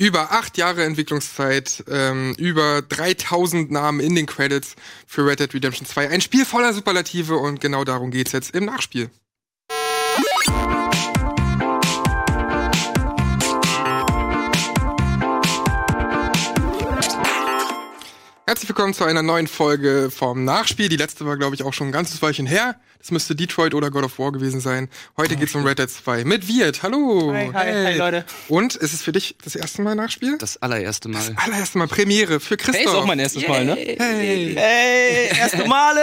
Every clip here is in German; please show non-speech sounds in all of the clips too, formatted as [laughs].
Über acht Jahre Entwicklungszeit, ähm, über 3000 Namen in den Credits für Red Dead Redemption 2. Ein Spiel voller Superlative und genau darum geht's jetzt im Nachspiel. Herzlich willkommen zu einer neuen Folge vom Nachspiel. Die letzte war, glaube ich, auch schon ein ganzes Weilchen her. Das müsste Detroit oder God of War gewesen sein. Heute geht's um Red Dead 2 mit Wirt. Hallo. Hi, hi, hi, Leute. Und ist es für dich das erste Mal Nachspiel? Das allererste Mal. Das allererste Mal Premiere für Christoph. Hey, ist auch mein erstes Mal, ne? Hey. Hey, erste Male!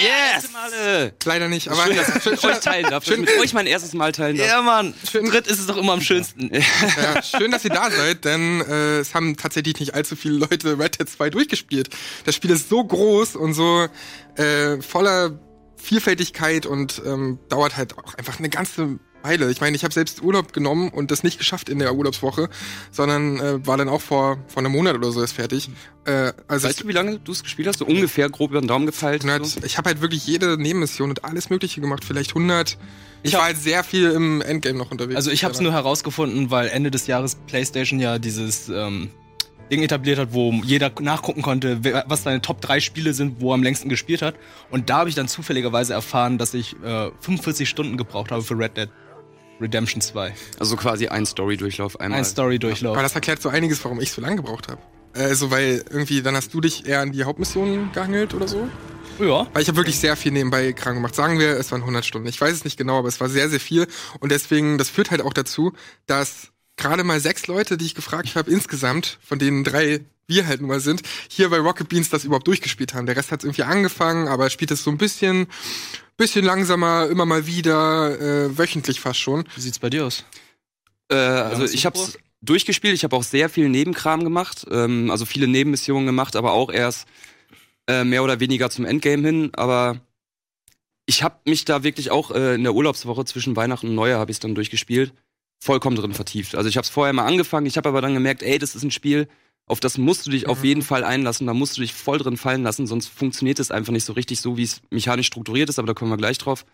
Yes! Male. Leider nicht, aber Schön, das, dass ich mit euch teilen darf. Dass ich mit euch mein erstes Mal teilen darf. Ja, Mann. Schön. Dritt ist es doch immer am schönsten. ja, schön, dass ihr da seid, denn äh, es haben tatsächlich nicht allzu viele Leute Red Dead 2 durchgespielt. Das Spiel ist so groß und so äh, voller Vielfältigkeit und ähm, dauert halt auch einfach eine ganze Weile. Ich meine, ich habe selbst Urlaub genommen und das nicht geschafft in der Urlaubswoche, sondern äh, war dann auch vor, vor einem Monat oder so erst fertig. Äh, also Weißt du, wie lange du es gespielt hast? So ungefähr grob über den Daumen gefeilt? 100, So? ich habe halt wirklich jede Nebenmission und alles Mögliche gemacht, vielleicht 100. Ich, Ich war halt sehr viel im Endgame noch unterwegs. Also ich habe es nur herausgefunden, weil Ende des Jahres PlayStation ja dieses ähm, Ding etabliert hat, wo jeder nachgucken konnte, was seine Top 3 Spiele sind, wo er am längsten gespielt hat. Und da habe ich dann zufälligerweise erfahren, dass ich äh, 45 Stunden gebraucht habe für Red Dead Redemption 2. Also quasi ein Story-Durchlauf einmal. Ein Story-Durchlauf. Aber das erklärt so einiges, warum ich so lange gebraucht habe. Also weil irgendwie, dann hast du dich eher an die Hauptmission gehangelt oder so? Ja. Weil ich habe wirklich sehr viel nebenbei krank gemacht. Sagen wir, es waren 100 Stunden. Ich weiß es nicht genau, aber es war sehr, sehr viel. Und deswegen, das führt halt auch dazu, dass gerade mal sechs Leute, die ich gefragt habe, insgesamt, von denen drei wir halt nun mal sind, hier bei Rocket Beans das überhaupt durchgespielt haben. Der Rest hat irgendwie angefangen, aber spielt es so ein bisschen, bisschen langsamer, immer mal wieder, äh, wöchentlich fast schon. Wie sieht's bei dir aus? Äh, also ich hab's vor? durchgespielt, ich habe auch sehr viel Nebenkram gemacht, ähm, also viele Nebenmissionen gemacht, aber auch erst äh, mehr oder weniger zum Endgame hin. Aber ich habe mich da wirklich auch äh, in der Urlaubswoche zwischen Weihnachten und Neujahr habe ich dann durchgespielt, vollkommen drin vertieft. Also ich habe es vorher mal angefangen, ich habe aber dann gemerkt, ey, das ist ein Spiel, auf das musst du dich auf jeden Fall einlassen, da musst du dich voll drin fallen lassen, sonst funktioniert es einfach nicht so richtig so, wie es mechanisch strukturiert ist, aber da kommen wir gleich drauf.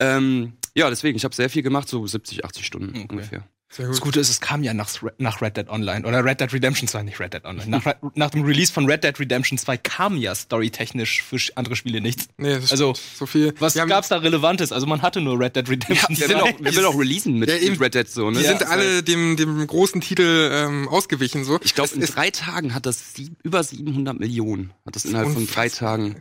Ähm, ja, deswegen, ich habe sehr viel gemacht, so 70, 80 Stunden Okay. ungefähr. Sehr Das Gute ist, es kam ja nach, nach Red Dead Online. Oder Red Dead Redemption 2, nicht Red Dead Online. Nach, nach dem Release von Red Dead Redemption 2 kam ja storytechnisch für andere Spiele nichts. Nee, das Also, so viel. Was Wir haben- gab's da Relevantes? Also man hatte nur Red Dead Ja, Redemption wir 2. will auch, wir will auch releasen mit, Ja, eben. mit Red Dead so, ne? Die Ja, sind alle dem, dem großen Titel ähm, ausgewichen so. Ich glaube, in drei Tagen hat das sieb, über 700 Millionen. Hat das innerhalb von drei Tagen.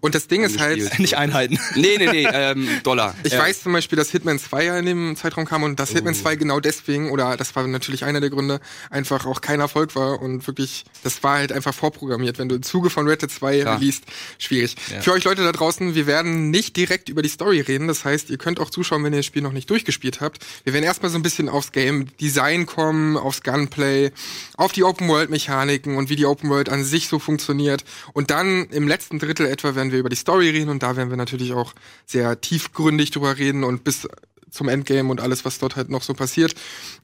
Und das Ding ist halt, nicht einhalten. Nee, nee, nee, ähm, Dollar. [laughs] ich Ja. weiß zum Beispiel, dass Hitman 2 ja in dem Zeitraum kam und dass Oh. Hitman 2 genau deswegen, oder das war natürlich einer der Gründe, einfach auch kein Erfolg war und wirklich, das war halt einfach vorprogrammiert. Wenn du im Zuge von Red Dead 2 Klar. released, schwierig. Ja. Für euch Leute da draußen, wir werden nicht direkt über die Story reden. Das heißt, ihr könnt auch zuschauen, wenn ihr das Spiel noch nicht durchgespielt habt. Wir werden erstmal so ein bisschen aufs Game Design kommen, aufs Gunplay, auf die Open World Mechaniken und wie die Open World an sich so funktioniert. Und dann im letzten Drittel etwa werden wir über die Story reden und da werden wir natürlich auch sehr tiefgründig drüber reden und bis zum Endgame und alles, was dort halt noch so passiert,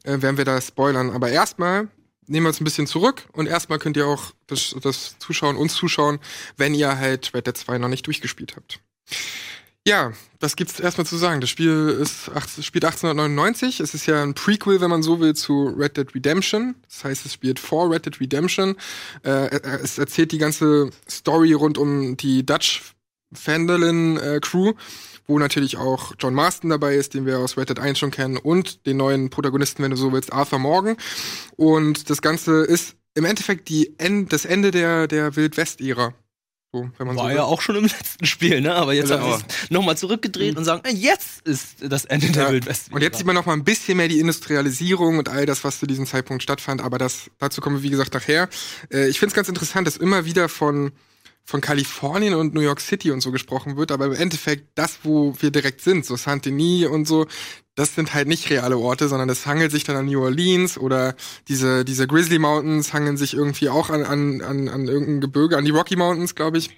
äh, werden wir da spoilern. Aber erstmal nehmen wir uns ein bisschen zurück und erstmal könnt ihr auch das, das Zuschauen, uns zuschauen, wenn ihr halt Red Dead 2 noch nicht durchgespielt habt. Ja, was gibt's erstmal zu sagen? Das Spiel ist, spielt 1899. Es ist ja ein Prequel, wenn man so will, zu Red Dead Redemption. Das heißt, es spielt vor Red Dead Redemption. Äh, es erzählt die ganze Story rund um die Dutch Fandolin äh, Crew, wo natürlich auch John Marston dabei ist, den wir aus Red Dead 1 schon kennen, und den neuen Protagonisten, wenn du so willst, Arthur Morgan. Und das Ganze ist im Endeffekt die End, das Ende der, der wenn man so War will. ja auch schon im letzten Spiel, ne? Aber jetzt Ja, haben sie es nochmal zurückgedreht und sagen, äh, jetzt ist das Ende der Ja. Wildwest. Und jetzt sieht man noch mal ein bisschen mehr die Industrialisierung und all das, was zu diesem Zeitpunkt stattfand. Aber das, dazu kommen wir, wie gesagt, nachher. Äh, ich finde es ganz interessant, dass immer wieder von, von Kalifornien und New York City und so gesprochen wird. Aber im Endeffekt das, wo wir direkt sind, so Saint-Denis und so, das sind halt nicht reale Orte, sondern das hangelt sich dann an New Orleans oder diese, diese Grizzly Mountains hangeln sich irgendwie auch an, an, an, an irgendein Gebirge, an die Rocky Mountains, glaube ich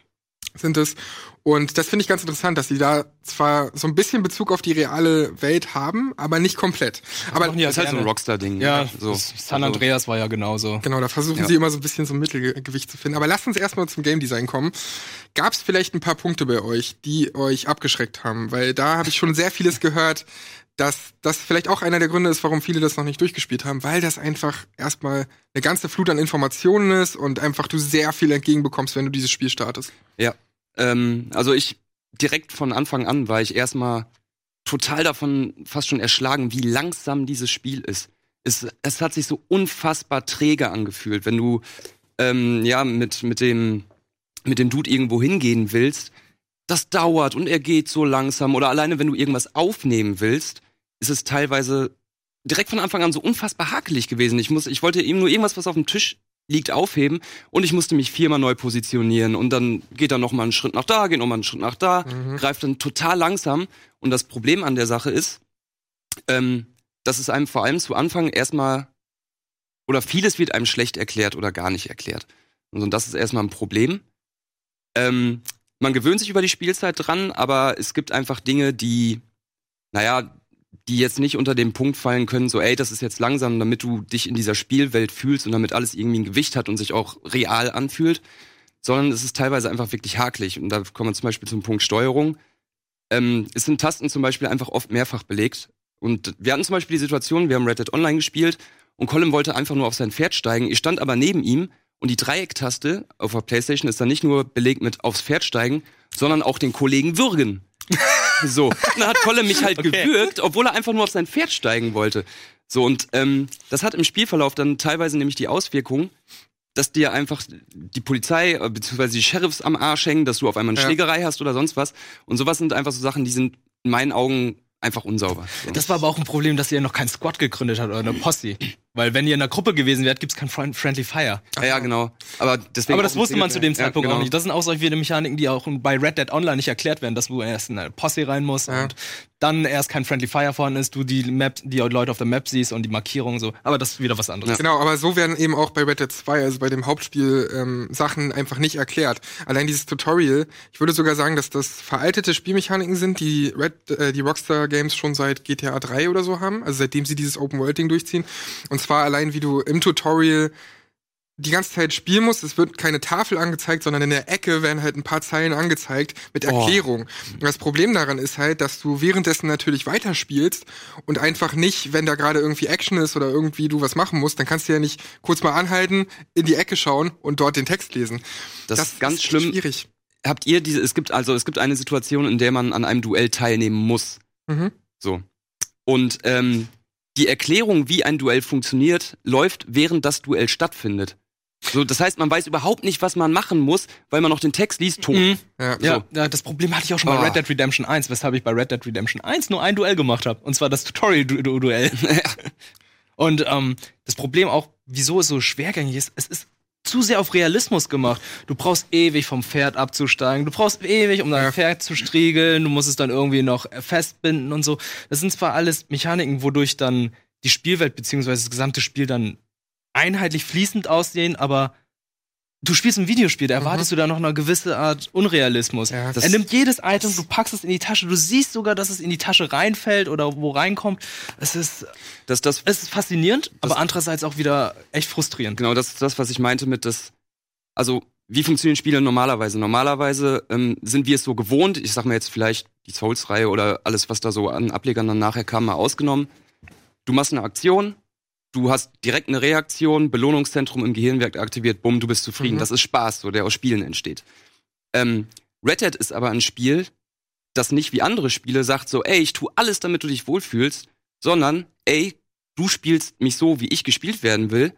sind es. Und das finde ich ganz interessant, dass sie da zwar so ein bisschen Bezug auf die reale Welt haben, aber nicht komplett. Aber machen die Das ist halt so ein. Rockstar-Ding. Ja, so. San Andreas war ja genauso. genau, da versuchen Ja. sie immer so ein bisschen so ein Mittelgewicht zu finden. Aber lasst uns erstmal zum Game Design kommen. Gab es vielleicht ein paar Punkte bei euch, die euch abgeschreckt haben? Weil da habe ich schon sehr vieles gehört, dass das vielleicht auch einer der Gründe ist, warum viele das noch nicht durchgespielt haben, weil das einfach erstmal eine ganze Flut an Informationen ist und einfach du sehr viel entgegenbekommst, wenn du dieses Spiel startest. Ja. Ähm, also ich direkt von Anfang an war ich erstmal total davon fast schon erschlagen, wie langsam dieses Spiel ist. Es, es hat sich so unfassbar träge angefühlt, wenn du ähm, ja mit, mit dem mit dem Dude irgendwo hingehen willst, das dauert und er geht so langsam. Oder alleine, wenn du irgendwas aufnehmen willst, ist es teilweise direkt von Anfang an so unfassbar hakelig gewesen. Ich, muss, ich wollte eben nur irgendwas, was auf dem Tisch liegt, aufheben und ich musste mich viermal neu positionieren und dann geht er noch mal einen Schritt nach da, geht noch mal einen Schritt nach da, mhm. greift dann total langsam und das Problem an der Sache ist, ähm, dass es einem vor allem zu Anfang erstmal oder vieles wird einem schlecht erklärt oder gar nicht erklärt. Und das ist erstmal ein Problem. Ähm, man gewöhnt sich über die Spielzeit dran, aber es gibt einfach Dinge, die, naja, die jetzt nicht unter den Punkt fallen können, so, ey, das ist jetzt langsam, damit du dich in dieser Spielwelt fühlst und damit alles irgendwie ein Gewicht hat und sich auch real anfühlt, sondern es ist teilweise einfach wirklich hakelig. Und da kommen wir zum Beispiel zum Punkt Steuerung. Ähm, es sind Tasten zum Beispiel einfach oft mehrfach belegt. Und wir hatten zum Beispiel die Situation, wir haben Red Dead Online gespielt und Colin wollte einfach nur auf sein Pferd steigen. Ich stand aber neben ihm und die Dreiecktaste auf der Playstation ist dann nicht nur belegt mit aufs Pferd steigen, sondern auch den Kollegen würgen. [laughs] so, und dann hat Colin mich halt [laughs] okay. gewürgt, obwohl er einfach nur auf sein Pferd steigen wollte. So, und ähm, das hat im Spielverlauf dann teilweise nämlich die Auswirkung, dass dir einfach die Polizei äh, bzw. die Sheriffs am Arsch hängen, dass du auf einmal eine ja. Schlägerei hast oder sonst was. Und sowas sind einfach so Sachen, die sind in meinen Augen einfach unsauber. So. Das war aber auch ein Problem, dass ihr noch kein Squad gegründet habt oder eine Posse. Weil wenn ihr in einer Gruppe gewesen wärt, gibt's kein Friendly Fire. Ja, ja, genau. Aber, deswegen aber das wusste man zu dem Zeitpunkt ja, genau. auch nicht. Das sind auch solche Mechaniken, die auch bei Red Dead Online nicht erklärt werden, dass du erst in eine Posse rein musst ja. und dann erst kein Friendly Fire vorhanden ist, du die Map, die Leute auf der Map siehst und die Markierungen so. Aber das ist wieder was anderes. Ja. Genau, aber so werden eben auch bei Red Dead 2, also bei dem Hauptspiel, ähm, Sachen einfach nicht erklärt. Allein dieses Tutorial, ich würde sogar sagen, dass das veraltete Spielmechaniken sind, die Red, äh, die Rockstar Games schon seit GTA 3 oder so haben, also seitdem sie dieses Open World Ding durchziehen. Und zwar allein, wie du im Tutorial die ganze Zeit spielen musst. Es wird keine Tafel angezeigt, sondern in der Ecke werden halt ein paar Zeilen angezeigt mit. Erklärung. Oh. Und das Problem daran ist halt, dass du währenddessen natürlich weiterspielst und einfach nicht, wenn da gerade irgendwie Action ist oder irgendwie du was machen musst, dann kannst du ja nicht kurz mal anhalten, in die Ecke schauen und dort den Text lesen. Das, das ist ganz ist schlimm. Schwierig. Habt ihr diese, es gibt also, es gibt eine Situation, in der man an einem Duell teilnehmen muss. Mhm. So. Und ähm, die Erklärung, wie ein Duell funktioniert, läuft, während das Duell stattfindet. So, das heißt, man weiß überhaupt nicht, was man machen muss, weil man noch den Text liest, tot. Mhm. Ja, so. ja, das Problem hatte ich auch schon oh. bei Red Dead Redemption 1, weshalb ich bei Red Dead Redemption 1 nur ein Duell gemacht habe. Und zwar das Tutorial-Duell. [laughs] Und ähm, das Problem auch, wieso es so schwergängig ist, es ist zu sehr auf Realismus gemacht. Du brauchst ewig vom Pferd abzusteigen, du brauchst ewig, um dein ja. Pferd zu striegeln, du musst es dann irgendwie noch festbinden und so. Das sind zwar alles Mechaniken, wodurch dann die Spielwelt beziehungsweise das gesamte Spiel dann einheitlich fließend aussehen, aber du spielst ein Videospiel, da erwartest mhm. du da noch eine gewisse Art Unrealismus. Ja, er nimmt jedes Item, du packst es in die Tasche, du siehst sogar, dass es in die Tasche reinfällt oder wo reinkommt. Es ist, das, das, es ist faszinierend, aber andererseits auch wieder echt frustrierend. Genau, das ist das, was ich meinte mit das, also wie funktionieren Spiele normalerweise? Normalerweise ähm, sind wir es so gewohnt, ich sag mal jetzt vielleicht die Souls-Reihe oder alles, was da so an Ablegern dann nachher kam, mal ausgenommen. Du machst eine Aktion, du hast direkt eine Reaktion, Belohnungszentrum im Gehirn wird aktiviert, bumm, du bist zufrieden. Mhm. Das ist Spaß, so der aus Spielen entsteht. Ähm, Red Dead ist aber ein Spiel, das nicht wie andere Spiele sagt so, ey, ich tu alles, damit du dich wohlfühlst, sondern, ey, du spielst mich so, wie ich gespielt werden will.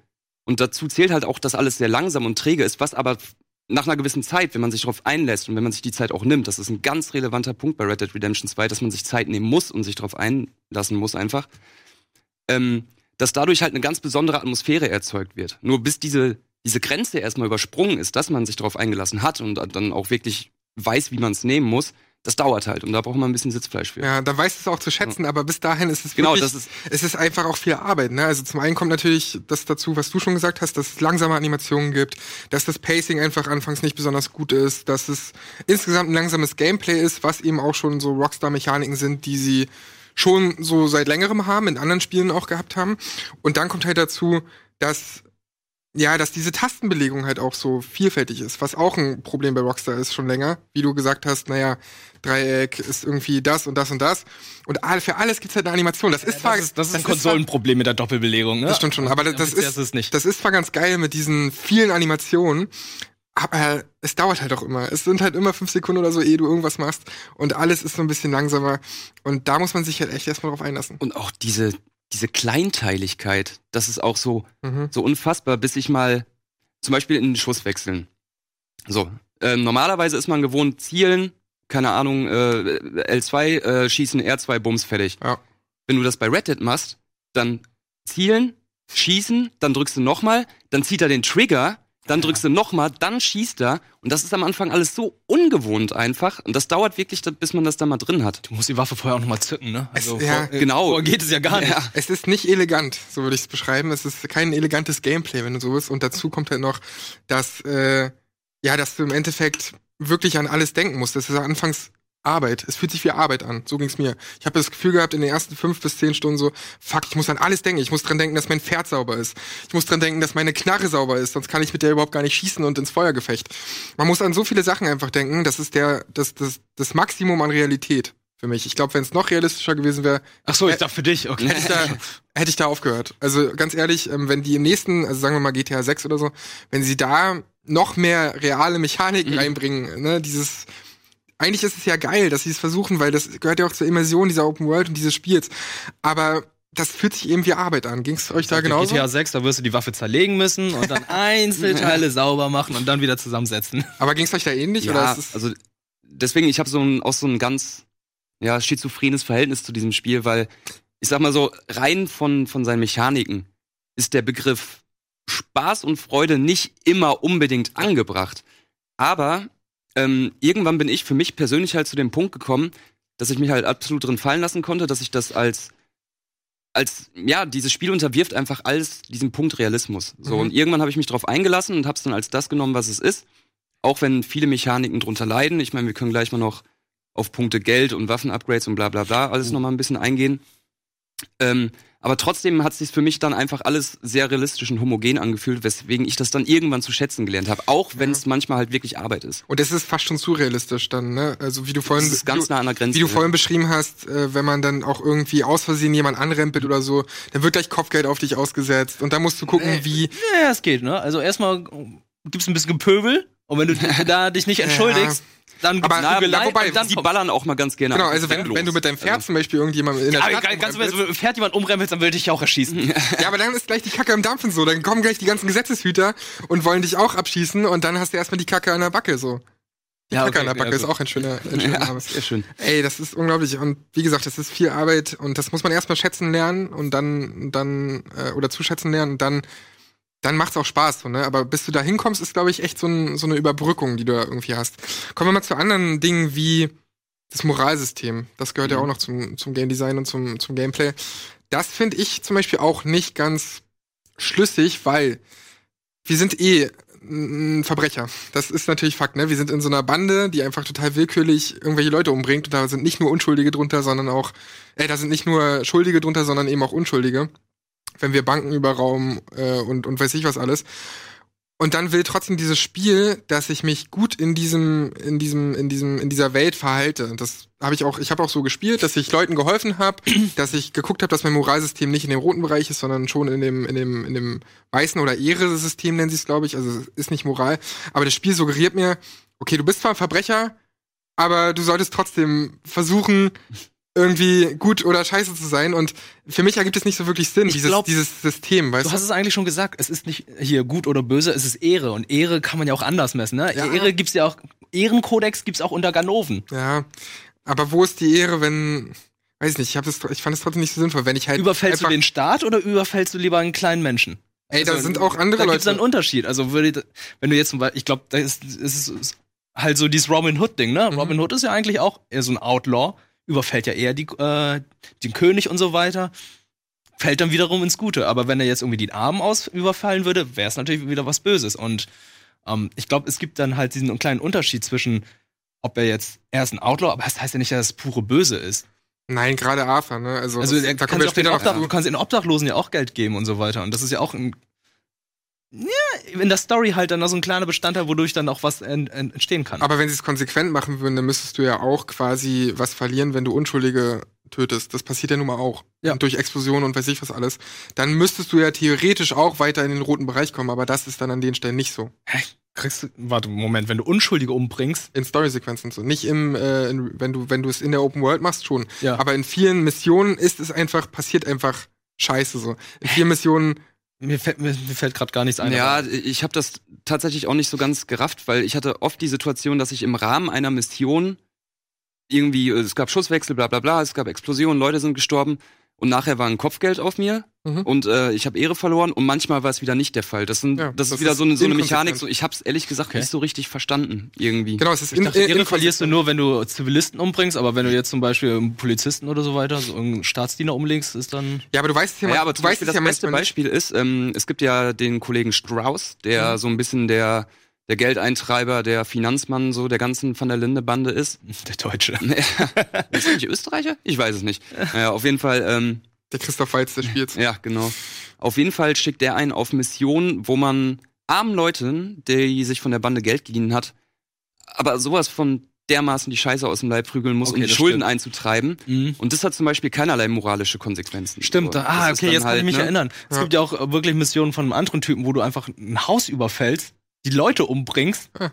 Und dazu zählt halt auch, dass alles sehr langsam und träge ist, was aber nach einer gewissen Zeit, wenn man sich darauf einlässt und wenn man sich die Zeit auch nimmt, das ist ein ganz relevanter Punkt bei Red Dead Redemption 2, dass man sich Zeit nehmen muss und sich darauf einlassen muss einfach. Ähm, dass dadurch halt eine ganz besondere Atmosphäre erzeugt wird. Nur bis diese, diese Grenze erstmal übersprungen ist, dass man sich darauf eingelassen hat und dann auch wirklich weiß, wie man es nehmen muss, das dauert halt und da braucht man ein bisschen Sitzfleisch für. Ja, da weiß es auch zu schätzen, ja. aber bis dahin ist es genau, wirklich, das ist, es ist einfach auch viel Arbeit. Ne? Also zum einen kommt natürlich das dazu, was du schon gesagt hast, dass es langsame Animationen gibt, dass das Pacing einfach anfangs nicht besonders gut ist, dass es insgesamt ein langsames Gameplay ist, was eben auch schon so Rockstar-Mechaniken sind, die sie schon so seit längerem haben, in anderen Spielen auch gehabt haben. Und dann kommt halt dazu, dass ja, dass diese Tastenbelegung halt auch so vielfältig ist, was auch ein Problem bei Rockstar ist schon länger. Wie du gesagt hast, naja, Dreieck ist irgendwie das und das und das. Und für alles gibt's halt eine Animation. Das ist zwar, das ist, das ist ein zwar- Konsolenproblem mit der Doppelbelegung, ne? Das stimmt schon, aber das, das ist, das ist zwar ganz geil mit diesen vielen Animationen, aber es dauert halt auch immer. Es sind halt immer fünf Sekunden oder so, ehe du irgendwas machst. Und alles ist so ein bisschen langsamer. Und da muss man sich halt echt erstmal drauf einlassen. Und auch diese, diese Kleinteiligkeit, das ist auch so, Mhm. so unfassbar, bis ich mal zum Beispiel in den Schuss wechseln. So, ähm, normalerweise ist man gewohnt, zielen, keine Ahnung, äh, L2, äh, schießen, R2, Bums, fertig. Ja. Wenn du das bei Red Dead machst, dann zielen, schießen, dann drückst du nochmal, dann zieht er den Trigger, dann drückst du nochmal, dann schießt er. Und das ist am Anfang alles so ungewohnt einfach. Und das dauert wirklich, bis man das da mal drin hat. Du musst die Waffe vorher auch nochmal zücken, ne? Also Es- ja, vor, äh, genau. vorher geht es ja gar nicht. Ja. Es ist nicht elegant, so würde ich es beschreiben. Es ist kein elegantes Gameplay, wenn du so bist. Und dazu kommt halt noch, dass, äh, ja, dass du im Endeffekt wirklich an alles denken musst. Das ist anfangs Arbeit. Es fühlt sich wie Arbeit an. So ging's mir. Ich habe das Gefühl gehabt in den ersten fünf bis zehn Stunden so, fuck, ich muss an alles denken. Ich muss dran denken, dass mein Pferd sauber ist. Ich muss dran denken, dass meine Knarre sauber ist. Sonst kann ich mit der überhaupt gar nicht schießen und ins Feuergefecht. Man muss an so viele Sachen einfach denken. Das ist der, das, das, das Maximum an Realität für mich. Ich glaube, wenn es noch realistischer gewesen wäre, Ach so, ich dachte für dich, okay. hätte ich da, hätte ich da aufgehört. Also ganz ehrlich, ähm, wenn die im nächsten, also sagen wir mal GTA 6 oder so, wenn sie da noch mehr reale Mechaniken Mhm. reinbringen, ne, dieses eigentlich ist es ja geil, dass sie es versuchen, weil das gehört ja auch zur Immersion dieser Open World und dieses Spiels. Aber das fühlt sich eben wie Arbeit an. Ging es euch da Bei genauso? GTA 6, da wirst du die Waffe zerlegen müssen und dann [laughs] Einzelteile sauber machen und dann wieder zusammensetzen. Aber ging es euch da ähnlich? oder Ja, ist es, also deswegen, ich habe so ein, auch so ein ganz ja, schizophrenes Verhältnis zu diesem Spiel, weil ich sag mal so, rein von, von seinen Mechaniken ist der Begriff Spaß und Freude nicht immer unbedingt angebracht. Aber ähm, irgendwann bin ich für mich persönlich halt zu dem Punkt gekommen, dass ich mich halt absolut drin fallen lassen konnte, dass ich das als als ja, dieses Spiel unterwirft einfach alles diesem Punkt Realismus. So Mhm. und irgendwann habe ich mich darauf eingelassen und habe es dann als das genommen, was es ist. Auch wenn viele Mechaniken drunter leiden. Ich meine, wir können gleich mal noch auf Punkte Geld und Waffenupgrades und bla bla bla alles Mhm. noch mal ein bisschen eingehen. Ähm, aber trotzdem hat sich für mich dann einfach alles sehr realistisch und homogen angefühlt, weswegen ich das dann irgendwann zu schätzen gelernt habe, auch wenn es manchmal halt wirklich Arbeit ist. und es ist fast schon surrealistisch dann, ne? Also wie du vorhin, Das ist ganz wie, nah an der Grenze. wie du ja. vorhin beschrieben hast, äh, wenn man dann auch irgendwie aus Versehen jemand anrempelt oder so, dann wird gleich Kopfgeld auf dich ausgesetzt und dann musst du gucken, Nee. wie Ja, es geht, ne? Also erstmal gibt's ein bisschen Gepöbel und wenn du [laughs] da dich nicht entschuldigst, dann Aber- Prügelei ja, wobei, und dann die ballern auch mal ganz gerne. Genau, also wenn, wenn du mit deinem Pferd Also, zum Beispiel irgendjemanden in der Ja, Stadt ganz, ganz, umrempelst- wenn du fährt jemand umrempelst, dann will dich auch erschießen. [laughs] ja, aber dann ist gleich die Kacke im Dampfen so. Dann kommen gleich die ganzen Gesetzeshüter und wollen dich auch abschießen und dann hast du erstmal die Kacke an der Backe so. Die Ja, Kacke okay, an der Backe ja, ist auch ein schöner, ein schöner [laughs] ja, Name. sehr schön. Ey, das ist unglaublich. Und wie gesagt, das ist viel Arbeit und das muss man erstmal schätzen lernen und dann, dann, äh, oder zuschätzen lernen und dann, dann macht's auch Spaß, so, ne? Aber bis du da hinkommst, ist, glaube ich, echt so, ein, so eine Überbrückung, die du da irgendwie hast. Kommen wir mal zu anderen Dingen wie das Moralsystem. Das gehört ja Mhm. auch noch zum, zum Game Design und zum, zum Gameplay. Das finde ich zum Beispiel auch nicht ganz schlüssig, weil wir sind eh ein Verbrecher. Das ist natürlich Fakt, ne? Wir sind in so einer Bande, die einfach total willkürlich irgendwelche Leute umbringt und da sind nicht nur Unschuldige drunter, sondern auch, äh, da sind nicht nur Schuldige drunter, sondern eben auch Unschuldige. Wenn wir Banken überrauben äh, und, und weiß ich was alles. Und dann will trotzdem dieses Spiel, dass ich mich gut in diesem, in diesem, in diesem, in dieser Welt verhalte. Das habe ich auch, ich habe auch so gespielt, dass ich Leuten geholfen habe, [clears throat] dass ich geguckt habe, dass mein Moralsystem nicht in dem roten Bereich ist, sondern schon in dem, in dem, in dem weißen oder Ehre-System nennen sie es, glaube ich. Also es ist nicht Moral. Aber das Spiel suggeriert mir, okay, du bist zwar ein Verbrecher, aber du solltest trotzdem versuchen, irgendwie gut oder scheiße zu sein. Und für mich ergibt es nicht so wirklich Sinn, Ich dieses, glaub, dieses System, weißt Du du? hast es eigentlich schon gesagt, es ist nicht hier gut oder böse, es ist Ehre. Und Ehre kann man ja auch anders messen, ne? Ja. Ehre gibt's ja auch, Ehrenkodex gibt's auch unter Ganoven. Ja, aber wo ist die Ehre, wenn, weiß nicht, ich, hab das, ich fand es trotzdem nicht so sinnvoll, wenn ich halt Überfällst du den Staat oder überfällst du lieber einen kleinen Menschen? ey, da Also, sind auch andere da gibt's Leute. einen Unterschied. Also würde, wenn du jetzt zum Beispiel, ich glaube, da ist, ist, ist halt so dieses Robin Hood Ding, ne? Mhm. Robin Hood ist ja eigentlich auch eher so ein Outlaw, überfällt ja eher die, äh, den König und so weiter. Fällt dann wiederum ins Gute. Aber wenn er jetzt irgendwie den Armen aus überfallen würde, wäre es natürlich wieder was Böses. Und ähm, ich glaube, es gibt dann halt diesen kleinen Unterschied zwischen, ob er jetzt, er ist ein Outlaw, aber das heißt ja nicht, dass es pure Böse ist. Nein, gerade Arthur, ne? Also, Also das, da kann kommen wir später noch Obdach, du kannst den Obdachlosen ja auch Geld geben und so weiter. Und das ist ja auch ein in der Story halt dann noch so ein kleiner Bestandteil, wodurch dann auch was en- en- entstehen kann. Aber wenn sie es konsequent machen würden, dann müsstest du ja auch quasi was verlieren, wenn du Unschuldige tötest. Das passiert ja nun mal auch. Ja. Und durch Explosionen und weiß ich was alles. Dann müsstest du ja theoretisch auch weiter in den roten Bereich kommen, aber das ist dann an den Stellen nicht so. Hä? Kriegst du, warte, Moment, wenn du Unschuldige umbringst, In Storysequenzen so. Nicht im, äh, in, wenn du, wenn du es in der Open World machst, schon. Ja. Aber in vielen Missionen ist es einfach, passiert einfach Scheiße so. In vielen Missionen, mir fällt, mir, mir fällt gerade gar nichts ein. Ja, ich habe das tatsächlich auch nicht so ganz gerafft, weil ich hatte oft die Situation, dass ich im Rahmen einer Mission irgendwie, äh, es gab Schusswechsel, bla bla bla, es gab Explosionen, Leute sind gestorben und nachher war ein Kopfgeld auf mir Mhm. und äh, ich habe Ehre verloren und manchmal war es wieder nicht der Fall. Das, sind, Ja, das, das ist wieder so eine, so eine. Mechanik, so, ich habe es ehrlich gesagt Okay. nicht so richtig verstanden irgendwie. genau, es ist ich dachte, Ehre verlierst du nur, wenn du Zivilisten umbringst, aber wenn du jetzt zum Beispiel einen Polizisten oder so weiter, so einen Staatsdiener umlegst, ist dann. Ja, aber du weißt es ja, Ja, aber du zum weißt Beispiel das ja beste. Beispiel ist, ähm, es gibt ja den Kollegen Strauss, der so ein bisschen der, der Geldeintreiber, der Finanzmann so der ganzen Van der Linde-Bande ist. [laughs] Der Deutsche. [laughs] ist er nicht Österreicher? Ich weiß es nicht. Naja, auf jeden Fall, ähm, Der Christoph Waltz, der spielt. ja, genau. Auf jeden Fall schickt der einen auf Missionen, wo man armen Leuten, die sich von der Bande Geld geliehen hat, aber sowas von dermaßen die Scheiße aus dem Leib prügeln muss, Okay, um die das Schulden stimmt. einzutreiben. Mhm. Und das hat zum Beispiel keinerlei moralische Konsequenzen. Stimmt, So, ah, das okay, jetzt kann ich halt, mich ne? erinnern. Es Ja. gibt ja auch äh, wirklich Missionen von einem anderen Typen, wo du einfach ein Haus überfällst, die Leute umbringst Ja.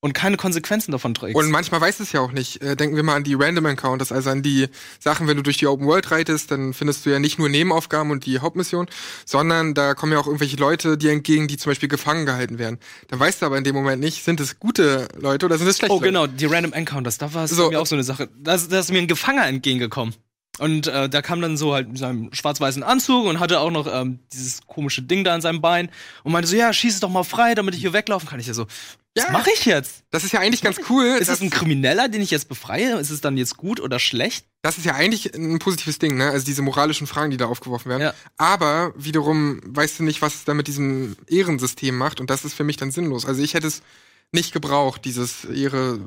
und keine Konsequenzen davon trägst. Und manchmal weiß es ja auch nicht. Äh, denken wir mal an die Random Encounters, also an die Sachen, wenn du durch die Open World reitest, dann findest du ja nicht nur Nebenaufgaben und die Hauptmission, sondern da kommen ja auch irgendwelche Leute dir entgegen, die zum Beispiel gefangen gehalten werden. Dann weißt du aber in dem Moment nicht, sind es gute Leute oder sind es schlechte oh, Leute? genau, die Random Encounters, da war es So, mir auch so eine Sache. Da ist, da ist mir ein Gefangener entgegengekommen. Und äh, da kam dann so halt mit seinem schwarz-weißen Anzug und hatte auch noch ähm, dieses komische Ding da an seinem Bein und meinte so, ja, schieß es doch mal frei, damit ich hier weglaufen kann. Ich ja so, was Ja. mache ich jetzt? Das ist ja eigentlich ganz cool. Ist das ein Krimineller, den ich jetzt befreie? Ist es dann jetzt gut oder schlecht? Das ist ja eigentlich ein positives Ding, ne? Also diese moralischen Fragen, die da aufgeworfen werden. Ja. Aber wiederum weißt du nicht, was es da mit diesem Ehrensystem macht und das ist für mich dann sinnlos. Also ich hätte es nicht gebraucht, dieses Ehre,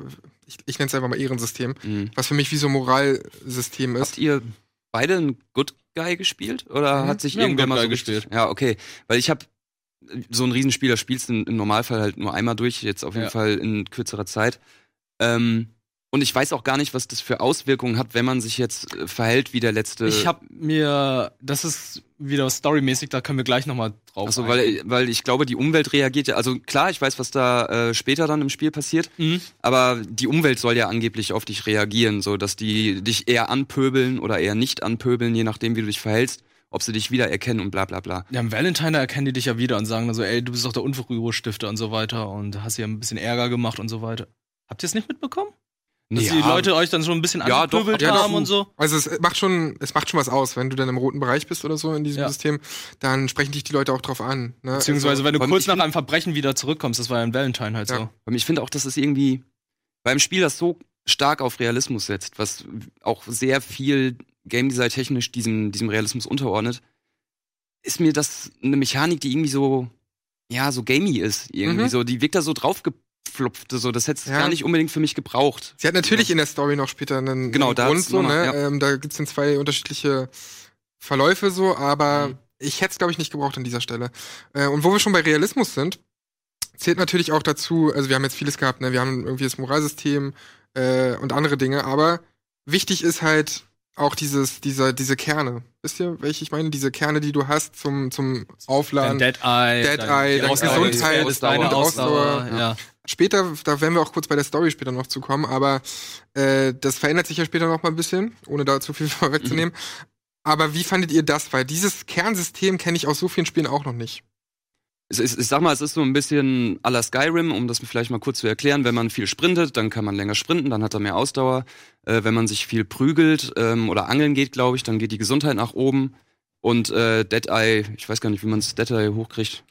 ich, ich nenne es einfach mal Ehrensystem, Mhm. was für mich wie so ein Moralsystem ist. Habt ihr beide einen Good Guy gespielt? Oder Mhm. hat sich haben irgendwer mal so gespielt. Ja, okay. Weil ich habe so ein Riesenspiel, das spielst du im Normalfall halt nur einmal durch, jetzt auf jeden Ja. Fall in kürzerer Zeit. Ähm, und ich weiß auch gar nicht, was das für Auswirkungen hat, wenn man sich jetzt äh, verhält wie der letzte. Ich habe mir, das ist wieder storymäßig, da können wir gleich nochmal drauf eingehen. weil, weil ich glaube, die Umwelt reagiert ja. Also klar, ich weiß, was da äh, später dann im Spiel passiert, Mhm. aber die Umwelt soll ja angeblich auf dich reagieren, so dass die dich eher anpöbeln oder eher nicht anpöbeln, je nachdem, wie du dich verhältst, ob sie dich wiedererkennen und bla bla bla. Ja, am Valentine erkennen die dich ja wieder und sagen dann so, ey, du bist doch der Unruhestifter und so weiter und hast hier ein bisschen Ärger gemacht und so weiter. Habt ihr es nicht mitbekommen? Dass die Leute euch dann schon ein bisschen Ja, doch, angepöbelt ja, doch. haben und so? Also es macht schon, es macht schon was aus, wenn du dann im roten Bereich bist oder so in diesem Ja. System, dann sprechen dich die Leute auch drauf an. Ne? Beziehungsweise, also, wenn du kurz nach einem Verbrechen wieder zurückkommst, das war ja in Valentine halt Ja. so. Und ich finde auch, dass es irgendwie beim Spiel das so stark auf Realismus setzt, was auch sehr viel Game Design technisch diesem, diesem Realismus unterordnet, ist mir das eine Mechanik, die irgendwie so, ja, so gamey ist. Irgendwie Mhm. so, die wirkt da so draufgepflupft, so, das hätte es Ja. gar nicht unbedingt für mich gebraucht. Sie hat natürlich in der Story noch später einen, Genau, einen da Grund so, ne? ja. Ähm, da gibt's dann zwei unterschiedliche Verläufe so, aber Mhm. ich hätte es, glaube ich, nicht gebraucht an dieser Stelle. Äh, und wo wir schon bei Realismus sind, zählt natürlich auch dazu, also wir haben jetzt vieles gehabt, ne? Wir haben irgendwie das Moralsystem äh, und andere Dinge, aber wichtig ist halt auch dieses, dieser, diese Kerne. Wisst ihr, welche ich meine? Diese Kerne, die du hast zum, zum Aufladen. Dein Dead Eye, Dead Eye, dein Ausdauer, Gesundheit, ist deine und Ausdauer, Ausdauer, ja. Später, da werden wir auch kurz bei der Story später noch zu kommen, aber äh, das verändert sich ja später noch mal ein bisschen, ohne da zu viel [laughs] vorwegzunehmen. Aber wie fandet ihr das? Weil dieses Kernsystem kenne ich aus so vielen Spielen auch noch nicht. Es ich sag mal, es ist so ein bisschen à la Skyrim, um das vielleicht mal kurz zu erklären. Wenn man viel sprintet, dann kann man länger sprinten, dann hat er mehr Ausdauer. Äh, wenn man sich viel prügelt ähm, oder angeln geht, glaube ich, dann geht die Gesundheit nach oben. Und äh, Dead Eye, ich weiß gar nicht, wie man das Dead Eye hochkriegt.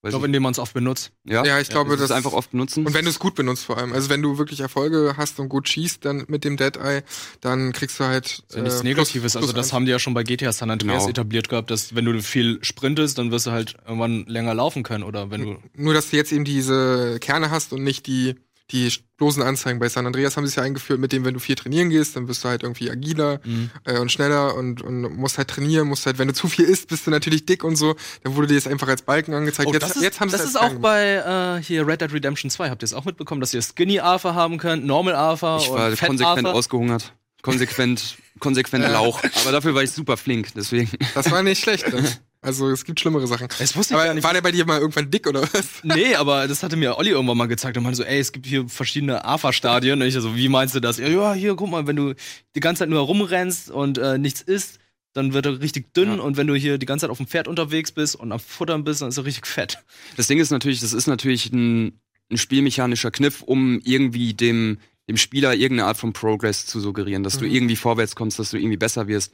Weiß Ich glaube, indem man es oft benutzt. ja? Ja, ich glaube, das ist das- einfach oft benutzen. Und wenn du es gut benutzt vor allem. Also wenn du wirklich Erfolge hast und gut schießt dann mit dem Dead Eye, dann kriegst du halt. Das ist ja nichts äh, Negatives. plus- also plus das eins. haben die ja schon bei GTA San Andreas Genau. etabliert gehabt, dass wenn du viel sprintest, dann wirst du halt irgendwann länger laufen können. Oder wenn du. Nur, dass du jetzt eben diese Kerne hast und nicht die die bloßen Anzeigen. Bei San Andreas haben sie es ja eingeführt, mit dem, wenn du viel trainieren gehst, dann bist du halt irgendwie agiler Mhm. äh, und schneller und, und musst halt trainieren, musst halt, wenn du zu viel isst, bist du natürlich dick und so. Dann wurde dir das einfach als Balken angezeigt. Oh, jetzt das ist, jetzt haben sie das es ist auch bei äh, hier Red Dead Redemption 2. Habt ihr es auch mitbekommen, dass ihr Skinny Alpha haben könnt, Normal Alpha Ich und war Fett konsequent Alpha? ausgehungert. Konsequent, konsequent. [laughs] Lauch. Aber dafür war ich super flink, deswegen. Das war nicht schlecht. Ne? [laughs] Also es gibt schlimmere Sachen. Das wusste ich Aber nicht. war der bei dir mal irgendwann dick oder was? Nee, aber das hatte mir Olli irgendwann mal gezeigt und meinte so, ey, es gibt hier verschiedene AFA-Stadien. Und ich so, wie meinst du das? Ja, hier, guck mal, wenn du die ganze Zeit nur herumrennst und äh, nichts isst, dann wird er richtig dünn. Ja. Und wenn du hier die ganze Zeit auf dem Pferd unterwegs bist und am Futtern bist, dann ist er richtig fett. Das Ding ist natürlich, das ist natürlich ein, ein spielmechanischer Kniff, um irgendwie dem, dem Spieler irgendeine Art von Progress zu suggerieren, dass du Mhm. irgendwie vorwärts kommst, dass du irgendwie besser wirst.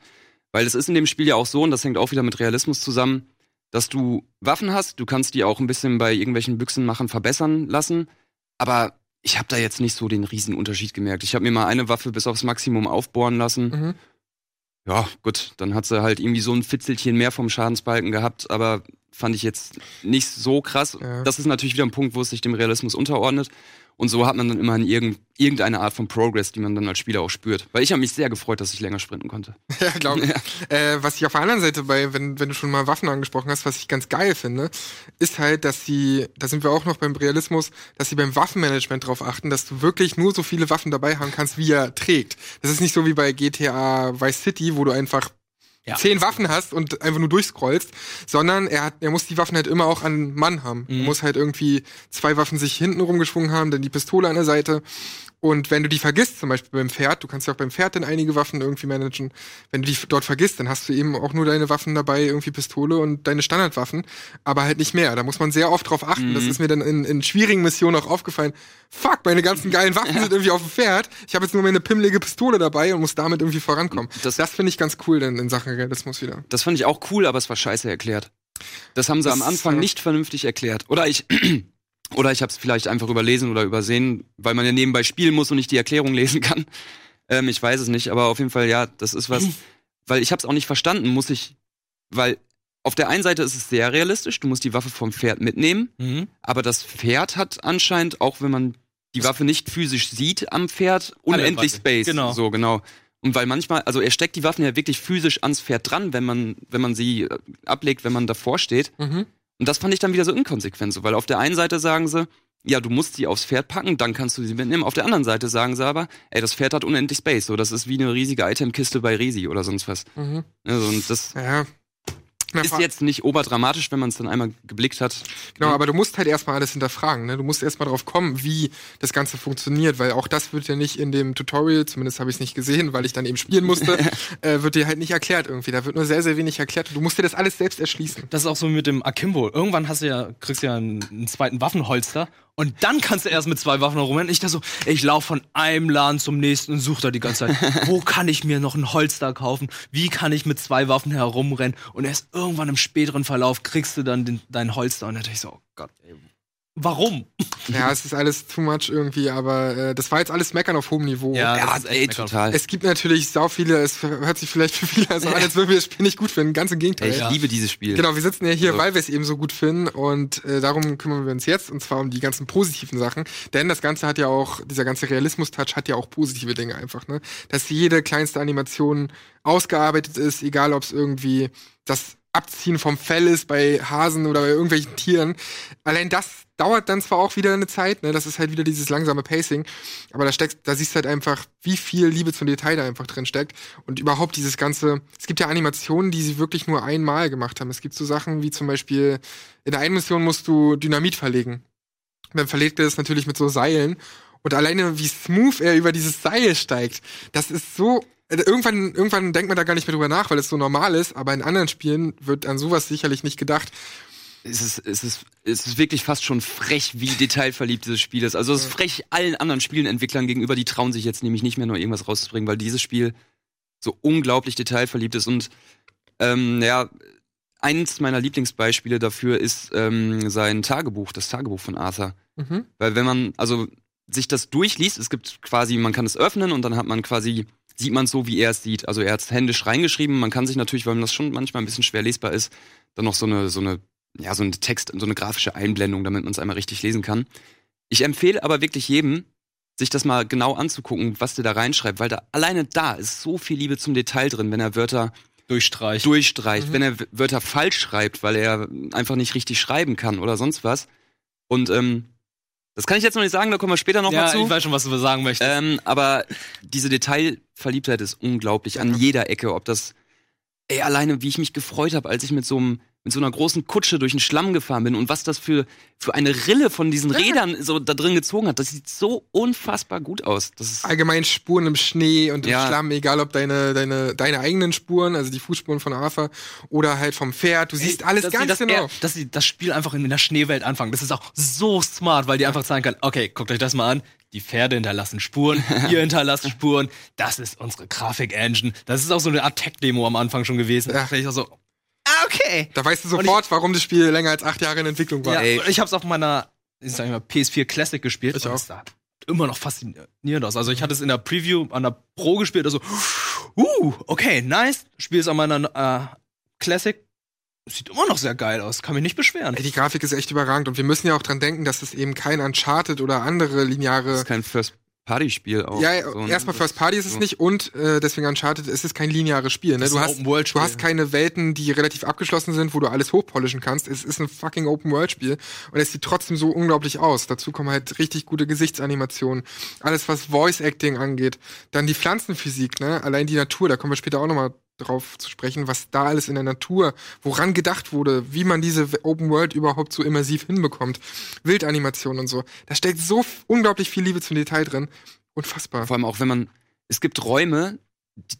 Weil es ist in dem Spiel ja auch so, und das hängt auch wieder mit Realismus zusammen, dass du Waffen hast, du kannst die auch ein bisschen bei irgendwelchen Büchsenmachern verbessern lassen, aber ich habe da jetzt nicht so den riesen Unterschied gemerkt. Ich habe mir mal eine Waffe bis aufs Maximum aufbohren lassen. Mhm. Ja, gut, dann hat sie halt irgendwie so ein Fitzelchen mehr vom Schadensbalken gehabt, aber fand ich jetzt nicht so krass. Ja. Das ist natürlich wieder ein Punkt, wo es sich dem Realismus unterordnet. Und so hat man dann immerhin irgend, irgendeine Art von Progress, die man dann als Spieler auch spürt. Weil ich habe mich sehr gefreut, dass ich länger sprinten konnte. [laughs] Ja, glaube ich. Äh, was ich auf der anderen Seite bei, wenn, wenn du schon mal Waffen angesprochen hast, was ich ganz geil finde, ist halt, dass sie, da sind wir auch noch beim Realismus, dass sie beim Waffenmanagement darauf achten, dass du wirklich nur so viele Waffen dabei haben kannst, wie er trägt. Das ist nicht so wie bei GTA Vice City, wo du einfach Ja. zehn Waffen hast und einfach nur durchscrollst, sondern er hat, er muss die Waffen halt immer auch an Mann haben. Er Mhm. muss halt irgendwie zwei Waffen sich hinten rumgeschwungen haben, dann die Pistole an der Seite. Und wenn du die vergisst, zum Beispiel beim Pferd, du kannst ja auch beim Pferd dann einige Waffen irgendwie managen. Wenn du die dort vergisst, dann hast du eben auch nur deine Waffen dabei, irgendwie Pistole und deine Standardwaffen, aber halt nicht mehr. Da muss man sehr oft drauf achten. Das Mhm. ist mir dann in, in schwierigen Missionen auch aufgefallen. Fuck, meine ganzen geilen Waffen sind irgendwie auf dem Pferd. Ich habe jetzt nur meine pimmelige Pistole dabei und muss damit irgendwie vorankommen. Das- Das, finde ich ganz cool denn in Sachen Realismus wieder. Das fand ich auch cool, aber es war scheiße erklärt. Das haben sie Das am Anfang ist, äh, nicht vernünftig erklärt. Oder ich, [clears throat] oder ich habe es vielleicht einfach überlesen oder übersehen, weil man ja nebenbei spielen muss und nicht die Erklärung [laughs] lesen kann. Ähm, ich weiß es nicht, aber auf jeden Fall ja, das ist was, [laughs] weil ich habe es auch nicht verstanden. Muss ich, weil auf der einen Seite ist es sehr realistisch, du musst die Waffe vom Pferd mitnehmen, Mhm. aber das Pferd hat anscheinend, auch wenn man die Waffe nicht physisch sieht am Pferd, unendlich. Space. Genau. So, genau. Und weil manchmal, also er steckt die Waffen ja wirklich physisch ans Pferd dran, wenn man, wenn man sie äh, ablegt, wenn man davor steht. Mhm. Und das fand ich dann wieder so inkonsequent, so, weil auf der einen Seite sagen sie, ja, du musst sie aufs Pferd packen, dann kannst du sie mitnehmen. Auf der anderen Seite sagen sie aber, ey, das Pferd hat unendlich Space, so, das ist wie eine riesige Itemkiste bei Resi oder sonst was. Mhm. Also, und das Ja. Na, ist jetzt nicht oberdramatisch, wenn man es dann einmal geblickt hat. Genau, aber du musst halt erstmal alles hinterfragen. Ne? Du musst erstmal drauf kommen, wie das Ganze funktioniert, weil auch das wird ja nicht in dem Tutorial, zumindest habe ich es nicht gesehen, weil ich dann eben spielen musste, [laughs] äh, wird dir halt nicht erklärt irgendwie. Da wird nur sehr, sehr wenig erklärt. Du musst dir das alles selbst erschließen. Das ist auch so mit dem Akimbo. Irgendwann hast du ja, kriegst du ja einen, einen zweiten Waffenholster und dann kannst du erst mit zwei Waffen herumrennen. Ich da so, ich laufe von einem Laden zum nächsten und suche da die ganze Zeit, [laughs] wo kann ich mir noch ein Holster kaufen? Wie kann ich mit zwei Waffen herumrennen? Und erst irgendwann im späteren Verlauf kriegst du dann den, dein Holster und dann dachte ich so, oh Gott, ey, warum? Ja, es ist alles too much irgendwie, aber äh, das war jetzt alles Meckern auf hohem Niveau. Ja, Ja, das ist echt ey, total. Es gibt natürlich sau viele, es hört sich vielleicht [laughs] für viele so an, als würden wir das Spiel nicht gut finden. Ganz im Gegenteil. Ey, ich liebe dieses Spiel. Genau, wir sitzen ja hier, So. weil wir es eben so gut finden und äh, darum kümmern wir uns jetzt und zwar um die ganzen positiven Sachen, denn das Ganze hat ja auch, dieser ganze Realismus-Touch hat ja auch positive Dinge einfach, ne? Dass jede kleinste Animation ausgearbeitet ist, egal ob es irgendwie das Abziehen vom Fell ist bei Hasen oder bei irgendwelchen Tieren. Allein das dauert dann zwar auch wieder eine Zeit, ne? Das ist halt wieder dieses langsame Pacing, aber da steckt, da siehst du halt einfach, wie viel Liebe zum Detail da einfach drin steckt und überhaupt dieses ganze. Es gibt ja Animationen, die sie wirklich nur einmal gemacht haben. Es gibt so Sachen wie zum Beispiel in der einen Mission musst du Dynamit verlegen. Dann verlegt er das natürlich mit so Seilen und alleine wie smooth er über dieses Seil steigt, das ist so äh, Irgendwann, irgendwann denkt man da gar nicht mehr drüber nach, weil es so normal ist, aber in anderen Spielen wird an sowas sicherlich nicht gedacht. es ist, es ist, es ist wirklich fast schon frech, wie detailverliebt dieses Spiel ist. Also es ist frech allen anderen Spielenentwicklern gegenüber, die trauen sich jetzt nämlich nicht mehr nur irgendwas rauszubringen, weil dieses Spiel so unglaublich detailverliebt ist. Und ähm, ja, eins meiner Lieblingsbeispiele dafür ist ähm, sein Tagebuch, das Tagebuch von Arthur. Mhm. Weil wenn man also sich das durchliest, es gibt quasi, man kann es öffnen und dann hat man quasi, sieht man es so, wie er es sieht. Also er hat es händisch reingeschrieben. Man kann sich natürlich, weil das schon manchmal ein bisschen schwer lesbar ist, dann noch so eine, so eine, ja, so ein Text, so eine grafische Einblendung, damit man es einmal richtig lesen kann. Ich empfehle aber wirklich jedem, sich das mal genau anzugucken, was der da reinschreibt, weil da alleine da ist so viel Liebe zum Detail drin, wenn er Wörter Durchstreicht. durchstreicht, wenn er Wörter falsch schreibt, weil er einfach nicht richtig schreiben kann oder sonst was. Und ähm, das kann ich jetzt noch nicht sagen, da kommen wir später noch ja, mal zu. ich weiß schon, was du sagen möchtest. Ähm, aber diese Detailverliebtheit ist unglaublich an jeder Ecke. Ob das, ey, alleine wie ich mich gefreut habe, als ich mit so einem mit so einer großen Kutsche durch den Schlamm gefahren bin und was das für für eine Rille von diesen Rädern so da drin gezogen hat, das sieht so unfassbar gut aus. Das ist Allgemein Spuren im Schnee und im Ja. Schlamm, egal ob deine, deine, deine eigenen Spuren, also die Fußspuren von Arthur, oder halt vom Pferd. Du siehst alles dass sie ganz das, genau. eher- dass sie das Spiel einfach in der Schneewelt anfangen. Das ist auch so smart, weil die einfach sagen können, okay, guckt euch das mal an. Die Pferde hinterlassen Spuren, [laughs] ihr hinterlasst Spuren. Das ist unsere Grafik-Engine. Das ist auch so eine Art Tech-Demo am Anfang schon gewesen. Ja. Da ich auch so, ah, okay. Da weißt du sofort, warum das Spiel länger als acht Jahre in Entwicklung war. Ja, Ey. ich habe es auf meiner ich sag mal, PS4 Classic gespielt. Ich und auch. es sah immer noch faszinierend aus. Also ich hatte es in der Preview an der Pro gespielt, also, uh, okay, nice. Spiel es an meiner äh, Classic. Sieht immer noch sehr geil aus, kann mich nicht beschweren. Ey, Die Grafik ist echt überragend und wir müssen ja auch dran denken, dass es eben kein Uncharted oder andere Das lineare ist kein First-Party-Spiel auch. Ja, ja, so, ne? erstmal First Party ist es so. nicht und äh, deswegen Uncharted, es ist kein lineares Spiel. Ne? Du hast, Open-World-Spiel. du hast keine Welten, die relativ abgeschlossen sind, wo du alles hochpolischen kannst. Es ist ein fucking Open-World-Spiel und es sieht trotzdem so unglaublich aus. Dazu kommen halt richtig gute Gesichtsanimationen, alles was Voice-Acting angeht. Dann die Pflanzenphysik, ne? allein die Natur, da kommen wir später auch nochmal drauf zu sprechen, was da alles in der Natur, woran gedacht wurde, wie man diese Open World überhaupt so immersiv hinbekommt. Wildanimationen und so. Da steckt so unglaublich viel Liebe zum Detail drin. Unfassbar. Vor allem auch, wenn man, es gibt Räume,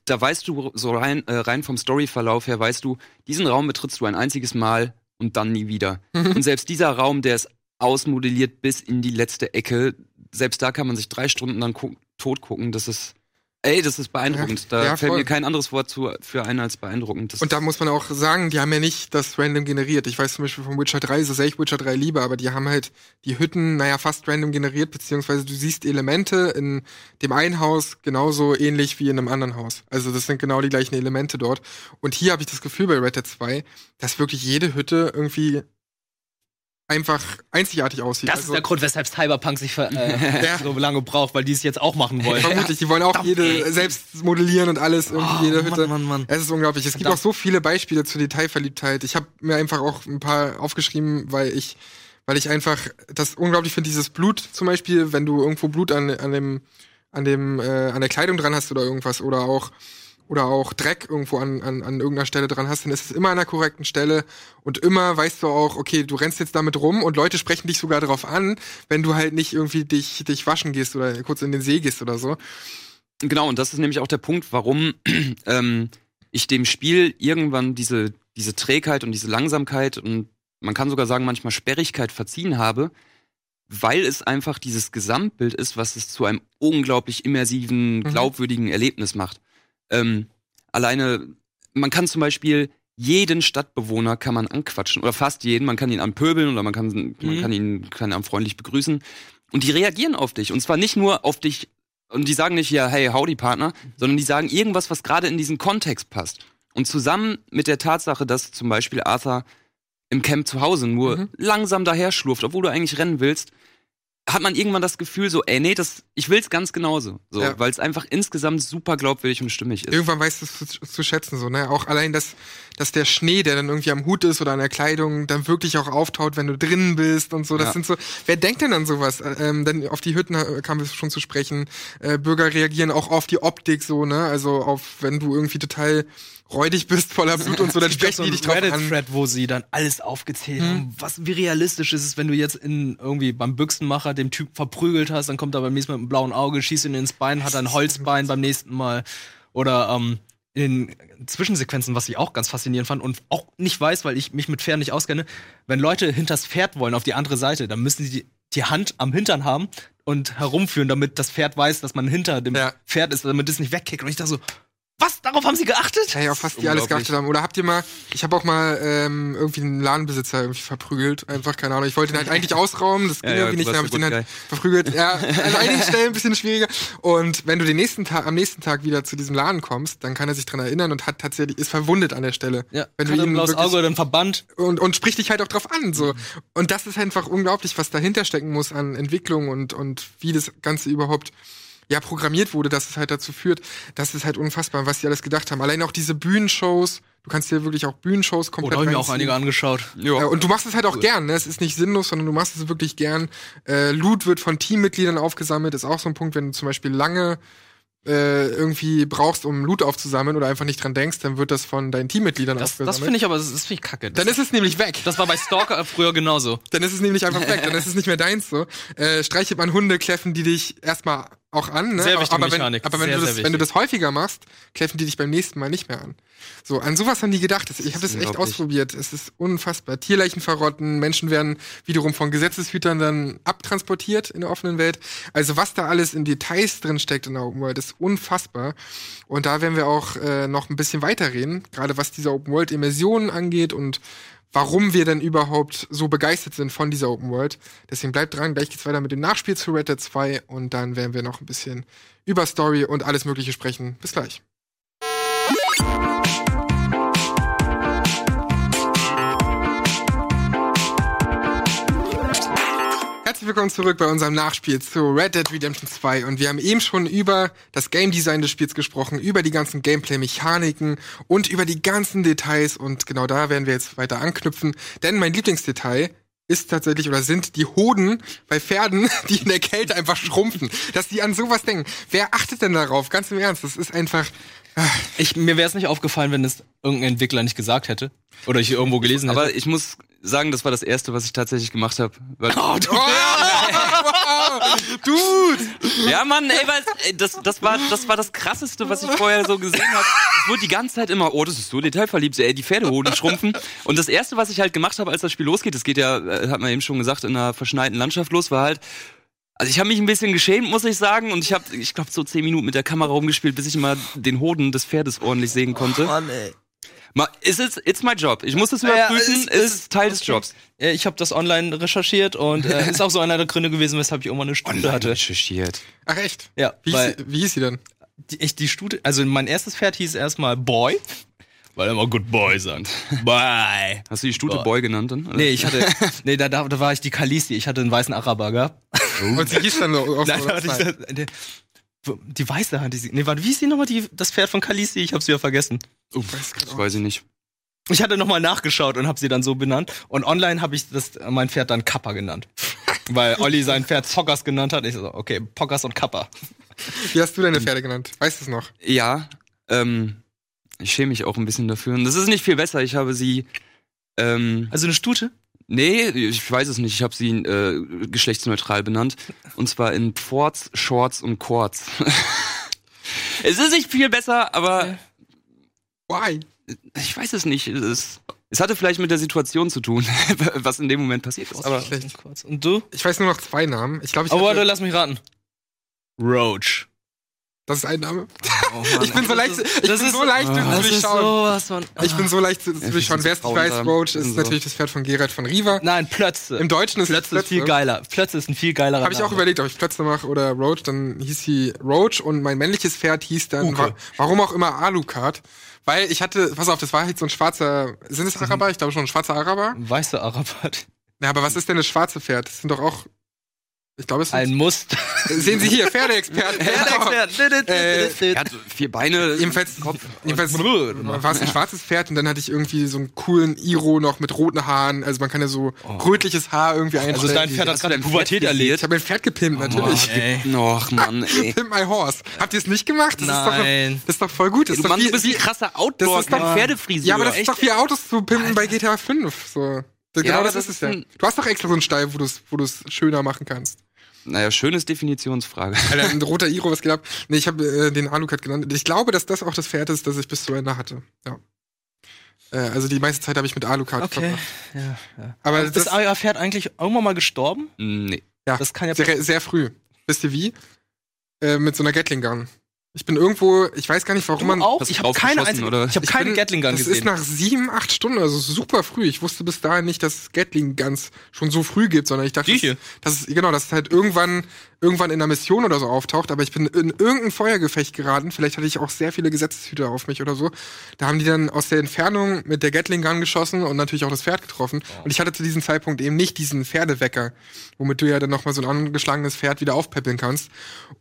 da weißt du so rein, äh, rein vom Storyverlauf her, weißt du, diesen Raum betrittst du ein einziges Mal und dann nie wieder. und selbst dieser Raum, der ist ausmodelliert bis in die letzte Ecke, selbst da kann man sich drei Stunden dann tot gucken, das ist, ey, das ist beeindruckend. Da ja, fällt voll. mir kein anderes Wort zu, für ein als beeindruckend. Das Und da muss man auch sagen, die haben ja nicht das random generiert. Ich weiß zum Beispiel von Witcher 3, so sehr ich Witcher 3 liebe, aber die haben halt die Hütten, naja, fast random generiert, beziehungsweise du siehst Elemente in dem einen Haus genauso ähnlich wie in einem anderen Haus. Also das sind genau die gleichen Elemente dort. Und hier habe ich das Gefühl bei Red Dead 2, dass wirklich jede Hütte irgendwie einfach einzigartig aussieht. Das also, ist der Grund, weshalb Cyberpunk sich äh, [laughs] Ja. so lange braucht, weil die es jetzt auch machen wollen. Vermutlich, die wollen auch Verdammt, jede ey. selbst modellieren und alles, irgendwie Oh, jede Mann, Hütte. Mann, Mann. Es ist unglaublich. Es gibt Verdammt. auch so viele Beispiele zur Detailverliebtheit. Ich habe mir einfach auch ein paar aufgeschrieben, weil ich, weil ich einfach das unglaublich finde, dieses Blut zum Beispiel, wenn du irgendwo Blut an, an dem, an dem, äh, an der Kleidung dran hast oder irgendwas oder auch oder auch Dreck irgendwo an, an, an irgendeiner Stelle dran hast, dann ist es immer an der korrekten Stelle und immer weißt du auch, okay, du rennst jetzt damit rum und Leute sprechen dich sogar darauf an, wenn du halt nicht irgendwie dich, dich waschen gehst oder kurz in den See gehst oder so. Genau, und das ist nämlich auch der Punkt, warum [clears throat] ähm, ich dem Spiel irgendwann diese, diese Trägheit und diese Langsamkeit und man kann sogar sagen, manchmal Sperrigkeit verziehen habe, weil es einfach dieses Gesamtbild ist, was es zu einem unglaublich immersiven, glaubwürdigen Erlebnis macht. Ähm, alleine, man kann zum Beispiel jeden Stadtbewohner kann man anquatschen oder fast jeden, man kann ihn anpöbeln oder man kann, man Mhm. kann ihn kann ihn freundlich begrüßen und die reagieren auf dich und zwar nicht nur auf dich und die sagen nicht ja hey howdy Partner, sondern die sagen irgendwas, was gerade in diesen Kontext passt und zusammen mit der Tatsache, dass zum Beispiel Arthur im Camp zu Hause nur Mhm. langsam daher schlurft, obwohl du eigentlich rennen willst, hat man irgendwann das Gefühl so, ey, nee, das, ich will's ganz genauso. So, Ja. weil es einfach insgesamt super glaubwürdig und stimmig ist. Irgendwann weißt du es zu, zu schätzen, so, ne? Auch allein, dass, dass der Schnee, der dann irgendwie am Hut ist oder an der Kleidung, dann wirklich auch auftaut, wenn du drinnen bist und so. Das Ja. sind so, wer denkt denn an sowas? Ähm, denn auf die Hütten äh, kamen wir schon zu sprechen. Äh, Bürger reagieren auch auf die Optik so, ne? Also auf, wenn du irgendwie total räudig bist, voller Blut und so, dann sprechen die dich so drauf einen an. Reddit-Thread, wo sie dann alles aufgezählt Hm. haben. Was, wie realistisch ist es, wenn du jetzt in irgendwie beim Büchsenmacher den Typ verprügelt hast, dann kommt er beim nächsten Mal mit einem blauen Auge, schießt ihn ins Bein, hat ein Holzbein beim nächsten Mal. Oder ähm, in Zwischensequenzen, was ich auch ganz faszinierend fand und auch nicht weiß, weil ich mich mit Pferden nicht auskenne, wenn Leute hinters Pferd wollen, auf die andere Seite, dann müssen sie die, die Hand am Hintern haben und herumführen, damit das Pferd weiß, dass man hinter dem Ja. Pferd ist, damit es nicht wegkickt. Und ich dachte so, was? Da darauf haben sie geachtet? Hey, auf fast die alles geachtet haben. Oder habt ihr mal, ich habe auch mal ähm, irgendwie einen Ladenbesitzer irgendwie verprügelt. Einfach, keine Ahnung. Ich wollte ihn halt eigentlich ausrauben, das ging Ja, ja, irgendwie nicht, dann habe ich den halt verprügelt. Ja, [laughs] an einigen Stellen ein bisschen schwieriger. Und wenn du den nächsten Tag, am nächsten Tag wieder zu diesem Laden kommst, dann kann er sich dran erinnern und hat tatsächlich, ist verwundet an der Stelle. Ja, Wenn du ihn blaues wirklich- Auge oder ein Verband. und, und spricht dich halt auch drauf an, so. Und das ist einfach unglaublich, was dahinter stecken muss an Entwicklung und, und wie das Ganze überhaupt ja, programmiert wurde, dass es halt dazu führt, das ist halt unfassbar, was die alles gedacht haben. Allein auch diese Bühnenshows, du kannst dir wirklich auch Bühnenshows Oh, komplett da habe ich mir auch einige angeschaut. Ja. Und du machst es halt auch gern, ne? Es ist nicht sinnlos, sondern du machst es wirklich gern. Äh, Loot wird von Teammitgliedern aufgesammelt, ist auch so ein Punkt, wenn du zum Beispiel lange äh, irgendwie brauchst, um Loot aufzusammeln oder einfach nicht dran denkst, dann wird das von deinen Teammitgliedern Das, aufgesammelt. das finde ich aber, das, das finde ich kacke. Das, dann ist es nämlich weg. das war bei Stalker [laughs] früher genauso. Dann ist es nämlich einfach weg, dann ist es nicht mehr deins so. Äh, streichelt man Hunde, kläffen die dich erstmal auch an, ne? Sehr wichtige aber wenn, Mechanik. aber wenn, Sehr, du sehr das, wenn du das häufiger machst, kläffen die dich beim nächsten Mal nicht mehr an. So, an sowas haben die gedacht. Ich habe das echt ausprobiert. Es ist unfassbar. Tierleichen verrotten, Menschen werden wiederum von Gesetzeshütern dann abtransportiert in der offenen Welt. Also was da alles in Details drin steckt in der Open World, ist unfassbar. Und da werden wir auch äh, noch ein bisschen weiterreden, gerade was diese Open World Immersionen angeht und warum wir denn überhaupt so begeistert sind von dieser Open World. Deswegen bleibt dran, gleich geht's weiter mit dem Nachspiel zu Red Dead 2 und dann werden wir noch ein bisschen über Story und alles Mögliche sprechen. Bis gleich. Herzlich willkommen zurück bei unserem Nachspiel zu Red Dead Redemption 2 und wir haben eben schon über das Game Design des Spiels gesprochen, über die ganzen Gameplay-Mechaniken und über die ganzen Details und genau da werden wir jetzt weiter anknüpfen, denn mein Lieblingsdetail ist tatsächlich oder sind die Hoden bei Pferden, [laughs] die in der Kälte einfach schrumpfen, dass die an sowas denken. Wer achtet denn darauf? Ganz im Ernst, das ist einfach Ich, mir wäre es nicht aufgefallen, wenn es irgendein Entwickler nicht gesagt hätte. Oder ich irgendwo gelesen hätte. Aber ich muss sagen, das war das erste, was ich tatsächlich gemacht habe. Oh, [laughs] Dude! Ja, Mann, ey, weil, ey, das, das, war, das war das Krasseste, was ich vorher so gesehen habe. Es wurde die ganze Zeit immer, oh, das ist so detailverliebt, ey, die Pferdehoden schrumpfen. Und das Erste, was ich halt gemacht habe, als das Spiel losgeht, das geht ja, äh, hat man eben schon gesagt, in einer verschneiten Landschaft los, war halt, also ich habe mich ein bisschen geschämt, muss ich sagen, und ich habe, ich glaube, so zehn Minuten mit der Kamera rumgespielt, bis ich mal den Hoden des Pferdes ordentlich sehen konnte. Mann, ey. Ma, ist es, it's my job. Ich muss es Ja, überprüfen, es- es ist Teil des Jobs. Ja, Ich habe das online recherchiert und äh, [laughs] ist auch so einer der Gründe gewesen, weshalb ich irgendwann eine Stute hatte. recherchiert. Ach echt? Ja, Wie weil hieß, wie hieß sie denn? die, ich, die Stute, also mein erstes Pferd hieß erstmal Boy, weil er immer Good Boy sagt. Boy. Hast du die Stute Boah. Boy genannt dann? oder? Nee, ich hatte, [laughs] nee, da, da, da war ich die Kalisi, ich hatte einen weißen Araber gehabt. Und sie hieß dann noch auch Nein, so da hatte ich, zwei. Die, die weiße hatte sie. Nee, warte, wie hieß die nochmal, die, das Pferd von Kalisi? Ich hab's wieder vergessen. Oh, weiß grad Das weiß ich nicht. Ich hatte nochmal nachgeschaut und habe sie dann so benannt. Und online habe ich das, mein Pferd dann Kappa genannt. [laughs] Weil Olli sein Pferd Zockers genannt hat. Ich so, okay, Pockers und Kappa. Wie hast du deine Pferde genannt? Weißt du es noch? Ja, ähm, ich schäme mich auch ein bisschen dafür. Und das ist nicht viel besser. Ich habe sie, ähm, Also eine Stute? Nee, ich weiß es nicht. Ich habe sie äh, geschlechtsneutral benannt. Und zwar in Pforts, Shorts und Quartz. [laughs] es ist nicht viel besser, aber Why? ich weiß es nicht. Es, es hatte vielleicht mit der Situation zu tun, [laughs] was in dem Moment passiert ist. Aber Schlecht. Und du? Ich weiß nur noch zwei Namen. Ich glaube, ich Oh, warte, lass mich raten. Roach. Das ist ein Name. Oh, Ich bin so leicht, ich das bin ist- so leicht zu Das ist durchschauen. sowas von. Ich bin so leicht zu durchschauen. Wer es so nicht weiß. Roach ist so- natürlich das Pferd von Gerard von Riva. Nein, Plötze. Im Deutschen ist Plötze ist viel Plötze. geiler. Plötze ist ein viel geilerer Habe ich auch überlegt, ob ich Plötze mache oder Roach. Dann hieß sie Roach und mein männliches Pferd hieß dann, wa warum auch immer Alucard. Weil ich hatte, pass auf, das war halt so ein schwarzer, sind es Araber? Ich glaube schon ein schwarzer Araber. Weiße Arabat. Ja, aber was ist denn das schwarze Pferd? Das sind doch auch, ich glaube, es sind, Ein Must. sehen Sie hier, Pferdeexperten. [laughs] Äh, er hat vier Beine. [laughs] Jedenfalls, jedenfalls war es ein schwarzes Pferd und dann hatte ich irgendwie so einen coolen Iro noch mit roten Haaren. Also man kann ja so rötliches Haar irgendwie einstellen. Also dein Pferd hat gerade Pubertät erlebt. ich habe mein Pferd gepimpt, natürlich. ey. Och, Mann, ey. [laughs] Pimp my horse. Habt ihr es nicht gemacht? Das Nein. Ist doch, das ist doch voll gut. Das Du ist doch Mann, wie, du bist wie, ein krasser das Outdoor ist doch- mit Pferdefrisur. Ja, aber das ist doch wie Autos zu pimpen bei GTA 5. So. Genau aber das, das ist es ist ja. Du hast doch extra so einen Stall, wo du es wo du's schöner machen kannst. Naja, schönes Definitionsfrage. Alter, [laughs] ein roter Iro, was geht ab? Nee, ich habe äh, den Alucard genannt. Ich glaube, dass das auch das Pferd ist, das ich bis zu Ende hatte. Ja. Äh, also die meiste Zeit habe ich mit Alucard Okay. verbracht. Ja, ja. Aber Ist das, euer Pferd eigentlich irgendwann mal gestorben? Nee. ja, Das kann ja sehr, sehr früh. Wisst ihr wie? Äh, mit so einer Gatling Gun. Ich bin irgendwo, ich weiß gar nicht, warum man. auch? Ich habe keine einzige, oder? ich habe keine bin- Gatling Gun Das ist gesehen. nach sieben, acht Stunden, also super früh. Ich wusste bis dahin nicht, dass es Gatling Guns schon so früh gibt, sondern ich dachte, dass, dass es, genau, dass es halt irgendwann, irgendwann in einer Mission oder so auftaucht. Aber ich bin in irgendein Feuergefecht geraten. Vielleicht hatte ich auch sehr viele Gesetzeshüter auf mich oder so. Da haben die dann aus der Entfernung mit der Gatling Gun geschossen und natürlich auch das Pferd getroffen. Und ich hatte zu diesem Zeitpunkt eben nicht diesen Pferdewecker, womit du ja dann nochmal so ein angeschlagenes Pferd wieder aufpäppeln kannst.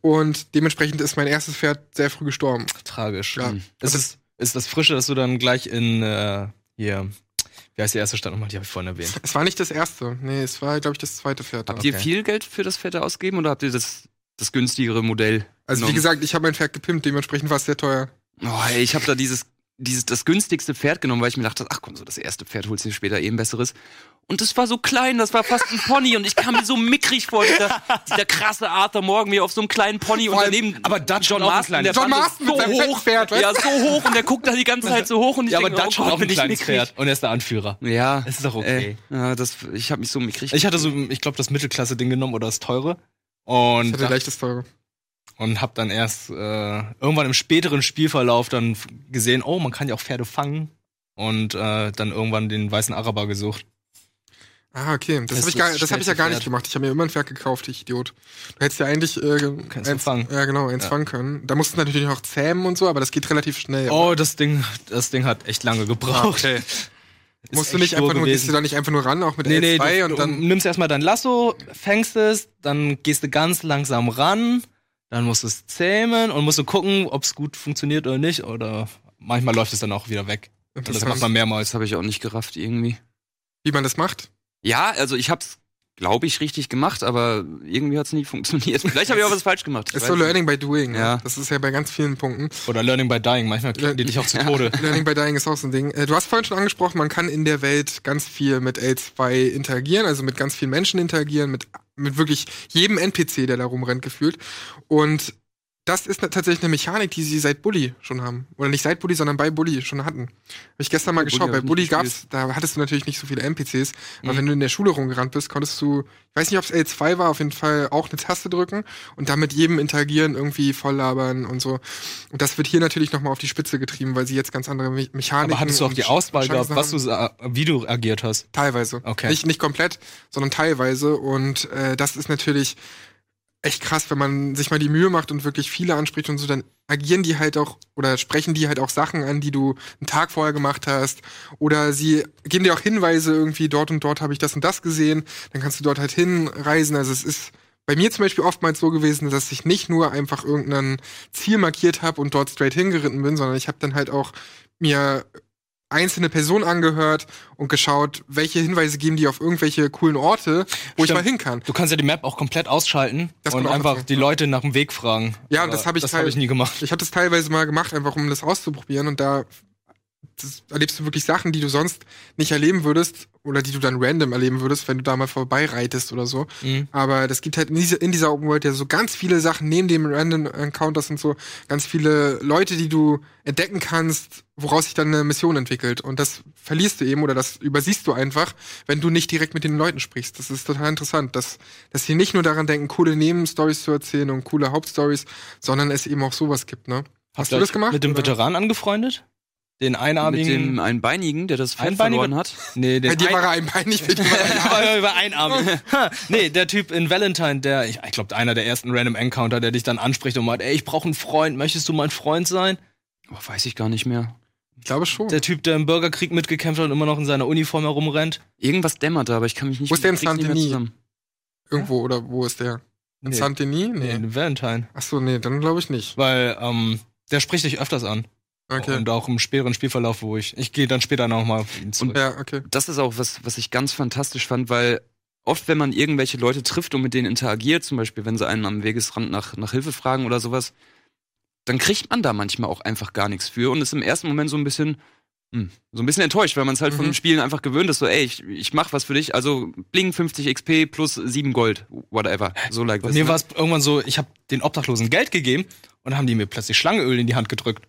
Und dementsprechend ist mein erstes Pferd sehr früh gestorben. Tragisch. Ja. Ist, es, ist das Frische, dass du dann gleich in äh, hier, wie heißt die erste Stadt nochmal? Die habe ich vorhin erwähnt. Es war nicht das erste. Nee, es war, glaube ich, das zweite Pferd. Habt ihr Okay. viel Geld für das Pferd ausgegeben oder habt ihr das, das günstigere Modell? Also wie genommen? gesagt, ich habe mein Pferd gepimpt, dementsprechend war es sehr teuer. Oh, ey, ich habe da dieses, dieses, das günstigste Pferd genommen, weil ich mir dachte, ach komm, so das erste Pferd holst du dir später eben besseres. Und das war so klein, das war fast ein Pony und ich kam mir so mickrig vor, dieser, dieser krasse Arthur Morgan mir auf so einem kleinen Pony und daneben aber Dutch John Marston, der John Marston das so hoch. Pferd, weißt Ja, so hoch und der guckt da die ganze Zeit so hoch und ich Ja, aber denke, Dutch oh hat Gott, auch ein bin ich kleines mickrig. Pferd und er ist der Anführer. Ja. Ist doch okay. Äh, ja, das, ich habe mich so mickrig. Ich hatte so, ich glaube, das Mittelklasse-Ding genommen oder das teure. Und, Ich hatte gleich das teure. Und hab dann erst äh, irgendwann im späteren Spielverlauf dann gesehen, oh, man kann ja auch Pferde fangen. Und äh, dann irgendwann den weißen Araber gesucht. Ah, okay. Das Das habe ich, gar- das hab ich ja gar nicht gemacht. Ich habe mir immer ein Pferd gekauft, ich Idiot. Du hättest ja eigentlich äh, du eins, fangen. Ja, genau, eins Ja. fangen können. Da musst du natürlich noch zähmen und so, aber das geht relativ schnell. Oh, das Ding, das Ding hat echt lange gebraucht. okay. [laughs] Ist musst du nicht einfach nur, gehst du da nicht einfach nur ran, auch mit Nee, nee, L2 du, und du dann. nimmst erstmal dein Lasso, fängst es, dann gehst du ganz langsam ran, dann musst du es zähmen und musst du gucken, ob es gut funktioniert oder nicht. Oder manchmal läuft es dann auch wieder weg. Und das macht man mehrmals. Das habe ich auch nicht gerafft irgendwie. Wie man das macht. Ja, also ich hab's, glaube ich, richtig gemacht, aber irgendwie hat's nie funktioniert. [laughs] Vielleicht habe ich auch was falsch gemacht. ich Ist so. Learning by Doing. Ja. Ja. Das ist ja bei ganz vielen Punkten. Oder Learning by Dying, manchmal kriegen die dich auch zu Tode. [laughs] Learning by Dying ist auch so ein Ding. Äh, Du hast vorhin schon angesprochen, man kann in der Welt ganz viel mit L2 interagieren, also mit ganz vielen Menschen interagieren, mit, mit wirklich jedem NPC, der da rumrennt, gefühlt. Und das ist ne- tatsächlich eine Mechanik, die sie seit Bully schon haben. Oder nicht seit Bully, sondern bei Bully schon hatten. Habe ich gestern mal geschaut. hab Bei Bully gab's, da hattest du natürlich nicht so viele NPCs, aber Mhm. wenn du in der Schule rumgerannt bist, konntest du, ich weiß nicht, ob es L2 war, auf jeden Fall auch eine Taste drücken und dann mit jedem interagieren, irgendwie voll labern und so. Und das wird hier natürlich nochmal auf die Spitze getrieben, weil sie jetzt ganz andere Me Mechaniken Aber hattest du auch die Auswahl gehabt, was du, wie du agiert hast? Teilweise. Okay. Nicht, nicht komplett, sondern teilweise. Und äh, das ist natürlich echt krass, wenn man sich mal die Mühe macht und wirklich viele anspricht und so, dann agieren die halt auch oder sprechen die halt auch Sachen an, die du einen Tag vorher gemacht hast. Oder sie geben dir auch Hinweise irgendwie, dort und dort habe ich das und das gesehen. Dann kannst du dort halt hinreisen. Also es ist bei mir zum Beispiel oftmals so gewesen, dass ich nicht nur einfach irgendein Ziel markiert habe und dort straight hingeritten bin, sondern ich habe dann halt auch mir einzelne Personen angehört und geschaut, welche Hinweise geben die auf irgendwelche coolen Orte, wo ich Stimmt. mal hin kann. Du kannst ja die Map auch komplett ausschalten Das und einfach dazu. die Leute nach dem Weg fragen. Ja, Aber das habe ich das habe ich nie gemacht. Ich habe das teilweise mal gemacht, einfach um das auszuprobieren und da das erlebst du wirklich Sachen, die du sonst nicht erleben würdest oder die du dann random erleben würdest, wenn du da mal vorbeireitest oder so. Mhm. Aber das gibt halt in, diese, in dieser Open World ja so ganz viele Sachen neben dem Random Encounters und so, ganz viele Leute, die du entdecken kannst, woraus sich dann eine Mission entwickelt. Und das verlierst du eben oder das übersiehst du einfach, wenn du nicht direkt mit den Leuten sprichst. Das ist total interessant, dass, dass sie nicht nur daran denken, coole Nebenstories zu erzählen und coole Hauptstories, sondern es eben auch sowas gibt, ne? Hast du ihr das gemacht? Mit dem oder? Veteran angefreundet? Den Mit einarmigen? dem Einbeinigen, der das Pferd Einbeiniger- verloren hat. nee, den Bei dir ein- war er einbeinig, bei dir war [laughs] er Ja, über einarmig. Ha, nee, der Typ in Valentine, der, ich, ich glaube, einer der ersten Random Encounter, der dich dann anspricht und meint, ey, ich brauche einen Freund, möchtest du mein Freund sein? Oh, weiß ich gar nicht mehr. Ich glaube schon. Der Typ, der im Bürgerkrieg mitgekämpft hat und immer noch in seiner Uniform herumrennt. Irgendwas dämmert da, aber ich kann mich nicht Wo ist der in krieg's nicht mehr Saint-Denis? zusammen. Irgendwo, oder wo ist der? In Nee. Saint-Denis? Nee, Nee. in Valentine. Ach so, nee, dann glaube ich nicht. Weil, ähm, der spricht dich öfters an. Okay. Und auch im späteren Spielverlauf, wo ich, ich gehe dann später nochmal auf ihn zurück. Ja, okay. Das ist auch was, was ich ganz fantastisch fand, weil oft, wenn man irgendwelche Leute trifft und mit denen interagiert, zum Beispiel, wenn sie einen am Wegesrand nach, nach Hilfe fragen oder sowas, dann kriegt man da manchmal auch einfach gar nichts für und ist im ersten Moment so ein bisschen, hm, so ein bisschen enttäuscht, weil man es halt von Mhm. den Spielen einfach gewöhnt ist, so, ey, ich, ich mach was für dich, also bling 50 XP plus 7 Gold, whatever, so like Bei this, mir ne? war es irgendwann so, ich habe den Obdachlosen Geld gegeben und dann haben die mir plötzlich Schlangenöl in die Hand gedrückt.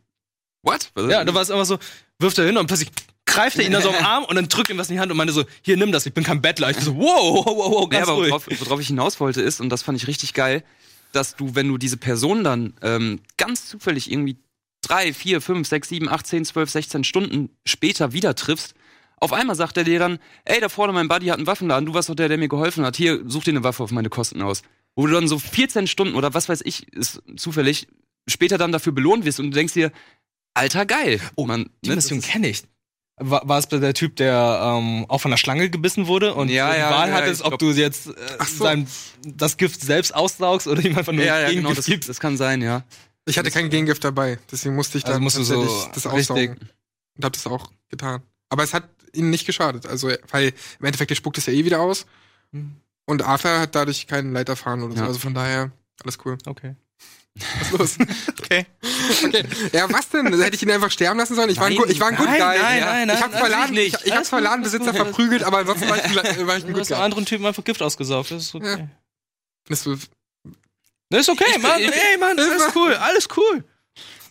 What? Was- Ja, da war es immer so, wirft er hin und plötzlich greift er ihn dann so am Arm und dann drückt ihm was in die Hand und meinte so, hier nimm das, ich bin kein Bettler. Ich so, wow, wow, wow, wow Ja, ganz aber worauf, worauf ich hinaus wollte ist, und das fand ich richtig geil, dass du, wenn du diese Person dann ähm, ganz zufällig irgendwie drei, vier, fünf, sechs, sieben, acht, zehn, zwölf, sechzehn Stunden später wieder triffst, auf einmal sagt er dir dann, ey, da vorne mein Buddy hat einen Waffenladen, du warst doch der, der mir geholfen hat, hier, such dir eine Waffe auf meine Kosten aus. Wo du dann so 14 Stunden oder was weiß ich, ist zufällig, später dann dafür belohnt wirst und du denkst dir, alter geil. Oh, Man, Die ne, Mission kenne ich. War, war es bei der Typ, der ähm, auch von der Schlange gebissen wurde und Ja, die ja, Wahl ja, hattest, ob glaub- du jetzt äh, so. sein, das Gift selbst aussaugst oder ihm einfach nur ja, ja, Gegengift genau, das, gibst. das kann sein, ja. Ich hatte kein Gegengift dabei, deswegen musste ich dann Also musst du so das aussaugen. richtig- Und hab das auch getan. Aber es hat ihnen nicht geschadet. Also, weil im Endeffekt, der spuckt es ja eh wieder aus. Hm. Und Arthur hat dadurch keinen Leid erfahren oder so. Ja. Also von daher, alles cool. Okay. Was ist los? [laughs] okay. Okay. Ja, was denn? Hätte ich ihn einfach sterben lassen sollen? Ich war ein, Nein, ich war ein Good nein, Guy. nein, ja. nein, nein, ich habe natürlich Verladen, nicht. ich, ich hab Alles zwar gut, Ladenbesitzer alles gut. verprügelt, aber ansonsten war ich, ein- [laughs] war ich ein Du Good hast einem Guy. anderen Typen einfach Gift ausgesaugt. Das ist okay. Ja. Findest du- Das ist okay, Mann. Ey, Mann, alles [laughs] cool, alles cool.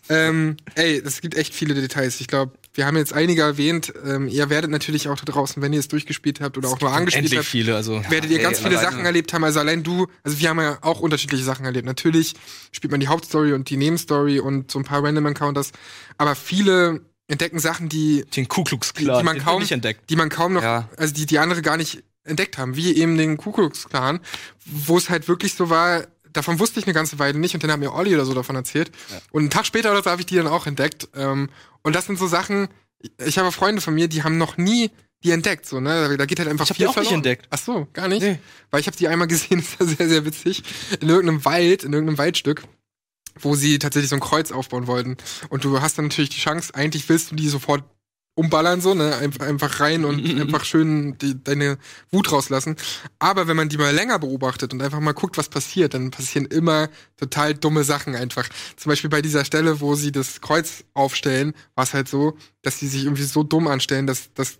Ähm, ey, es gibt echt viele Details. Ich glaube, wir haben jetzt einige erwähnt. Ähm, ihr werdet natürlich auch da draußen, wenn ihr es durchgespielt habt oder auch nur angespielt Endlich habt, viele, also. werdet ihr ey, ganz viele Sachen erlebt haben. Also allein du, also wir haben ja auch unterschiedliche Sachen erlebt. Natürlich spielt man die Hauptstory und die Nebenstory und so ein paar Random Encounters, aber viele entdecken Sachen, die, Den Ku Klux Klan, Die man kaum- ich entdeckt. die man kaum noch, Ja. also die, die andere gar nicht entdeckt haben, wie eben den Ku Klux Klan, wo es halt wirklich so war, davon wusste ich eine ganze Weile nicht und dann hat mir Olli oder so davon erzählt. Und einen Tag später oder so habe ich die dann auch entdeckt. Ähm, und das sind so Sachen, ich habe Freunde von mir, die haben noch nie die entdeckt, so, ne? Da geht halt einfach Ich hab viel die auch nicht entdeckt. Ach so, gar nicht? Nee. Weil ich habe die einmal gesehen, [laughs] das war sehr, sehr witzig, in irgendeinem Wald, in irgendeinem Waldstück, wo sie tatsächlich so ein Kreuz aufbauen wollten. Und du hast dann natürlich die Chance, eigentlich willst du die sofort umballern, so, ne? Einfach, rein und [laughs] einfach schön die, deine Wut rauslassen. Aber wenn man die mal länger beobachtet und einfach mal guckt, was passiert, dann passieren immer total dumme Sachen einfach. Zum Beispiel bei dieser Stelle, wo sie das Kreuz aufstellen, war es halt so, dass sie sich irgendwie so dumm anstellen, dass das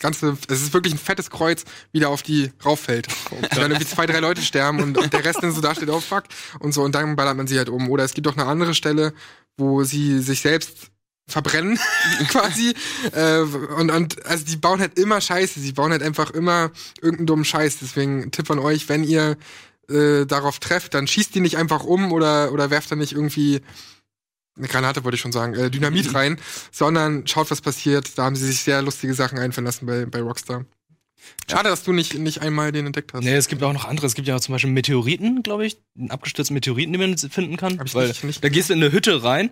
ganze, es ist wirklich ein fettes Kreuz, wieder auf die rauffällt. Und dann irgendwie zwei, drei Leute sterben und, und der Rest dann so da steht, oh fuck, und so, und dann ballert man sie halt um. Oder es gibt auch eine andere Stelle, wo sie sich selbst verbrennen, [laughs] quasi. Äh, und, und also die bauen halt immer Scheiße, sie bauen halt einfach immer irgendeinen dummen Scheiß. Deswegen Tipp von euch, wenn ihr äh, darauf trefft, dann schießt die nicht einfach um oder, oder werft da nicht irgendwie eine Granate wollte ich schon sagen, äh, Dynamit rein, sondern schaut, was passiert. Da haben sie sich sehr lustige Sachen einfallen lassen bei, bei Rockstar. Schade, dass du nicht, nicht einmal den entdeckt hast. Nee, es gibt auch noch andere. Es gibt ja auch zum Beispiel Meteoriten, glaube ich. Einen abgestürzten Meteoriten, den man finden kann. Hab ich Weil nicht- nicht da gehst du in eine Hütte rein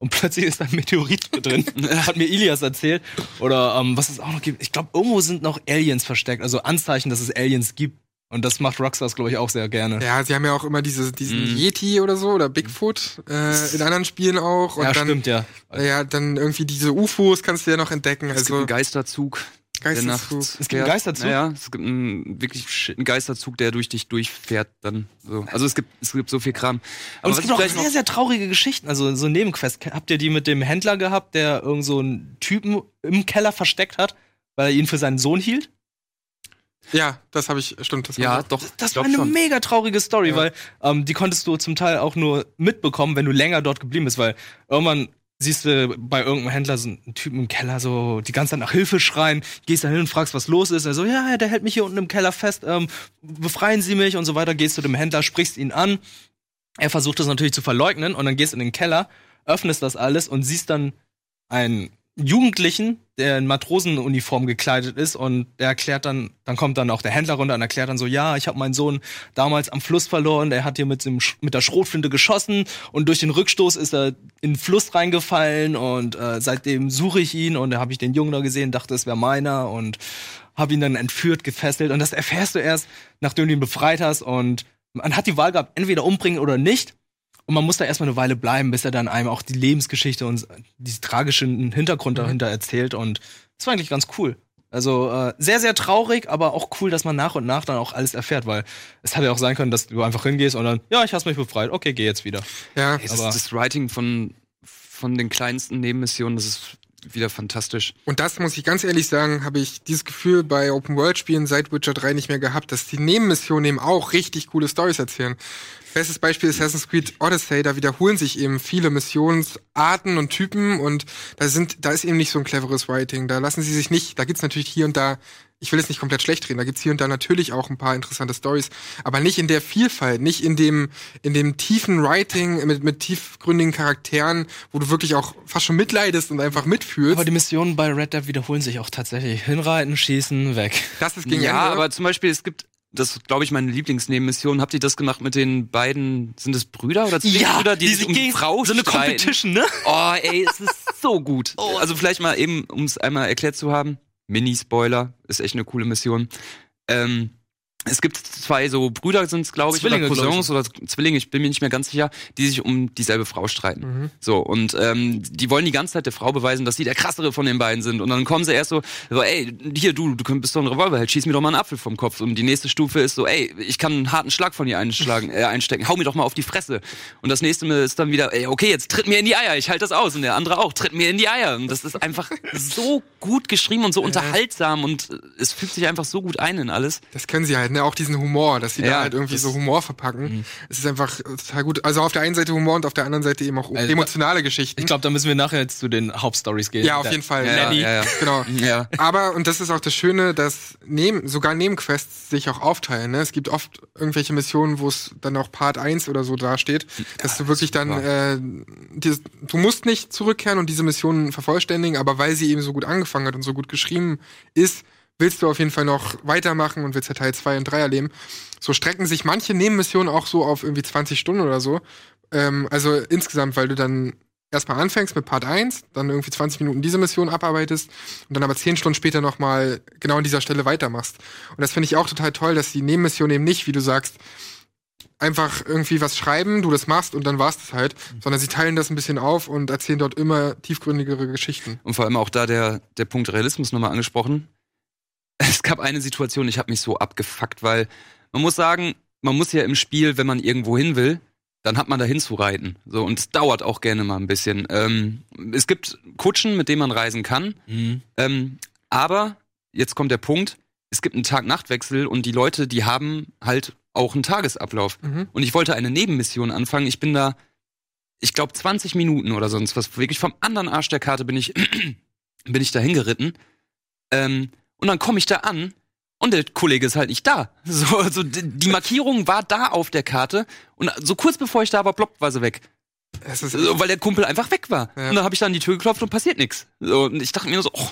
und plötzlich ist da ein Meteorit [laughs] drin. Hat mir Ilias erzählt. Oder ähm, was es auch noch gibt. Ich glaube, irgendwo sind noch Aliens versteckt. Also Anzeichen, dass es Aliens gibt. Und das macht Rockstars, glaube ich, auch sehr gerne. Ja, sie haben ja auch immer diese, diesen Mhm. Yeti oder so oder Bigfoot äh, in anderen Spielen auch. Und ja, dann, stimmt, ja. Ja, dann irgendwie diese UFOs kannst du ja noch entdecken. Es gibt Also einen Geisterzug. Geisterzug. Es gibt einen. Geisterzug? Ja, es gibt einen, wirklich einen Geisterzug, der durch dich durchfährt dann. So. Also es gibt, es gibt so viel Kram. Und Aber es was gibt auch sehr, sehr traurige Geschichten. Also so Nebenquests. Habt ihr die mit dem Händler gehabt, der irgend so einen Typen im Keller versteckt hat, weil er ihn für seinen Sohn hielt? Ja, das habe ich, stimmt. Das ja, doch, Das ich war eine schon. mega traurige Story, Ja. weil ähm, die konntest du zum Teil auch nur mitbekommen, wenn du länger dort geblieben bist, weil irgendwann siehst du bei irgendeinem Händler so einen Typen im Keller so die ganze Zeit nach Hilfe schreien, gehst da hin und fragst, was los ist. Er so, ja, der hält mich hier unten im Keller fest, ähm, befreien Sie mich und so weiter. Gehst zu dem Händler, sprichst ihn an. Er versucht das natürlich zu verleugnen und dann gehst in den Keller, öffnest das alles und siehst dann einen Jugendlichen, der in Matrosenuniform gekleidet ist und der erklärt dann, dann kommt dann auch der Händler runter und erklärt dann so, ja, ich habe meinen Sohn damals am Fluss verloren, der hat hier mit, dem, mit der Schrotflinte geschossen und durch den Rückstoß ist er in den Fluss reingefallen und äh, seitdem suche ich ihn und da habe ich den Jungen da gesehen, dachte, es wäre meiner und habe ihn dann entführt, gefesselt und das erfährst du erst, nachdem du ihn befreit hast und man hat die Wahl gehabt, entweder umbringen oder nicht. Und man muss da erstmal eine Weile bleiben, bis er dann einem auch die Lebensgeschichte und diesen tragischen Hintergrund dahinter erzählt. Und das war eigentlich ganz cool. Also äh, sehr, sehr traurig, aber auch cool, dass man nach und nach dann auch alles erfährt, weil es hätte ja auch sein können, dass du einfach hingehst und dann, ja, ich hast mich befreit, okay, geh jetzt wieder. Ja, Ey, das, aber- das Writing von, von den kleinsten Nebenmissionen, das ist wieder fantastisch. Und das muss ich ganz ehrlich sagen, habe ich dieses Gefühl bei Open World Spielen seit Witcher 3 nicht mehr gehabt, dass die Nebenmissionen eben auch richtig coole Stories erzählen. Bestes Beispiel Assassin's Creed Odyssey, da wiederholen sich eben viele Missionsarten und Typen und da sind, da ist eben nicht so ein cleveres Writing. Da lassen sie sich nicht, da gibt's natürlich hier und da ich will jetzt nicht komplett schlecht reden, da gibt's hier und da natürlich auch ein paar interessante Stories, aber nicht in der Vielfalt, nicht in dem, in dem tiefen Writing mit, mit tiefgründigen Charakteren, wo du wirklich auch fast schon mitleidest und einfach mitfühlst. Aber die Missionen bei Red Dead wiederholen sich auch tatsächlich. Hinreiten, schießen, weg. das ist gegen ja, aber zum Beispiel, es gibt, das ist, glaube ich, meine Lieblingsnebenmission. Habt ihr das gemacht mit den beiden, sind es Brüder oder Zwillingsbrüder, die, sich um die Frau so eine streiten? Competition, ne? Oh, ey, es ist so gut. [laughs] Also vielleicht mal eben, um es einmal erklärt zu haben. Mini-Spoiler, ist echt eine coole Mission. Ähm, es gibt zwei so Brüder sind es, glaube ich, Zwillinge, oder glaub ich. Cousins oder Zwillinge, ich bin mir nicht mehr ganz sicher, die sich um dieselbe Frau streiten. Mhm. So, und ähm, die wollen die ganze Zeit der Frau beweisen, dass sie der krassere von den beiden sind. Und dann kommen sie erst so, so ey, hier, du, du bist doch ein Revolverheld, schieß mir doch mal einen Apfel vom Kopf. Und die nächste Stufe ist so, ey, ich kann einen harten Schlag von dir einschlagen, [laughs] äh, einstecken, hau mir doch mal auf die Fresse. Und das nächste ist dann wieder, ey, okay, jetzt tritt mir in die Eier, ich halte das aus. Und der andere auch, tritt mir in die Eier. Und das ist einfach so gut geschrieben und so unterhaltsam und es fügt sich einfach so gut ein in alles. Das können sie halt, ne? Auch diesen Humor, dass sie da Ja, halt irgendwie so Humor verpacken. Es ist einfach total gut. Also auf der einen Seite Humor und auf der anderen Seite eben auch Also, emotionale Geschichten. Ich glaube, da müssen wir nachher jetzt zu den Hauptstories gehen. ja, auf jeden Fall. Ja, ja. Genau. [laughs] Aber, und das ist auch das Schöne, dass neben, sogar Nebenquests sich auch aufteilen. Ne? Es gibt oft irgendwelche Missionen, wo es dann auch Part 1 oder so dasteht, dass du wirklich dann, äh, die, du musst nicht zurückkehren und diese Missionen vervollständigen, aber weil sie eben so gut angefangen hat und so gut geschrieben ist, willst du auf jeden Fall noch weitermachen und willst ja Teil 2 und 3 erleben. So strecken sich manche Nebenmissionen auch so auf irgendwie 20 Stunden oder so. Ähm, also insgesamt, weil du dann erstmal anfängst mit Part 1, dann irgendwie 20 Minuten diese Mission abarbeitest und dann aber 10 Stunden später nochmal genau an dieser Stelle weitermachst. Und das finde ich auch total toll, dass die Nebenmission eben nicht, wie du sagst, einfach irgendwie was schreiben, du das machst und dann war's das halt, sondern sie teilen das ein bisschen auf und erzählen dort immer tiefgründigere Geschichten. Und vor allem auch da der, der Punkt Realismus nochmal angesprochen. [laughs] Es gab eine Situation, ich habe mich so abgefuckt, weil man muss sagen, man muss ja im Spiel, wenn man irgendwo hin will, dann hat man da hinzureiten. So, und es dauert auch gerne mal ein bisschen. Ähm, es gibt Kutschen, mit denen man reisen kann. Mhm. Ähm, aber, jetzt kommt der Punkt, es gibt einen Tag-Nacht-Wechsel und die Leute, die haben halt auch einen Tagesablauf. Mhm. Und ich wollte eine Nebenmission anfangen. Ich bin da, ich glaube, 20 Minuten oder sonst was. Wirklich vom anderen Arsch der Karte bin ich, [clears throat] bin ich da hingeritten. Ähm, und dann komme ich da an und der Kollege ist halt nicht da. [laughs] So, also die Markierung war da auf der Karte und so kurz bevor ich da war, ploppt war sie weg. Es So, weil der Kumpel einfach weg war. Ja. Und dann habe ich da an die Tür geklopft und passiert nichts. So, und ich dachte mir nur so, oh,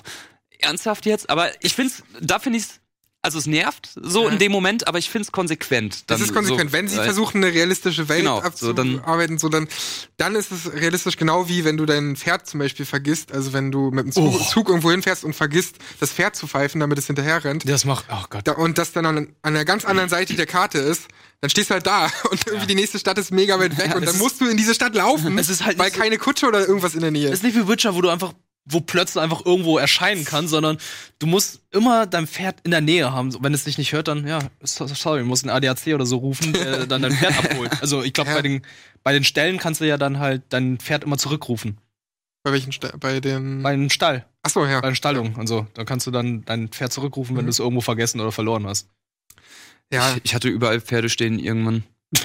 ernsthaft jetzt? Aber ich find's, da finde ich's, also es nervt so Ja. in dem Moment, aber ich find's konsequent. das ist konsequent. So, wenn sie äh, versuchen, eine realistische Welt Genau, so dann- abzuarbeiten, so dann, dann ist es realistisch genau wie wenn du dein Pferd zum Beispiel vergisst. Also wenn du mit dem Zug, Oh. Zug irgendwo hinfährst und vergisst, das Pferd zu pfeifen, damit es hinterher rennt. Das macht, oh Gott. Da, und das dann an, an einer ganz anderen Seite der Karte ist, dann stehst du halt da [laughs] und irgendwie die nächste Stadt ist mega weit weg Ja, und es dann musst du in diese Stadt laufen, [laughs] Es ist halt weil so- keine Kutsche oder irgendwas in der Nähe ist. ist nicht wie Witcher, wo du einfach, wo plötzlich einfach irgendwo erscheinen kann, sondern du musst immer dein Pferd in der Nähe haben. Wenn es dich nicht hört, dann, ja, so- sorry, du musst einen ADAC oder so rufen, der [laughs] dann dein Pferd abholt. Also ich glaube, Ja. bei, den, bei den Stellen kannst du ja dann halt dein Pferd immer zurückrufen. Bei welchen Sta bei den. Bei einem Stall, Achso, ja. bei den Stallungen und so. Dann kannst du dann dein Pferd zurückrufen, wenn Mhm. du es irgendwo vergessen oder verloren hast. Ja, Ich, ich hatte überall Pferde stehen irgendwann. [laughs]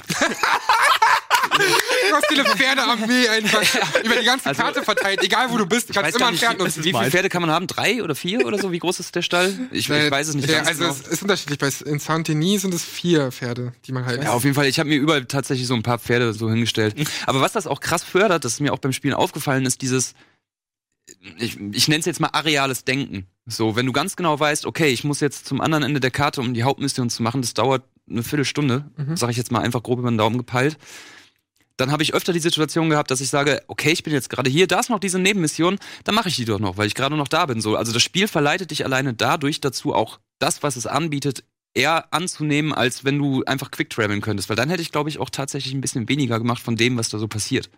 hast viele Pferdearmee einfach über die ganze Also- Karte verteilt, egal wo du bist, du kannst immer ein Pferd nutzen. wie viele. Pferde kann man haben? Drei oder vier oder so? Wie groß ist der Stall? Ich, ich weiß es nicht Ja, also genau. es ist unterschiedlich. Bei in Saint-Denis sind es vier Pferde, die man halt. Ja, auf jeden Fall. Ich habe mir überall tatsächlich so ein paar Pferde so hingestellt. Aber was das auch krass fördert, das ist mir auch beim Spielen aufgefallen, ist dieses, ich, ich nenne es jetzt mal areales Denken. So, wenn du ganz genau weißt, okay, ich muss jetzt zum anderen Ende der Karte, um die Hauptmission zu machen, das dauert eine Viertelstunde, Mhm. sage ich jetzt mal einfach grob über den Daumen gepeilt. Dann habe ich öfter die Situation gehabt, dass ich sage, okay, ich bin jetzt gerade hier, da ist noch diese Nebenmission, dann mache ich die doch noch, weil ich gerade noch da bin. So, also das Spiel verleitet dich alleine dadurch dazu, auch das, was es anbietet, eher anzunehmen, als wenn du einfach quick traveln könntest. Weil dann hätte ich, glaube ich, auch tatsächlich ein bisschen weniger gemacht von dem, was da so passiert.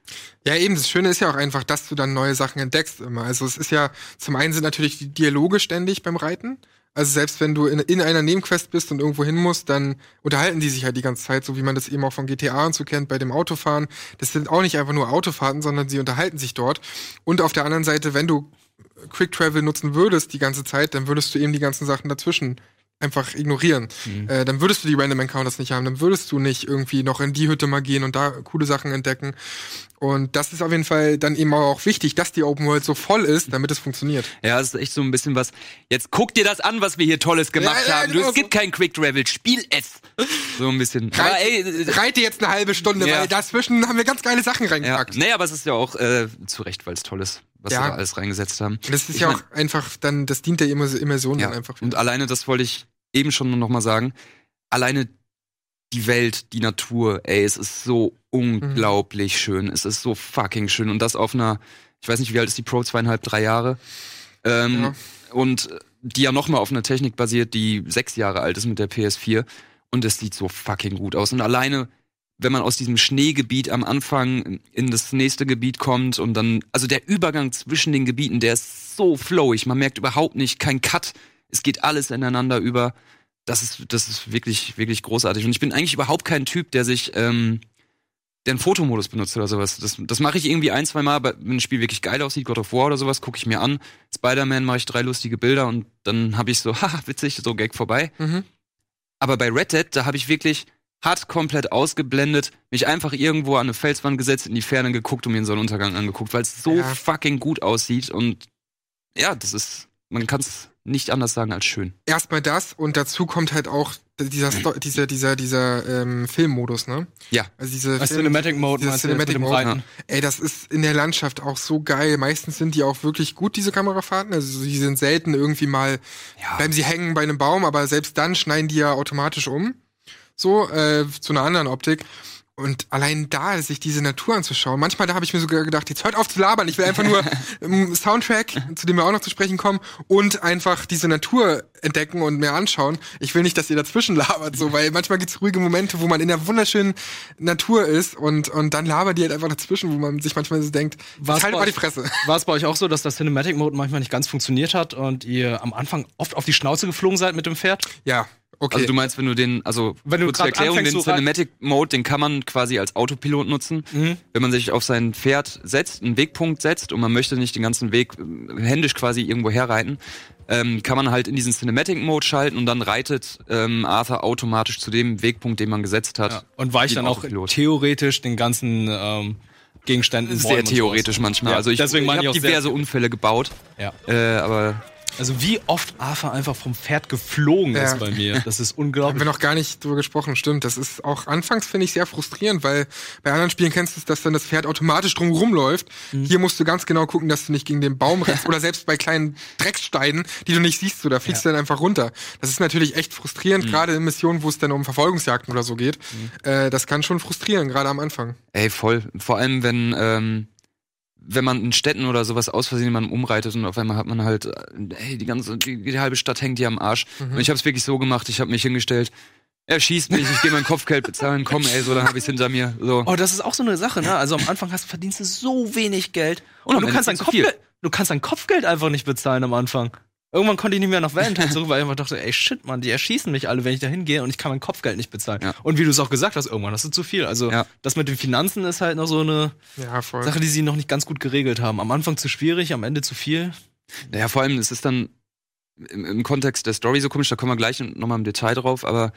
Ja, eben, das Schöne ist ja auch einfach, dass du dann neue Sachen entdeckst immer. Also es ist ja, zum einen sind natürlich die Dialoge ständig beim Reiten. Also selbst wenn du in, in einer Nebenquest bist und irgendwo hin musst, dann unterhalten die sich halt die ganze Zeit, so wie man das eben auch von GTA und so kennt bei dem Autofahren. Das sind auch nicht einfach nur Autofahrten, sondern sie unterhalten sich dort. Und auf der anderen Seite, wenn du Quick Travel nutzen würdest die ganze Zeit, dann würdest du eben die ganzen Sachen dazwischen einfach ignorieren. Mhm. Äh, dann würdest du die Random Encounters nicht haben, dann würdest du nicht irgendwie noch in die Hütte mal gehen und da coole Sachen entdecken. Und das ist auf jeden Fall dann eben auch wichtig, dass die Open World so voll ist, damit es funktioniert. Ja, das ist echt so ein bisschen was. Jetzt guck dir das an, was wir hier Tolles gemacht Ja, ja, haben. Du, genau es gibt kein Quick Travel, spiel es. So ein bisschen. Reit, Aber ey, äh, reite jetzt eine halbe Stunde, Ja. weil dazwischen haben wir ganz geile Sachen ja. reingepackt. Nee, aber es ist ja auch äh, zu Recht, weil es toll ist, was Ja. sie da alles reingesetzt haben. Das ist Ich ja mein- auch einfach dann, das dient der Immer- Immersion Ja. dann einfach. Und alleine, das wollte ich eben schon noch mal sagen, alleine die Welt, die Natur, ey, es ist so unglaublich schön. Es ist so fucking schön. Und das auf einer, ich weiß nicht, wie alt ist die Pro, zweieinhalb, drei Jahre. Ähm, Ja. Und die ja noch mal auf einer Technik basiert, die sechs Jahre alt ist mit der PS4. Und es sieht so fucking gut aus. Und alleine, wenn man aus diesem Schneegebiet am Anfang in das nächste Gebiet kommt und dann, also der Übergang zwischen den Gebieten, der ist so flowig. Man merkt überhaupt nicht, kein Cut. Es geht alles ineinander über. Das ist, das ist wirklich, wirklich großartig. Und ich bin eigentlich überhaupt kein Typ, der sich, ähm, der einen Fotomodus benutzt oder sowas. Das, das mache ich irgendwie ein, zwei Mal, aber wenn ein Spiel wirklich geil aussieht, God of War oder sowas, gucke ich mir an. Spider-Man mache ich drei lustige Bilder und dann habe ich so, [laughs] haha, witzig, so Gag vorbei. Mhm. Aber bei Red Dead, da habe ich wirklich hart komplett ausgeblendet, mich einfach irgendwo an eine Felswand gesetzt, in die Ferne geguckt und mir den Sonnenuntergang angeguckt, weil es so Ja. fucking gut aussieht und ja, das ist, man kann es nicht anders sagen als schön. Erstmal das und dazu kommt halt auch dieser, Sto [clears throat] dieser, dieser, dieser ähm, Filmmodus, ne? Ja. Also diese Film- Cinematic Mode Cinematic Mode, Reiten? Ey, das ist in der Landschaft auch so geil. Meistens sind die auch wirklich gut, diese Kamerafahrten. Also die sind selten irgendwie mal, Ja. bleiben sie hängen bei einem Baum, aber selbst dann schneiden die ja automatisch um. So, äh, zu einer anderen Optik. Und allein da, sich diese Natur anzuschauen, manchmal da habe ich mir sogar gedacht, jetzt hört auf zu labern, ich will einfach nur [laughs] einen Soundtrack, zu dem wir auch noch zu sprechen kommen, und einfach diese Natur entdecken und mir anschauen. Ich will nicht, dass ihr dazwischen labert, so, weil manchmal gibt's ruhige Momente, wo man in der wunderschönen Natur ist und, und dann labert die halt einfach dazwischen, wo man sich manchmal so denkt, War's halt mal die Fresse. [laughs] War es bei euch auch so, dass der Cinematic Mode manchmal nicht ganz funktioniert hat und ihr am Anfang oft auf die Schnauze geflogen seid mit dem Pferd? Ja, okay. Also du meinst, wenn du den, also Wenn du kurz zur Erklärung, den Cinematic Mode, den kann man quasi als Autopilot nutzen. Mhm. Wenn man sich auf sein Pferd setzt, einen Wegpunkt setzt und man möchte nicht den ganzen Weg äh, händisch quasi irgendwo herreiten, ähm, kann man halt in diesen Cinematic Mode schalten und dann reitet ähm, Arthur automatisch zu dem Wegpunkt, den man gesetzt hat. Ja. Und weicht dann auch Autopilot. theoretisch den ganzen ähm, Gegenständen. Sehr theoretisch manchmal. Ja, also ich, ich habe auch sehr- diverse Unfälle gebaut, Ja. äh, aber Also wie oft Arthur einfach vom Pferd geflogen Ja. ist bei mir. [laughs] Das ist Haben unglaublich. wir noch gar nicht drüber gesprochen, stimmt. Das ist auch anfangs, finde ich, sehr frustrierend, weil bei anderen Spielen kennst du es, dass dann das Pferd automatisch drum rumläuft. Mhm. Hier musst du ganz genau gucken, dass du nicht gegen den Baum rennst [laughs] oder selbst bei kleinen Dreckssteinen, die du nicht siehst, so, da fliegst du dann einfach runter. Das ist natürlich echt Mhm. frustrierend, gerade in Missionen, wo es dann um Verfolgungsjagden oder so geht. Äh, das kann schon frustrieren, gerade am Anfang. Ey, voll. Vor allem, wenn, ähm, wenn man in Städten oder sowas aus Versehen jemanden umreitet und auf einmal hat man halt, äh, ey, die ganze, die, die halbe Stadt hängt dir am Arsch. Und ich habe es wirklich so gemacht, ich habe mich hingestellt, er schießt mich, ich gehe mein Kopfgeld bezahlen, komm, ey, so, dann habe ich's hinter mir. So. Oh, das ist auch so eine Sache, ne? Also am Anfang hast, verdienst du so wenig Geld. Und Und du kannst, dein. Kopfgeld, du kannst dein Kopfgeld einfach nicht bezahlen am Anfang. Irgendwann konnte ich nicht mehr nach Valentine zurück, weil ich einfach dachte, ey shit, Mann, die erschießen mich alle, wenn ich da hingehe und ich kann mein Kopfgeld nicht bezahlen. Ja. Und wie du es auch gesagt hast, irgendwann, das ist zu viel. Also Ja. das mit den Finanzen ist halt noch so eine Ja. Sache, die sie noch nicht ganz gut geregelt haben. Am Anfang zu schwierig, am Ende zu viel. Naja, vor allem, es ist dann im, im Kontext der Story so komisch, da kommen wir gleich nochmal im Detail drauf, aber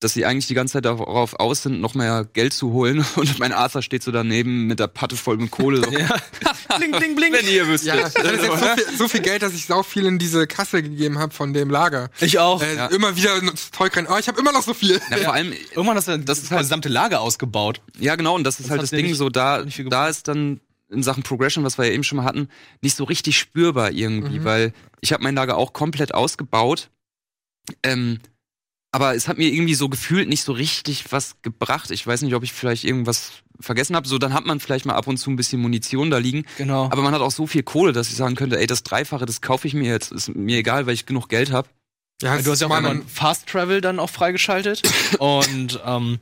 dass sie eigentlich die ganze Zeit darauf aus sind, noch mehr Geld zu holen [laughs] und mein Arthur steht so daneben mit der Patte voll mit Kohle. So. [laughs] Ja. [laughs] bling, bling, bling. Wenn ihr wüsstet. Ja, ich hatte jetzt so viel, so viel Geld, dass ich sau viel in diese Kasse gegeben habe von dem Lager. Ich auch. Äh, Ja. Immer wieder Zeug rein. Oh, ich habe immer noch so viel. Na, vor allem, Irgendwann hast du das, Das ist halt- gesamte Lager ausgebaut. Ja, genau, und das ist Das halt das Ding nicht- so, da, da ist dann in Sachen Progression, was wir ja eben schon mal hatten, nicht so richtig spürbar irgendwie, Mhm. weil ich habe mein Lager auch komplett ausgebaut, ähm, aber es hat mir irgendwie so gefühlt nicht so richtig was gebracht. Ich weiß nicht, ob ich vielleicht irgendwas vergessen habe. So, dann hat man vielleicht mal ab und zu ein bisschen Munition da liegen, Genau. aber man hat auch so viel Kohle, dass ich sagen könnte, ey, das Dreifache, das kaufe ich mir jetzt, ist mir egal, weil ich genug Geld habe. Ja, du hast ja auch man- irgendwann Fast Travel dann auch freigeschaltet. [laughs] und ähm,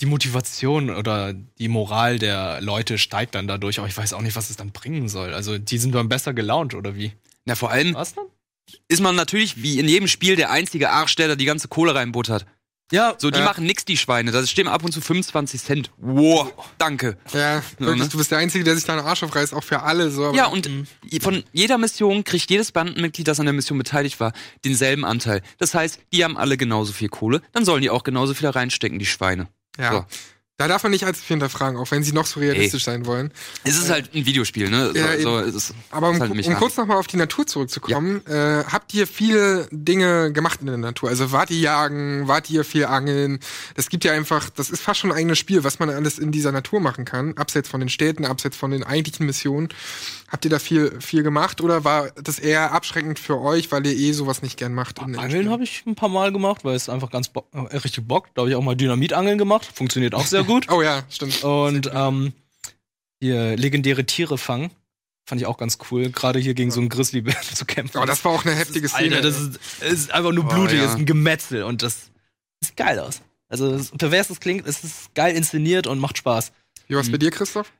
die Motivation oder die Moral der Leute steigt dann dadurch. Aber ich weiß auch nicht, was es dann bringen soll. Also die sind dann besser gelaunt oder wie? Na, vor allem Was dann? Ist man natürlich wie in jedem Spiel der einzige Arsch, der da die ganze Kohle reinbuttert. Ja, So, die Ja. machen nix, die Schweine. Da stehen ab und zu 25 Cent. Wow, danke. Ja, wirklich, ne? du bist der Einzige, der sich da einen Arsch aufreißt, auch für alle. So, Ja, und von jeder Mission kriegt jedes Bandenmitglied, das an der Mission beteiligt war, denselben Anteil. Das heißt, die haben alle genauso viel Kohle, dann sollen die auch genauso viel da reinstecken, die Schweine. ja. So. Da darf man nicht allzu viel hinterfragen, auch wenn sie noch so realistisch sein wollen. Es ist halt ein Videospiel, ne? Ja, so, so, ist, Aber um, halt um kurz nochmal auf die Natur zurückzukommen, äh, habt ihr viele Dinge gemacht in der Natur? Also wart ihr jagen, wart ihr viel angeln? Das gibt ja einfach, das ist fast schon ein eigenes Spiel, was man alles in dieser Natur machen kann, abseits von den Städten, abseits von den eigentlichen Missionen. Habt ihr da viel, viel gemacht oder war das eher abschreckend für euch, weil ihr eh sowas nicht gern macht? Angeln habe ich ein paar Mal gemacht, weil es einfach ganz bo äh, richtig bockt. Da habe ich auch mal Dynamitangeln gemacht. Funktioniert auch sehr [laughs] gut. Oh ja, stimmt. Und ähm, hier legendäre Tiere fangen. Fand ich auch ganz cool, gerade hier gegen so einen Grizzlybär [laughs] zu kämpfen. Oh, das war auch eine heftige Szene. Alter, das ist, es ist einfach nur Oh, blutig, ja. es ist ein Gemetzel und das sieht geil aus. Also, es- pervers es klingt, es ist geil inszeniert und macht Spaß. Wie war's bei dir, Christoph?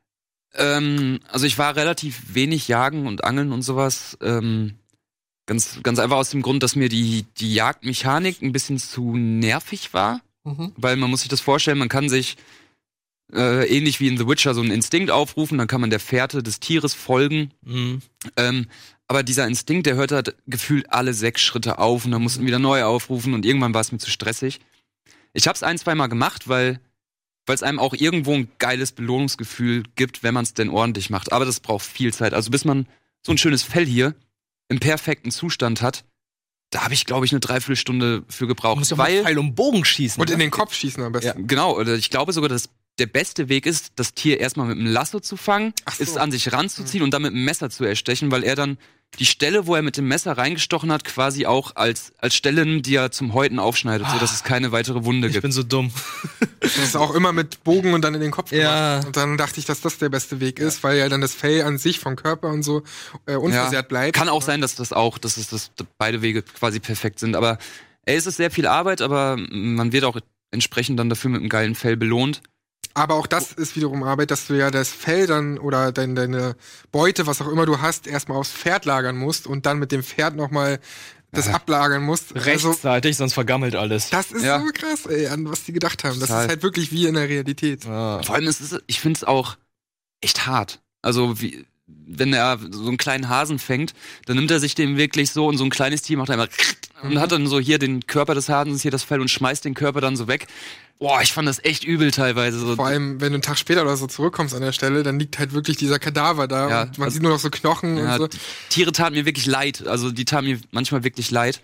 Ähm, also ich war relativ wenig jagen und angeln und sowas. Ähm, ganz, ganz einfach aus dem Grund, dass mir die, die Jagdmechanik ein bisschen zu nervig war. Mhm. Weil man muss sich das vorstellen, man kann sich äh, ähnlich wie in The Witcher so einen Instinkt aufrufen, dann kann man der Fährte des Tieres folgen. Mhm. Ähm, aber dieser Instinkt, der hört halt gefühlt alle sechs Schritte auf und dann mussten wieder neu aufrufen und irgendwann war es mir zu stressig. Ich habe es ein, zwei Mal gemacht, weil weil es einem auch irgendwo ein geiles Belohnungsgefühl gibt, wenn man es denn ordentlich macht. Aber das braucht viel Zeit. Also bis man so ein schönes Fell hier im perfekten Zustand hat, da habe ich, glaube ich, eine Dreiviertelstunde für gebraucht. mal weil Pfeil und Bogen schießen. Und ne? in den Kopf schießen am besten. Genau, oder ich glaube sogar, dass der beste Weg ist, das Tier erstmal mit einem Lasso zu fangen, so. es an sich ranzuziehen und dann mit einem Messer zu erstechen, weil er dann die Stelle, wo er mit dem Messer reingestochen hat, quasi auch als, als Stelle nimmt, die er zum Häuten aufschneidet, sodass es keine weitere Wunde ich gibt. bin so dumm. Das ist auch immer mit Bogen und dann in den Kopf Ja. gemacht. Und dann dachte ich, dass das der beste Weg ist, weil ja dann das Fell an sich vom Körper und so äh, unversehrt bleibt. Kann auch sein, dass das auch, dass es das, dass beide Wege quasi perfekt sind. Aber ey, es ist sehr viel Arbeit, aber man wird auch entsprechend dann dafür mit einem geilen Fell belohnt. Aber auch das ist wiederum Arbeit, dass du ja das Fell dann oder dein, deine Beute, was auch immer du hast, erstmal aufs Pferd lagern musst und dann mit dem Pferd nochmal das ablagern musst. Also, Rechtzeitig, sonst vergammelt alles. das ist Ja. so krass, ey, an was die gedacht haben. Das Total. ist halt wirklich wie in der Realität. Ja. Vor allem ist es, ich finde es auch echt hart. Also wie, wenn er so einen kleinen Hasen fängt, dann nimmt er sich den wirklich so und so ein kleines Tier macht einmal und hat dann so hier den Körper des Hasens, hier das Fell und schmeißt den Körper dann so weg. Boah, ich fand das echt übel teilweise. So. Vor allem, wenn du einen Tag später oder so zurückkommst an der Stelle, dann liegt halt wirklich dieser Kadaver da Ja, und man also- sieht nur noch so Knochen Ja, und so. Tiere taten mir wirklich leid. Also die taten mir manchmal wirklich leid.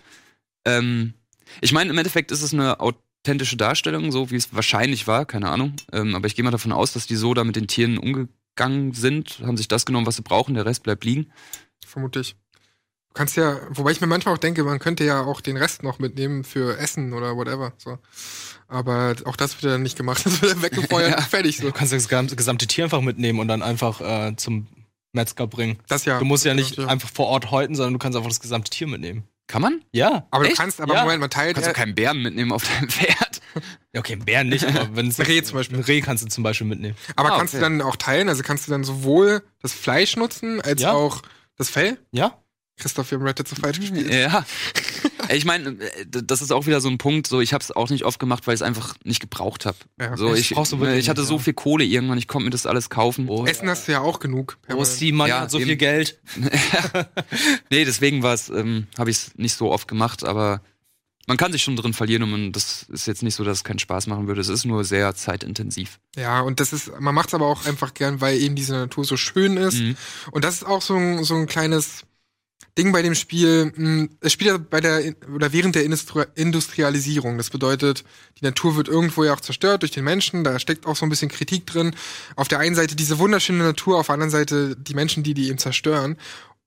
Ähm, ich meine, im Endeffekt ist es eine authentische Darstellung, so wie es wahrscheinlich war, keine Ahnung. Ähm, aber ich gehe mal davon aus, dass die so da mit den Tieren umgegangen sind, haben sich das genommen, was sie brauchen, der Rest bleibt liegen. Vermutlich. Du kannst ja, wobei ich mir manchmal auch denke, man könnte ja auch den Rest noch mitnehmen für Essen oder whatever. So. Aber auch das wird ja dann nicht gemacht. [laughs] Das wird dann weggefeuert [laughs] Ja. und fertig so. Du kannst das gesamte Tier einfach mitnehmen und dann einfach äh, zum Metzger bringen. Das ja. Du musst ja nicht Ja. einfach vor Ort häuten, sondern du kannst einfach das gesamte Tier mitnehmen. Kann man? Ja. Aber Echt? du kannst, aber Ja. Moment, man Du teilt kannst ja, doch keinen Bären mitnehmen auf deinem Pferd. [laughs] Ja, okay, einen Bären nicht, aber wenn es Ein Reh zum Beispiel. Ein Reh kannst du zum Beispiel mitnehmen. aber Ah, kannst du okay. dann auch teilen? Also kannst du dann sowohl das Fleisch nutzen, als Ja. auch das Fell? Ja? Christoph, wir haben Reddit so falsch gespielt. Ja. [laughs] Ich meine, äh, das ist auch wieder so ein Punkt, so ich habe es auch nicht oft gemacht, weil ich es einfach nicht gebraucht habe. Ja. So, ich, brauchst du wirklich ich hatte nicht, so ja. viel Kohle irgendwann, ich konnte mir das alles kaufen. Oh, Essen hast du ja auch genug. oh Mann Ja, hat so eben. viel Geld. [laughs] Nee, deswegen war es, ähm, habe ich es nicht so oft gemacht, aber man kann sich schon drin verlieren und man, das ist jetzt nicht so, dass es keinen Spaß machen würde. Es ist nur sehr zeitintensiv. Ja, und das ist, man macht es aber auch einfach gern, weil eben diese Natur so schön ist. Mhm. Und das ist auch so ein, so ein kleines Ding bei dem Spiel. mh, Es spielt ja bei der oder während der Industri Industrialisierung. Das bedeutet, die Natur wird irgendwo ja auch zerstört durch den Menschen. Da steckt auch so ein bisschen Kritik drin. Auf der einen Seite diese wunderschöne Natur, auf der anderen Seite die Menschen, die die eben zerstören.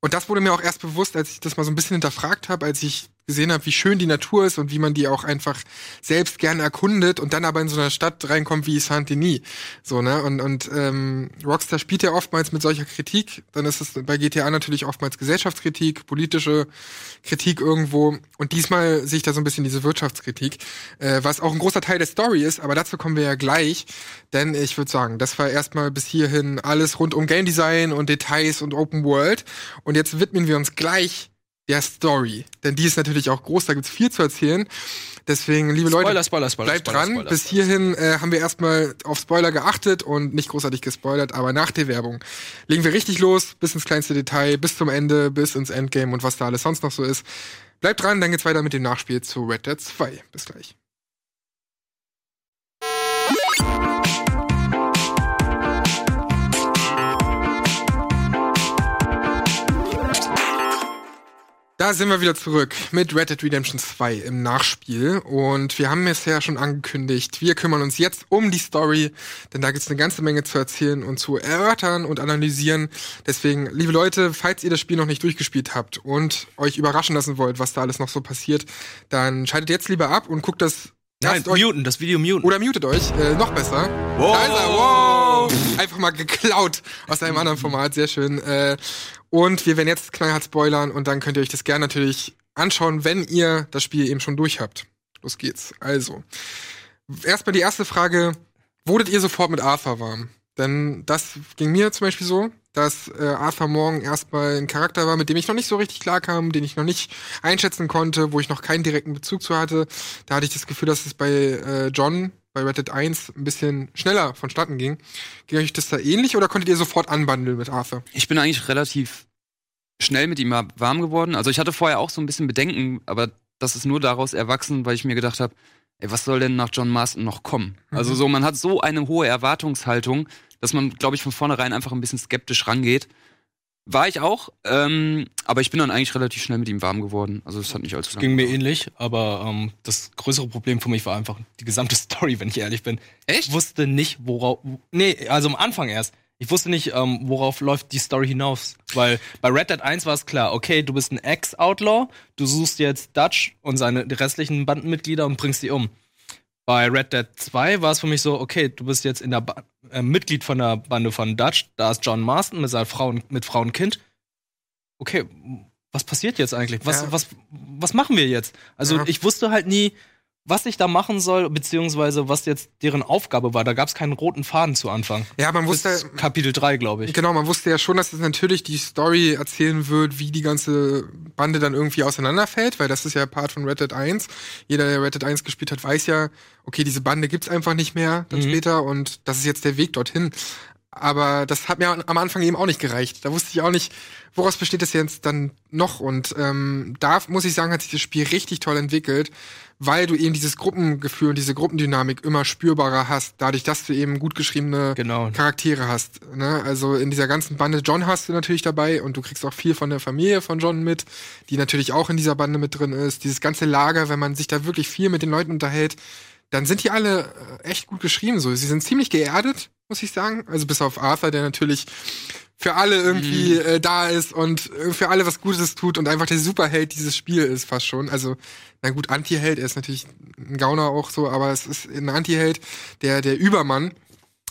Und das wurde mir auch erst bewusst, als ich das mal so ein bisschen hinterfragt habe, als ich gesehen habe, wie schön die Natur ist und wie man die auch einfach selbst gerne erkundet und dann aber in so einer Stadt reinkommt wie Saint-Denis. So, ne? Und, und ähm, Rockstar spielt ja oftmals mit solcher Kritik. Dann ist es bei GTA natürlich oftmals Gesellschaftskritik, politische Kritik irgendwo. Und diesmal sehe ich da so ein bisschen diese Wirtschaftskritik, äh, was auch ein großer Teil der Story ist, aber dazu kommen wir ja gleich. Denn ich würde sagen, das war erstmal bis hierhin alles rund um Game Design und Details und Open World. Und jetzt widmen wir uns gleich der Story. Denn die ist natürlich auch groß, da gibt's viel zu erzählen. Deswegen, liebe Leute, Spoiler, Spoiler, Spoiler, bleibt dran. Spoiler, Bis hierhin äh, haben wir erstmal auf Spoiler geachtet und nicht großartig gespoilert, aber nach der Werbung legen wir richtig los, bis ins kleinste Detail, bis zum Ende, bis ins Endgame und was da alles sonst noch so ist. Bleibt dran, dann geht's weiter mit dem Nachspiel zu Red Dead 2. Bis gleich. Da sind wir wieder zurück mit Red Dead Redemption 2 im Nachspiel. Und wir haben es ja schon angekündigt, wir kümmern uns jetzt um die Story, denn da gibt es eine ganze Menge zu erzählen und zu erörtern und analysieren. Deswegen, liebe Leute, falls ihr das Spiel noch nicht durchgespielt habt und euch überraschen lassen wollt, was da alles noch so passiert, dann schaltet jetzt lieber ab und guckt das Nein, muten, das Video muten. oder mutet euch, äh, noch besser. Wow. Da ist er, wow. Einfach mal geklaut aus einem anderen Format, sehr schön. Äh, und wir werden jetzt knallhart spoilern und dann könnt ihr euch das gerne natürlich anschauen, wenn ihr das Spiel eben schon durch habt. Los geht's. Also, erstmal die erste Frage, wurdet ihr sofort mit Arthur warm? Denn das ging mir zum Beispiel so, dass äh, Arthur Morgan erstmal ein Charakter war, mit dem ich noch nicht so richtig klarkam, den ich noch nicht einschätzen konnte, wo ich noch keinen direkten Bezug zu hatte. Da hatte ich das Gefühl, dass es bei äh, John, bei Red Dead 1, ein bisschen schneller vonstatten ging. Ging euch das da ähnlich oder konntet ihr sofort anbandeln mit Arthur? Ich bin eigentlich relativ schnell mit ihm warm geworden. Also ich hatte vorher auch so ein bisschen Bedenken, aber das ist nur daraus erwachsen, weil ich mir gedacht habe, ey, was soll denn nach John Marston noch kommen? Mhm. Also so, man hat so eine hohe Erwartungshaltung, dass man, glaube ich, von vornherein einfach ein bisschen skeptisch rangeht. War ich auch, ähm, aber ich bin dann eigentlich relativ schnell mit ihm warm geworden. Also es hat nicht allzu lange ging mir gedauert. ähnlich, aber ähm, das größere Problem für mich war einfach die gesamte [laughs] Story, wenn ich ehrlich bin. Echt? Ich wusste nicht, worauf. Nee, also am Anfang erst. Ich wusste nicht, ähm, worauf läuft die Story hinaus. Weil bei Red Dead 1 war es klar, okay, du bist ein Ex-Outlaw, du suchst jetzt Dutch und seine die restlichen Bandenmitglieder und bringst sie um. Bei Red Dead 2 war es für mich so, okay, du bist jetzt in der ba äh, Mitglied von der Bande von Dutch, da ist John Marston mit seiner Frau und, mit Frau und Kind. Okay, was passiert jetzt eigentlich? Was, Ja. was, was machen wir jetzt? Also Ja. ich wusste halt nie, was ich da machen soll, beziehungsweise was jetzt deren Aufgabe war. Da gab es keinen roten Faden zu Anfang. Ja, man wusste, Bis Kapitel 3, glaube ich. Genau, man wusste ja schon, dass es natürlich die Story erzählen wird, wie die ganze Bande dann irgendwie auseinanderfällt, weil das ist ja Part von Red Dead 1. Jeder, der Red Dead 1 gespielt hat, weiß ja, okay, diese Bande gibt's einfach nicht mehr dann Mhm. später und das ist jetzt der Weg dorthin. Aber das hat mir am Anfang eben auch nicht gereicht. Da wusste ich auch nicht, woraus besteht das jetzt dann noch. Und ähm, da muss ich sagen, hat sich das Spiel richtig toll entwickelt, weil du eben dieses Gruppengefühl und diese Gruppendynamik immer spürbarer hast, dadurch, dass du eben gut geschriebene Genau. Charaktere hast. Ne? Also in dieser ganzen Bande John hast du natürlich dabei und du kriegst auch viel von der Familie von John mit, die natürlich auch in dieser Bande mit drin ist. Dieses ganze Lager, wenn man sich da wirklich viel mit den Leuten unterhält, dann sind die alle äh, echt gut geschrieben. So, sie sind ziemlich geerdet, muss ich sagen. Also bis auf Arthur, der natürlich für alle irgendwie äh, da ist und äh, für alle was Gutes tut und einfach der Superheld dieses Spiel ist fast schon. Also, na gut, Anti-Held, er ist natürlich ein Gauner auch so, aber es ist ein Anti-Held, der, der Übermann.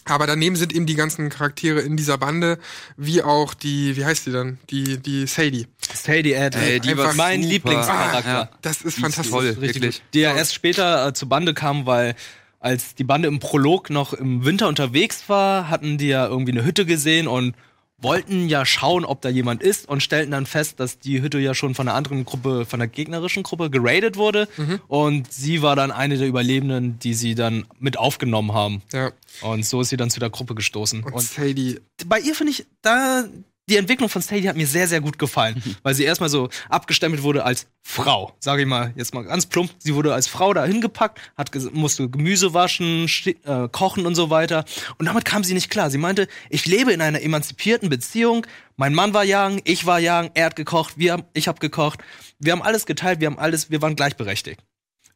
Aber daneben sind eben die ganzen Charaktere in dieser Bande, wie auch die, wie heißt die dann? Die, die Sadie. Sadie Adler. Ey, die war mein super. Lieblingscharakter. Ja. Das ist Die ist fantastisch. toll. Richtig wirklich. Die ja erst später äh, zur Bande kam, weil als die Bande im Prolog noch im Winter unterwegs war, hatten die ja irgendwie eine Hütte gesehen und wollten ja schauen, ob da jemand ist und stellten dann fest, dass die Hütte ja schon von einer anderen Gruppe, von der gegnerischen Gruppe geradet wurde und sie war dann eine der Überlebenden, die sie dann mit aufgenommen haben. Ja. Und so ist sie dann zu der Gruppe gestoßen. Und Und Sadie, bei ihr finde ich, da die Entwicklung von Sadie hat mir sehr, sehr gut gefallen, [laughs] weil sie erstmal so abgestempelt wurde als Frau, sage ich mal, jetzt mal ganz plump. Sie wurde als Frau da hingepackt, hat musste Gemüse waschen, äh, kochen und so weiter. Und damit kam sie nicht klar. Sie meinte, ich lebe in einer emanzipierten Beziehung. Mein Mann war young, ich war young, er hat gekocht, wir, haben- ich habe gekocht. Wir haben alles geteilt, wir haben alles, wir waren gleichberechtigt.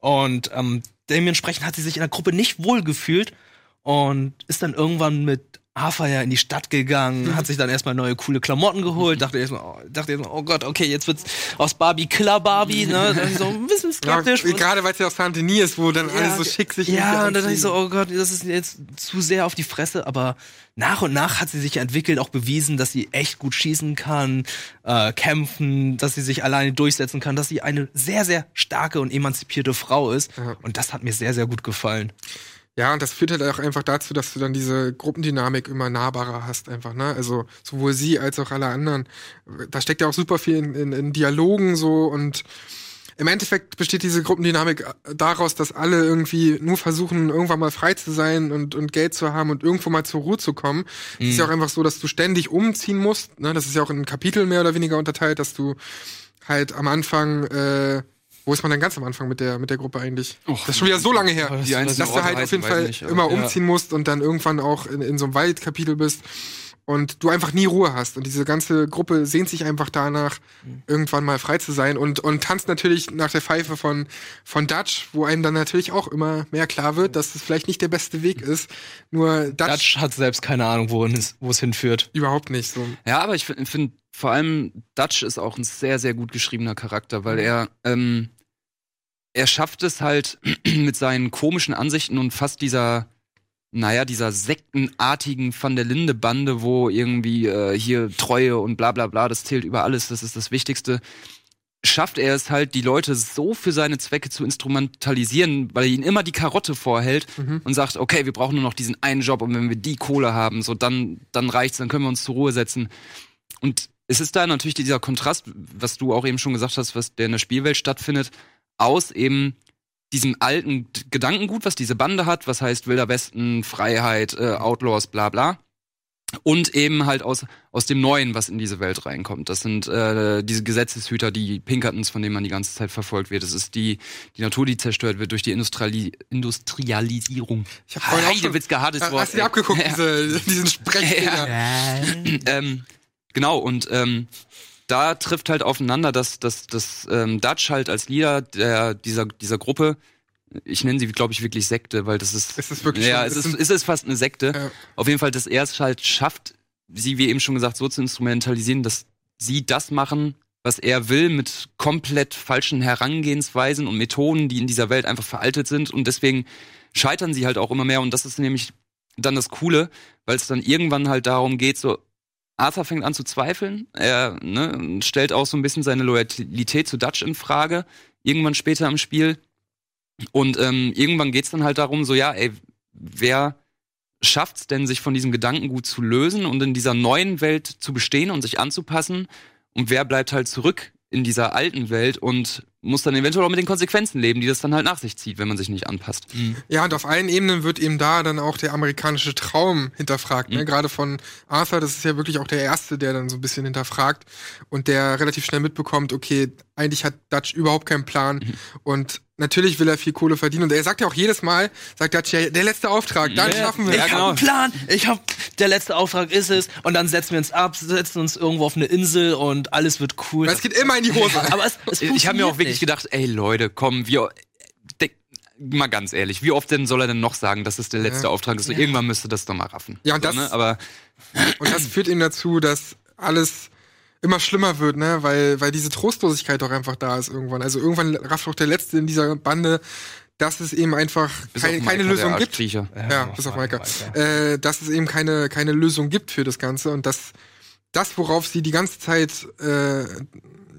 Und ähm, dementsprechend hat sie sich in der Gruppe nicht wohl gefühlt und ist dann irgendwann mit Ja in die Stadt gegangen, [laughs] hat sich dann erstmal neue coole Klamotten geholt, dachte erstmal, oh, dachte erstmal, oh Gott, okay, jetzt wird's aus Barbie Killer Barbie, ne? Dann so ein bisschen ja, skeptisch. gerade weil es ja auch Saint-Denis ist, wo dann alles so schick sich Ja, und dann dachte ich so, oh Gott, das ist jetzt zu sehr auf die Fresse, aber nach und nach hat sie sich entwickelt, auch bewiesen, dass sie echt gut schießen kann, äh, kämpfen, dass sie sich alleine durchsetzen kann, dass sie eine sehr, sehr starke und emanzipierte Frau ist. Ja. Und das hat mir sehr, sehr gut gefallen. Ja, und das führt halt auch einfach dazu, dass du dann diese Gruppendynamik immer nahbarer hast, einfach, ne? Also sowohl sie als auch alle anderen. Da steckt ja auch super viel in, in, in Dialogen so und im Endeffekt besteht diese Gruppendynamik daraus, dass alle irgendwie nur versuchen, irgendwann mal frei zu sein und, und Geld zu haben und irgendwo mal zur Ruhe zu kommen. Es ist ja auch einfach so, dass du ständig umziehen musst. Ne? Das ist ja auch in Kapiteln mehr oder weniger unterteilt, dass du halt am Anfang, äh, wo ist man denn ganz am Anfang mit der, mit der Gruppe eigentlich? das ist schon wieder so lange her. Das- dass du halt auf jeden Fall ich nicht, immer Ja. umziehen musst und dann irgendwann auch in, in so einem Waldkapitel bist und du einfach nie Ruhe hast. Und diese ganze Gruppe sehnt sich einfach danach, irgendwann mal frei zu sein und, und tanzt natürlich nach der Pfeife von, von Dutch, wo einem dann natürlich auch immer mehr klar wird, dass es vielleicht nicht der beste Weg ist. Nur Dutch, Dutch hat selbst keine Ahnung, wohin es, wo es hinführt. überhaupt nicht so. Ja, aber ich finde find, vor allem Dutch ist auch ein sehr, sehr gut geschriebener Charakter, weil er, ähm, er schafft es halt [clears throat] mit seinen komischen Ansichten und fast dieser, naja, dieser sektenartigen Van der Linde-Bande, wo irgendwie äh, hier Treue und bla bla bla, das zählt über alles, das ist das Wichtigste. Schafft er es halt, die Leute so für seine Zwecke zu instrumentalisieren, weil er ihnen immer die Karotte vorhält und sagt, okay, wir brauchen nur noch diesen einen Job und wenn wir die Kohle haben, so dann, dann reicht's, dann können wir uns zur Ruhe setzen. Und es ist da natürlich dieser Kontrast, was du auch eben schon gesagt hast, was der in der Spielwelt stattfindet, aus eben diesem alten Gedankengut, was diese Bande hat, was heißt Wilder Westen, Freiheit, äh, Outlaws, bla bla. Und eben halt aus, aus dem Neuen, was in diese Welt reinkommt. Das sind äh, diese Gesetzeshüter, die Pinkertons, von denen man die ganze Zeit verfolgt wird. Das ist die, die Natur, die zerstört wird durch die Industriali Industrialisierung. Ich hab vorhin Heidewitzka, hartes Wort. Hast du dir abgeguckt, [laughs] Ja. diese, diesen Sprechfehler? ähm, genau, und ähm, da trifft halt aufeinander, dass, dass, dass ähm, Dutch halt als Leader der, dieser, dieser Gruppe, ich nenne sie, glaube ich, wirklich Sekte, weil das ist. Es ist wirklich Ja, es es ist, es ist fast eine Sekte. Ja. Auf jeden Fall, dass er es halt schafft, sie, wie eben schon gesagt, so zu instrumentalisieren, dass sie das machen, was er will, mit komplett falschen Herangehensweisen und Methoden, die in dieser Welt einfach veraltet sind. Und deswegen scheitern sie halt auch immer mehr. Und das ist nämlich dann das Coole, weil es dann irgendwann halt darum geht, so, Arthur fängt an zu zweifeln. Er ne, stellt auch so ein bisschen seine Loyalität zu Dutch in Frage. Irgendwann später im Spiel. Und ähm, irgendwann geht's dann halt darum, so, ja, ey, wer schafft's denn, sich von diesem Gedankengut zu lösen und in dieser neuen Welt zu bestehen und sich anzupassen? Und wer bleibt halt zurück in dieser alten Welt und muss dann eventuell auch mit den Konsequenzen leben, die das dann halt nach sich zieht, wenn man sich nicht anpasst. Ja, und auf allen Ebenen wird eben da dann auch der amerikanische Traum hinterfragt. Ne? Gerade von Arthur, das ist ja wirklich auch der Erste, der dann so ein bisschen hinterfragt und der relativ schnell mitbekommt, okay, eigentlich hat Dutch überhaupt keinen Plan und natürlich will er viel Kohle verdienen. Und er sagt ja auch jedes Mal, sagt Dutch, ja, der letzte Auftrag, dann schaffen wir Ich es. hab einen Plan. Ich hab, der letzte Auftrag ist es. Und dann setzen wir uns ab, setzen uns irgendwo auf eine Insel und alles wird cool. Weil es geht immer in die Hose. aber es, es Ich habe mir auch wirklich nicht. gedacht, ey Leute, komm, wir mal ganz ehrlich, wie oft denn soll er denn noch sagen, dass es der letzte Ja. Auftrag ist? So, Irgendwann müsste das doch mal raffen. Ja, und so, das- ne? aber Und das führt eben dazu, dass alles immer schlimmer wird, ne, weil, weil diese Trostlosigkeit doch einfach da ist irgendwann. Also irgendwann rafft auch der Letzte in dieser Bande, dass es eben einfach bis keine, auf keine Maika, Lösung gibt. Ja, oh, bis auf Maika, Maika. Äh, dass es eben keine, keine Lösung gibt für das Ganze und dass das, worauf sie die ganze Zeit äh,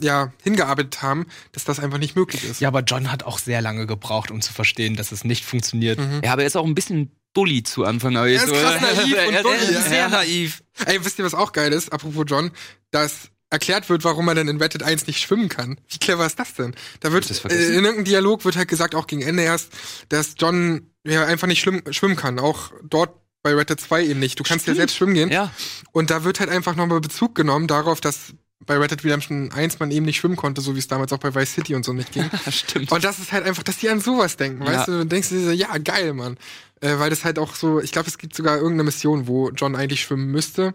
ja, hingearbeitet haben, dass das einfach nicht möglich ist. Ja, aber John hat auch sehr lange gebraucht, um zu verstehen, dass es nicht funktioniert. Ja, aber er ist auch ein bisschen Dulli zu Anfang. Aber Er ist krass [laughs] naiv und er, Dulli, er, ja. ist sehr naiv. Ey, wisst ihr, was auch geil ist, apropos John, dass erklärt wird, warum er denn in Reddit 1 nicht schwimmen kann. Wie clever ist das denn? Da wird das äh, in irgendeinem Dialog wird halt gesagt, auch gegen Ende erst, dass John ja einfach nicht schwimmen kann. Auch dort bei Reddit 2 eben nicht. Du kannst ja Stimmt. selbst schwimmen gehen. Ja, Und da wird halt einfach nochmal Bezug genommen darauf, dass bei Red Dead Redemption 1 man eben nicht schwimmen konnte, so wie es damals auch bei Vice City und so nicht ging. [laughs] stimmt. Und das ist halt einfach, dass die an sowas denken, weißt Ja. du? Du denkst dir so, ja, geil, Mann. Äh, weil das halt auch so, ich glaube, es gibt sogar irgendeine Mission, wo John eigentlich schwimmen müsste.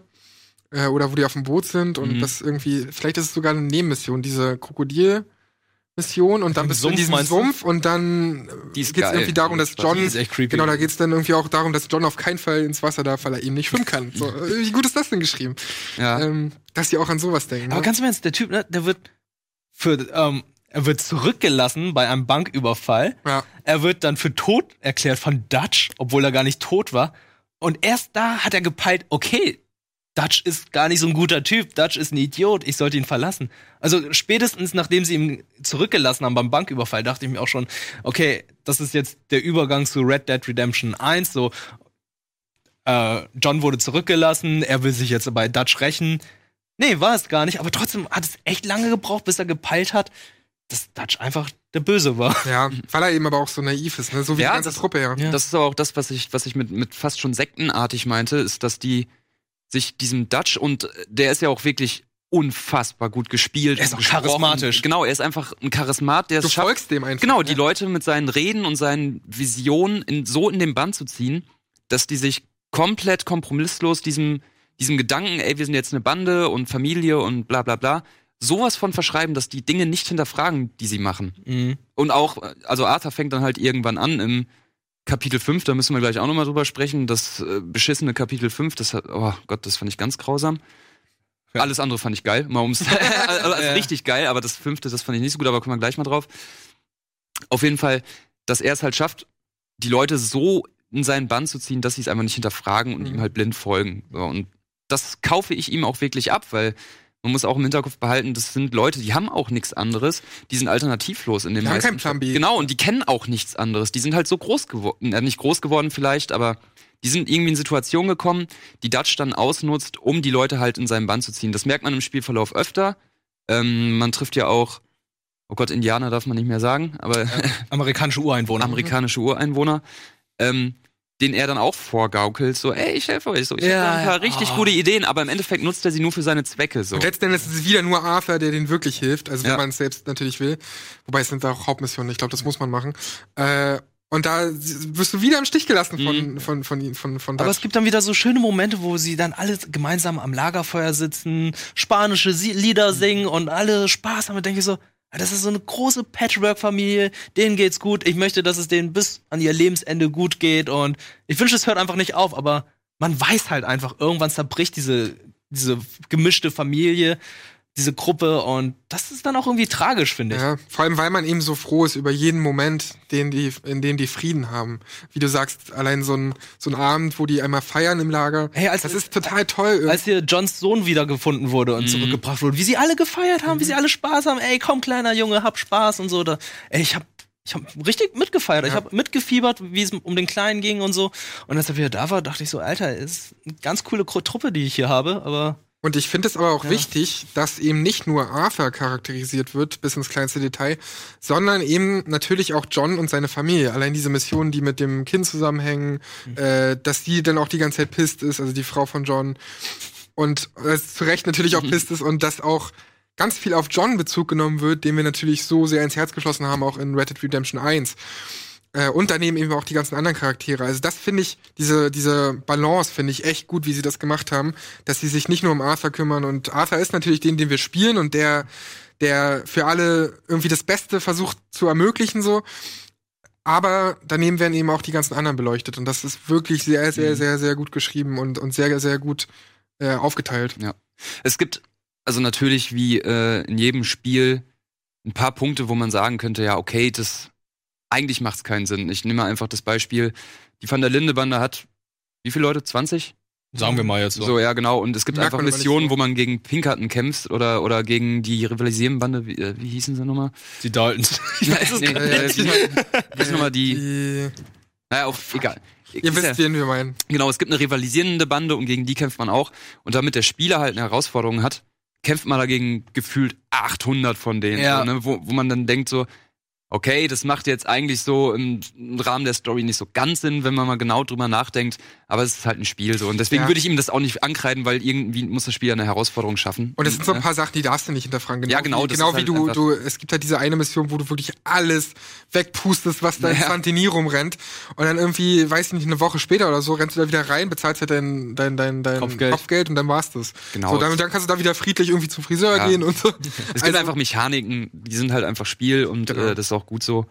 Äh, oder wo die auf dem Boot sind und Mhm. das irgendwie, vielleicht ist es sogar eine Nebenmission, diese Krokodil-Mission und dann bist du in Sumpf, diesem? Sumpf und dann äh, geht's geil. irgendwie darum, dass John Die ist echt creepy. Genau, da geht's dann irgendwie auch darum, dass John auf keinen Fall ins Wasser darf, weil er eben nicht schwimmen kann. So, [laughs] äh, wie gut ist das denn geschrieben? ja. Ähm, dass die auch an sowas denken. Aber Ne? ganz im Ernst, der Typ, ne, der wird für, ähm, er wird zurückgelassen bei einem Banküberfall. Ja. Er wird dann für tot erklärt von Dutch, obwohl er gar nicht tot war. Und erst da hat er gepeilt, okay, Dutch ist gar nicht so ein guter Typ, Dutch ist ein Idiot, ich sollte ihn verlassen. Also spätestens nachdem sie ihn zurückgelassen haben beim Banküberfall, dachte ich mir auch schon, okay, das ist jetzt der Übergang zu Red Dead Redemption 1, so äh, John wurde zurückgelassen, er will sich jetzt bei Dutch rächen. Nee, war es gar nicht, aber trotzdem hat es echt lange gebraucht, bis er gepeilt hat, dass Dutch einfach der Böse war. Ja, weil er eben aber auch so naiv ist, ne? so wie Ja, die ganze das- Truppe, ja. Ja. Das ist aber auch das, was ich, was ich mit, mit fast schon sektenartig meinte, ist, dass die sich diesem Dutch und der ist ja auch wirklich unfassbar gut gespielt. Er ist auch charismatisch. Genau, er ist einfach ein Charismat, der Du es schafft, folgst dem einfach. genau, die ja. Leute mit seinen Reden und seinen Visionen in, so in den Bann zu ziehen, dass die sich komplett kompromisslos diesem, diesem Gedanken, ey, wir sind jetzt eine Bande und Familie und bla bla bla, sowas von verschreiben, dass die Dinge nicht hinterfragen, die sie machen. Mhm. Und auch, also Arthur fängt dann halt irgendwann an im Kapitel 5, da müssen wir gleich auch nochmal drüber sprechen. Das äh, beschissene Kapitel 5, das hat, oh Gott, das fand ich ganz grausam. Alles andere fand ich geil, mal ums, [laughs] [laughs] also, also Ja. richtig geil, aber das fünfte, das fand ich nicht so gut, aber kommen wir gleich mal drauf. Auf jeden Fall, dass er es halt schafft, die Leute so in seinen Bann zu ziehen, dass sie es einfach nicht hinterfragen und Mhm. ihm halt blind folgen. So, und das kaufe ich ihm auch wirklich ab, weil man muss auch im Hinterkopf behalten, das sind Leute, die haben auch nichts anderes, die sind alternativlos in den Die haben meisten keinen Plan B. Genau, und die kennen auch nichts anderes. Die sind halt so groß geworden, äh, nicht groß geworden vielleicht, aber die sind irgendwie in Situationen gekommen, die Dutch dann ausnutzt, um die Leute halt in seinen Bann zu ziehen. Das merkt man im Spielverlauf öfter. Ähm, man trifft ja auch, oh Gott, Indianer darf man nicht mehr sagen, aber Amerikanische Ureinwohner. [laughs] amerikanische Ureinwohner, ähm, den er dann auch vorgaukelt, so, ey, ich helfe euch, so, ich Ja, habe ein paar ja. richtig Oh. gute Ideen, aber im Endeffekt nutzt er sie nur für seine Zwecke, so. Und letzten Endes ist es wieder nur Arthur, der denen wirklich hilft, also wenn Ja. man es selbst natürlich will. Wobei es sind auch Hauptmissionen, ich glaube, das muss man machen. Äh, und da wirst du wieder im Stich gelassen von, Mhm. von, von, von, von, von Aber es gibt dann wieder so schöne Momente, wo sie dann alle gemeinsam am Lagerfeuer sitzen, spanische Lieder singen und alle Spaß haben. Und denke ich so, das ist so eine große Patchwork-Familie, denen geht's gut. Ich möchte, dass es denen bis an ihr Lebensende gut geht. Und ich wünsche, es hört einfach nicht auf, aber man weiß halt einfach, irgendwann zerbricht diese, diese gemischte Familie, diese Gruppe und das ist dann auch irgendwie tragisch, finde ich. Ja, vor allem, weil man eben so froh ist über jeden Moment, den die, in dem die Frieden haben. Wie du sagst, allein so ein, so ein Abend, wo die einmal feiern im Lager. Hey, als- das ist total toll. als hier Johns Sohn wiedergefunden wurde und zurückgebracht wurde, wie sie alle gefeiert haben, wie sie alle Spaß haben, ey, komm kleiner Junge, hab Spaß und so. Da, ey, ich hab ich hab richtig mitgefeiert. Ich Ja. hab mitgefiebert, wie es um den Kleinen ging und so. Und als er wieder da war, dachte ich so, Alter, ist eine ganz coole Truppe, die ich hier habe, aber Und ich finde es aber auch Ja. wichtig, dass eben nicht nur Arthur charakterisiert wird, bis ins kleinste Detail, sondern eben natürlich auch John und seine Familie. Allein diese Missionen, die mit dem Kind zusammenhängen, äh, dass die dann auch die ganze Zeit pisst ist, also die Frau von John. Und äh, zu Recht natürlich auch pisst ist und dass auch ganz viel auf John Bezug genommen wird, den wir natürlich so sehr ins Herz geschlossen haben, auch in Red Dead Redemption 1. Äh, und daneben eben auch die ganzen anderen Charaktere. Also das finde ich, diese, diese Balance finde ich echt gut, wie sie das gemacht haben, dass sie sich nicht nur um Arthur kümmern. Und Arthur ist natürlich den, den wir spielen und der, der für alle irgendwie das Beste versucht zu ermöglichen, so. Aber daneben werden eben auch die ganzen anderen beleuchtet. Und das ist wirklich sehr, sehr, sehr, sehr gut geschrieben und, und sehr, sehr gut äh, aufgeteilt. Es gibt also natürlich wie äh, in jedem Spiel ein paar Punkte, wo man sagen könnte, ja, okay, das eigentlich macht es keinen Sinn. Ich nehme einfach das Beispiel, die Van der Linde Bande hat wie viele Leute? 20? sagen wir mal jetzt So, ja, genau. Und es gibt Merkt einfach Missionen, so. wo man gegen Pinkerton kämpft oder, oder gegen die rivalisierenden Bande, wie, äh, wie hießen sie nochmal? Die Daltons. [laughs] Ich weiß es Äh, nicht. Wie ist nochmal die, die naja, auf, egal. ihr Ist wisst, ja- wen wir meinen. Genau, es gibt eine rivalisierende Bande und gegen die kämpft man auch. Und damit der Spieler halt eine Herausforderung hat, kämpft man dagegen gefühlt 800 von denen. Ja. So, ne? wo, wo man dann denkt so, okay, das macht jetzt eigentlich so im, Rahmen der Story nicht so ganz Sinn, wenn man mal genau drüber nachdenkt. Aber es ist halt ein Spiel so. Und deswegen Ja. würde ich ihm das auch nicht ankreiden, weil irgendwie muss das Spiel ja eine Herausforderung schaffen. Und es sind so ein paar Sachen, die darfst du nicht hinterfragen. Ja, genau, Wie, genau wie halt du, du, es gibt halt diese eine Mission, wo du wirklich alles wegpustest, was da in Ja. Santini rumrennt. Und dann irgendwie, weiß ich nicht, eine Woche später oder so, rennst du da wieder rein, bezahlst halt dein, dein, dein, dein Kopfgeld. und dann war's das. Genau. So, dann, dann kannst du da wieder friedlich irgendwie zum Friseur Ja. gehen und so. Es gibt Also, einfach Mechaniken, die sind halt einfach Spiel und Genau. äh, das ist auch gut so.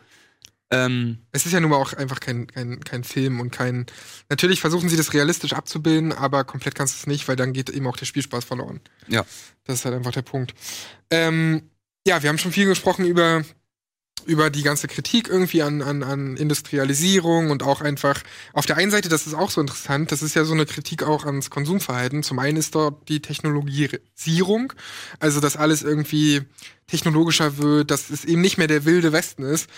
Ähm, Es ist ja nun mal auch einfach kein, kein, kein Film und kein. Natürlich versuchen sie das realistisch abzubilden, aber komplett kannst du es nicht, weil dann geht eben auch der Spielspaß verloren. Ja. Das ist halt einfach der Punkt. Ähm, ja, wir haben schon viel gesprochen über über die ganze Kritik irgendwie an, an, an Industrialisierung und auch einfach auf der einen Seite, das ist auch so interessant, das ist ja so eine Kritik auch ans Konsumverhalten. Zum einen ist dort die Technologisierung, also dass alles irgendwie technologischer wird, dass es eben nicht mehr der wilde Westen ist.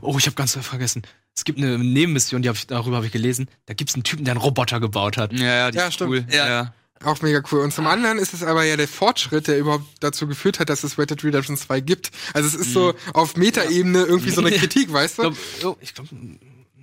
Oh, ich habe ganz vergessen. Es gibt eine Nebenmission, die hab ich, darüber habe ich gelesen. Da gibt es einen Typen, der einen Roboter gebaut hat. Ja, ja, die Ja, ist stimmt. cool. Ja. ja. Auch mega cool. Und zum anderen ist es aber ja der Fortschritt, der überhaupt dazu geführt hat, dass es Red Dead Redemption 2 gibt. Also es ist so auf Metaebene irgendwie so eine [laughs] Ja. Kritik, weißt Ich du? glaube, oh, ich glaub,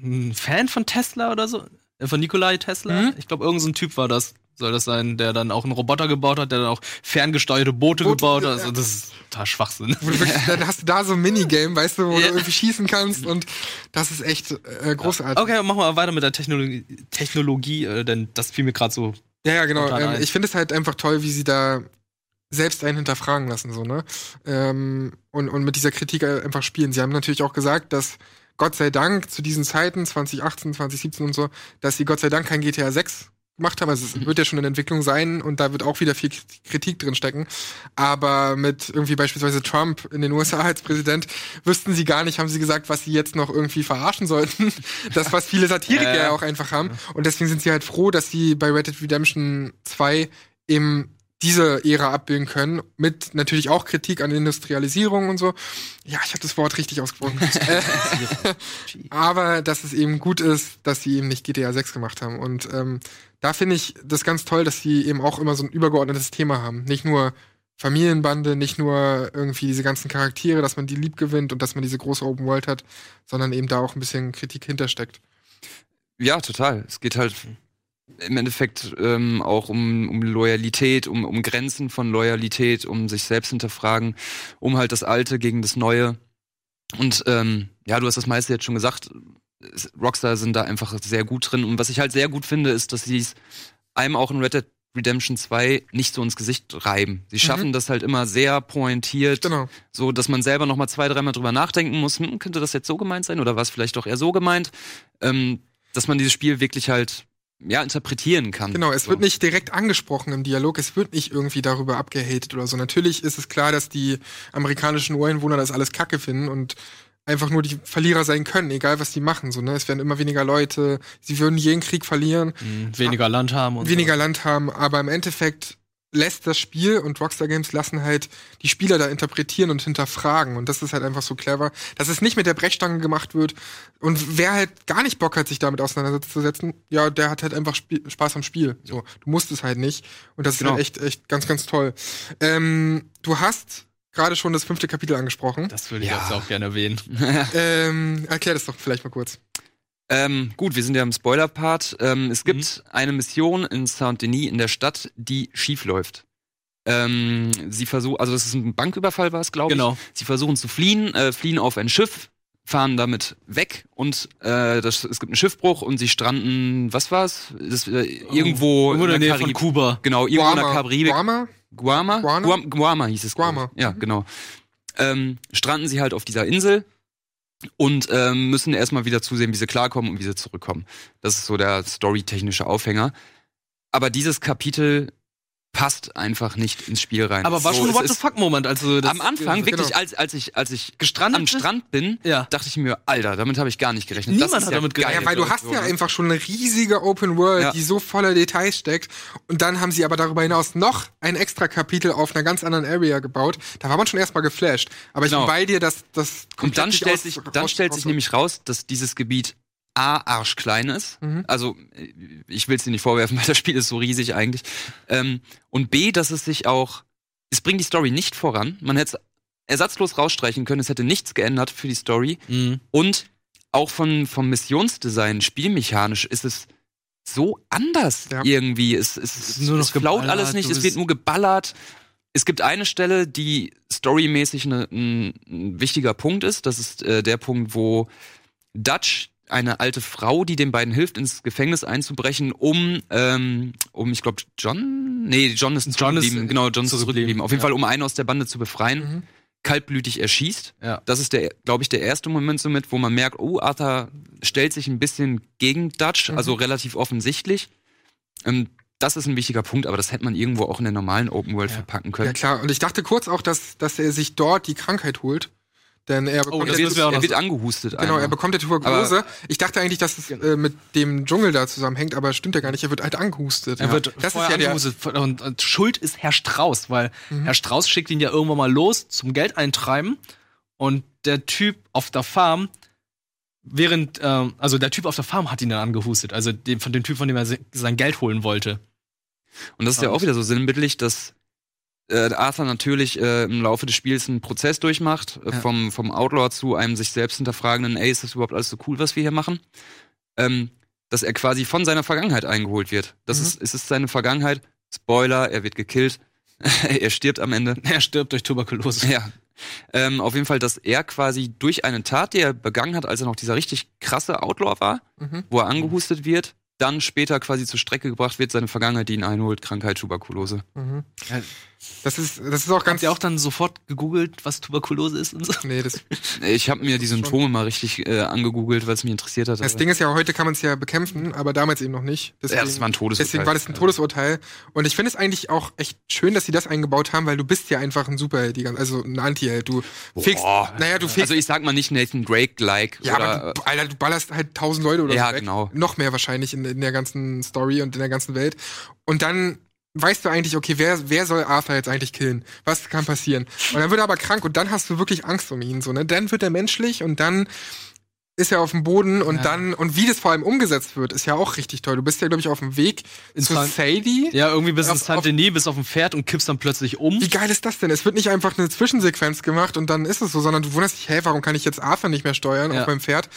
ein Fan von Tesla oder so, äh, von Nikolai Tesla. Mhm. Ich glaube, irgendein so ein Typ war das. Soll das sein, der dann auch einen Roboter gebaut hat, der dann auch ferngesteuerte Boote, Boote, gebaut hat. ja. Also das ist total Schwachsinn. Wirklich, [laughs] dann hast du da so ein Minigame, weißt du, wo Ja. du irgendwie schießen kannst und das ist echt äh, großartig. Okay, machen wir weiter mit der Technologie, Technologie äh, denn das fiel mir gerade so. Ja, ja, genau. Ähm, ich finde es halt einfach toll, wie sie da selbst einen hinterfragen lassen, so, ne? Ähm, und, und mit dieser Kritik einfach spielen. Sie haben natürlich auch gesagt, dass Gott sei Dank zu diesen Zeiten, 2018, 2017 und so, dass sie Gott sei Dank kein GTA 6 gemacht haben. Also es wird ja schon in Entwicklung sein und da wird auch wieder viel Kritik drin stecken. Aber mit irgendwie beispielsweise Trump in den USA als Präsident wüssten sie gar nicht, haben sie gesagt, was sie jetzt noch irgendwie verarschen sollten. [laughs] Das, was viele Satiriker Ja. auch einfach haben. Und deswegen sind sie halt froh, dass sie bei Red Dead Redemption 2 eben diese Ära abbilden können, mit natürlich auch Kritik an Industrialisierung und so. Ja, ich habe das Wort richtig ausgesprochen. [laughs] [laughs] Aber dass es eben gut ist, dass sie eben nicht GTA 6 gemacht haben. Und ähm, da finde ich das ganz toll, dass sie eben auch immer so ein übergeordnetes Thema haben. Nicht nur Familienbande, nicht nur irgendwie diese ganzen Charaktere, dass man die lieb gewinnt und dass man diese große Open World hat, sondern eben da auch ein bisschen Kritik hintersteckt. Ja, total. Es geht halt im Endeffekt ähm, auch um, um Loyalität, um, um Grenzen von Loyalität, um sich selbst hinterfragen, um halt das Alte gegen das Neue. Und ähm, ja, du hast das meiste jetzt schon gesagt. Es- Rockstar sind da einfach sehr gut drin. Und was ich halt sehr gut finde, ist, dass sie es einem auch in Red Dead Redemption 2 nicht so ins Gesicht reiben. Sie schaffen das halt immer sehr pointiert, Genau. so dass man selber noch mal zwei, dreimal drüber nachdenken muss, hm, könnte das jetzt so gemeint sein oder war es vielleicht doch eher so gemeint, ähm, dass man dieses Spiel wirklich halt ja interpretieren kann. Genau, es so. wird nicht direkt angesprochen im Dialog, es wird nicht irgendwie darüber abgehatet oder so. Natürlich ist es klar, dass die amerikanischen Ureinwohner das alles kacke finden und einfach nur die Verlierer sein können, egal was die machen. So, ne? Es werden immer weniger Leute, sie würden jeden Krieg verlieren, Weniger Land haben und weniger Land haben, aber im Endeffekt lässt das Spiel und Rockstar Games lassen halt die Spieler da interpretieren und hinterfragen. Und das ist halt einfach so clever, dass es nicht mit der Brechstange gemacht wird. Und wer halt gar nicht Bock hat, sich damit auseinanderzusetzen, ja, der hat halt einfach Spiel, Spaß am Spiel. So, du musst es halt nicht. Und das Genau. ist halt echt, echt ganz, ganz toll. Ähm, du hast gerade schon das fünfte Kapitel angesprochen. Das würde ich Ja. jetzt auch gerne erwähnen. [laughs] Ähm, erklär das doch vielleicht mal kurz. Ähm, gut, wir sind ja im Spoiler-Part. Ähm, es gibt eine Mission in Saint-Denis in der Stadt, die schief läuft. Ähm, sie versuchen, also das ist ein Banküberfall, war es, glaube Genau. ich. Sie versuchen zu fliehen, äh, fliehen auf ein Schiff, fahren damit weg und äh, das, es gibt einen Schiffbruch und sie stranden, was war's? Das, äh, irgendwo Irgendwo in der der Nähe von Karib- Kuba. Genau, irgendwo in der Guama. Karibik. Guama? Guama? Guana? Guam, Guama hieß es. Guama. Ja, genau. Ähm, stranden sie halt auf dieser Insel und ähm, müssen erstmal wieder zusehen, wie sie klarkommen und wie sie zurückkommen. Das ist so der storytechnische Aufhänger. Aber dieses Kapitel passt einfach nicht ins Spiel rein. Aber war so, schon ein What the fuck Moment, also das Am Anfang, genau. wirklich, als, als ich, als ich Gestrandet am? Strand bin, Ja. dachte ich mir, Alter, damit habe ich gar nicht gerechnet. Niemand das ist hat ja damit gerechnet. Ja, weil du hast so, ja einfach schon eine riesige Open World, Ja. die so voller Details steckt. Und dann haben sie aber darüber hinaus noch ein extra Kapitel auf einer ganz anderen Area gebaut. Da war man schon erstmal geflasht. Aber ich Genau. bin bei dir, dass das Und dann stellt sich, dann stellt sich nämlich raus, dass dieses Gebiet A, arschklein ist. Mhm. Also, äh, ich will es dir nicht vorwerfen, [laughs] weil das Spiel ist so riesig eigentlich. Ähm, und B, dass es sich auch, es bringt die Story nicht voran. Man hätte es ersatzlos rausstreichen können, es hätte nichts geändert für die Story. Mhm. Und auch von, vom Missionsdesign, spielmechanisch, ist es so anders Ja. irgendwie. Es, es, es, Nur noch es flaut alles nicht, es wird nur geballert. Es gibt eine Stelle, die storymäßig ne, ein, ein wichtiger Punkt ist. Das ist äh, der Punkt, wo Dutch, eine alte Frau, die den beiden hilft, ins Gefängnis einzubrechen, um, ähm, um ich glaube, John? Nee, John ist John ist zurückgeblieben. genau, John ist zurückgeblieben, zurückgeblieben. Auf jeden ja. Fall, um einen aus der Bande zu befreien, Mhm. kaltblütig erschießt. Ja. Das ist der, glaube ich, der erste Moment somit, wo man merkt, oh, Arthur stellt sich ein bisschen gegen Dutch, Mhm. also relativ offensichtlich. Ähm, das ist ein wichtiger Punkt, aber das hätte man irgendwo auch in der normalen Open World Ja. verpacken Ja können. klar, und ich dachte kurz auch, dass, dass er sich dort die Krankheit holt. Denn er Oh, bekommt das ja müssen wir auch er wird angehustet. Genau, einmal. er bekommt ja Tuberkulose. ich dachte eigentlich, dass es äh, mit dem Dschungel da zusammenhängt, aber stimmt ja gar nicht. Er wird halt angehustet. Er wird das ist ja der, angehustet. Und, und Schuld ist Herr Strauß, weil Herr Strauß schickt ihn ja irgendwann mal los zum Geld eintreiben. Und der Typ auf der Farm, während, ähm, also der Typ auf der Farm hat ihn dann angehustet. Also dem, von dem Typ, von dem er se- sein Geld holen wollte. Und das ist ja auch wieder so sinnbildlich, dass äh, Arthur natürlich äh, im Laufe des Spiels einen Prozess durchmacht, äh, Ja. vom, vom Outlaw zu einem sich selbst hinterfragenden, ey, ist das überhaupt alles so cool, was wir hier machen? Ähm, dass er quasi von seiner Vergangenheit eingeholt wird. Das Mhm. ist, es ist seine Vergangenheit. Spoiler, er wird gekillt. [laughs] er stirbt am Ende. Er stirbt durch Tuberkulose. Ja. Ähm, auf jeden Fall, dass er quasi durch eine Tat, die er begangen hat, als er noch dieser richtig krasse Outlaw war, Mhm. wo er angehustet wird, dann später quasi zur Strecke gebracht wird, seine Vergangenheit, die ihn einholt, Krankheit, Tuberkulose. Mhm. Ja. Das ist, das ist auch ganz. Habt ihr auch dann sofort gegoogelt, was Tuberkulose ist und so? nee, das, [laughs] Ich habe mir die Symptome mal richtig äh, angegoogelt, weil es mich interessiert hat. das Ding ist ja, heute kann man es ja bekämpfen, aber damals eben noch nicht. Deswegen, ja, das war ein Todesurteil. Deswegen war das ein Todesurteil. Und ich finde es eigentlich auch echt schön, dass sie das eingebaut haben, weil du bist ja einfach ein Superheld, die gan- also ein Antiheld. Du fegst, Boah. naja, du fegst, Also ich sag mal nicht Nathan Drake-like. ja, oder, aber du, Alter, du ballerst halt tausend Leute oder Ja, so weg. genau. Noch mehr wahrscheinlich in, in der ganzen Story und in der ganzen Welt. Und dann weißt du eigentlich, okay, wer, wer soll Arthur jetzt eigentlich killen? Was kann passieren? Und dann wird er aber krank und dann hast du wirklich Angst um ihn, so, ne? Dann wird er menschlich und dann ist er auf dem Boden und Ja. dann, und wie das vor allem umgesetzt wird, ist ja auch richtig toll. Du bist ja, glaube ich, auf dem Weg In zu San- Sadie. Ja, irgendwie bis Auf- ins Saint-Denis, bis auf dem Pferd und kippst dann plötzlich um. Wie geil ist das denn? Es wird nicht einfach eine Zwischensequenz gemacht und dann ist es so, sondern du wunderst dich, hey, warum kann ich jetzt Arthur nicht mehr steuern Ja. auf meinem Pferd?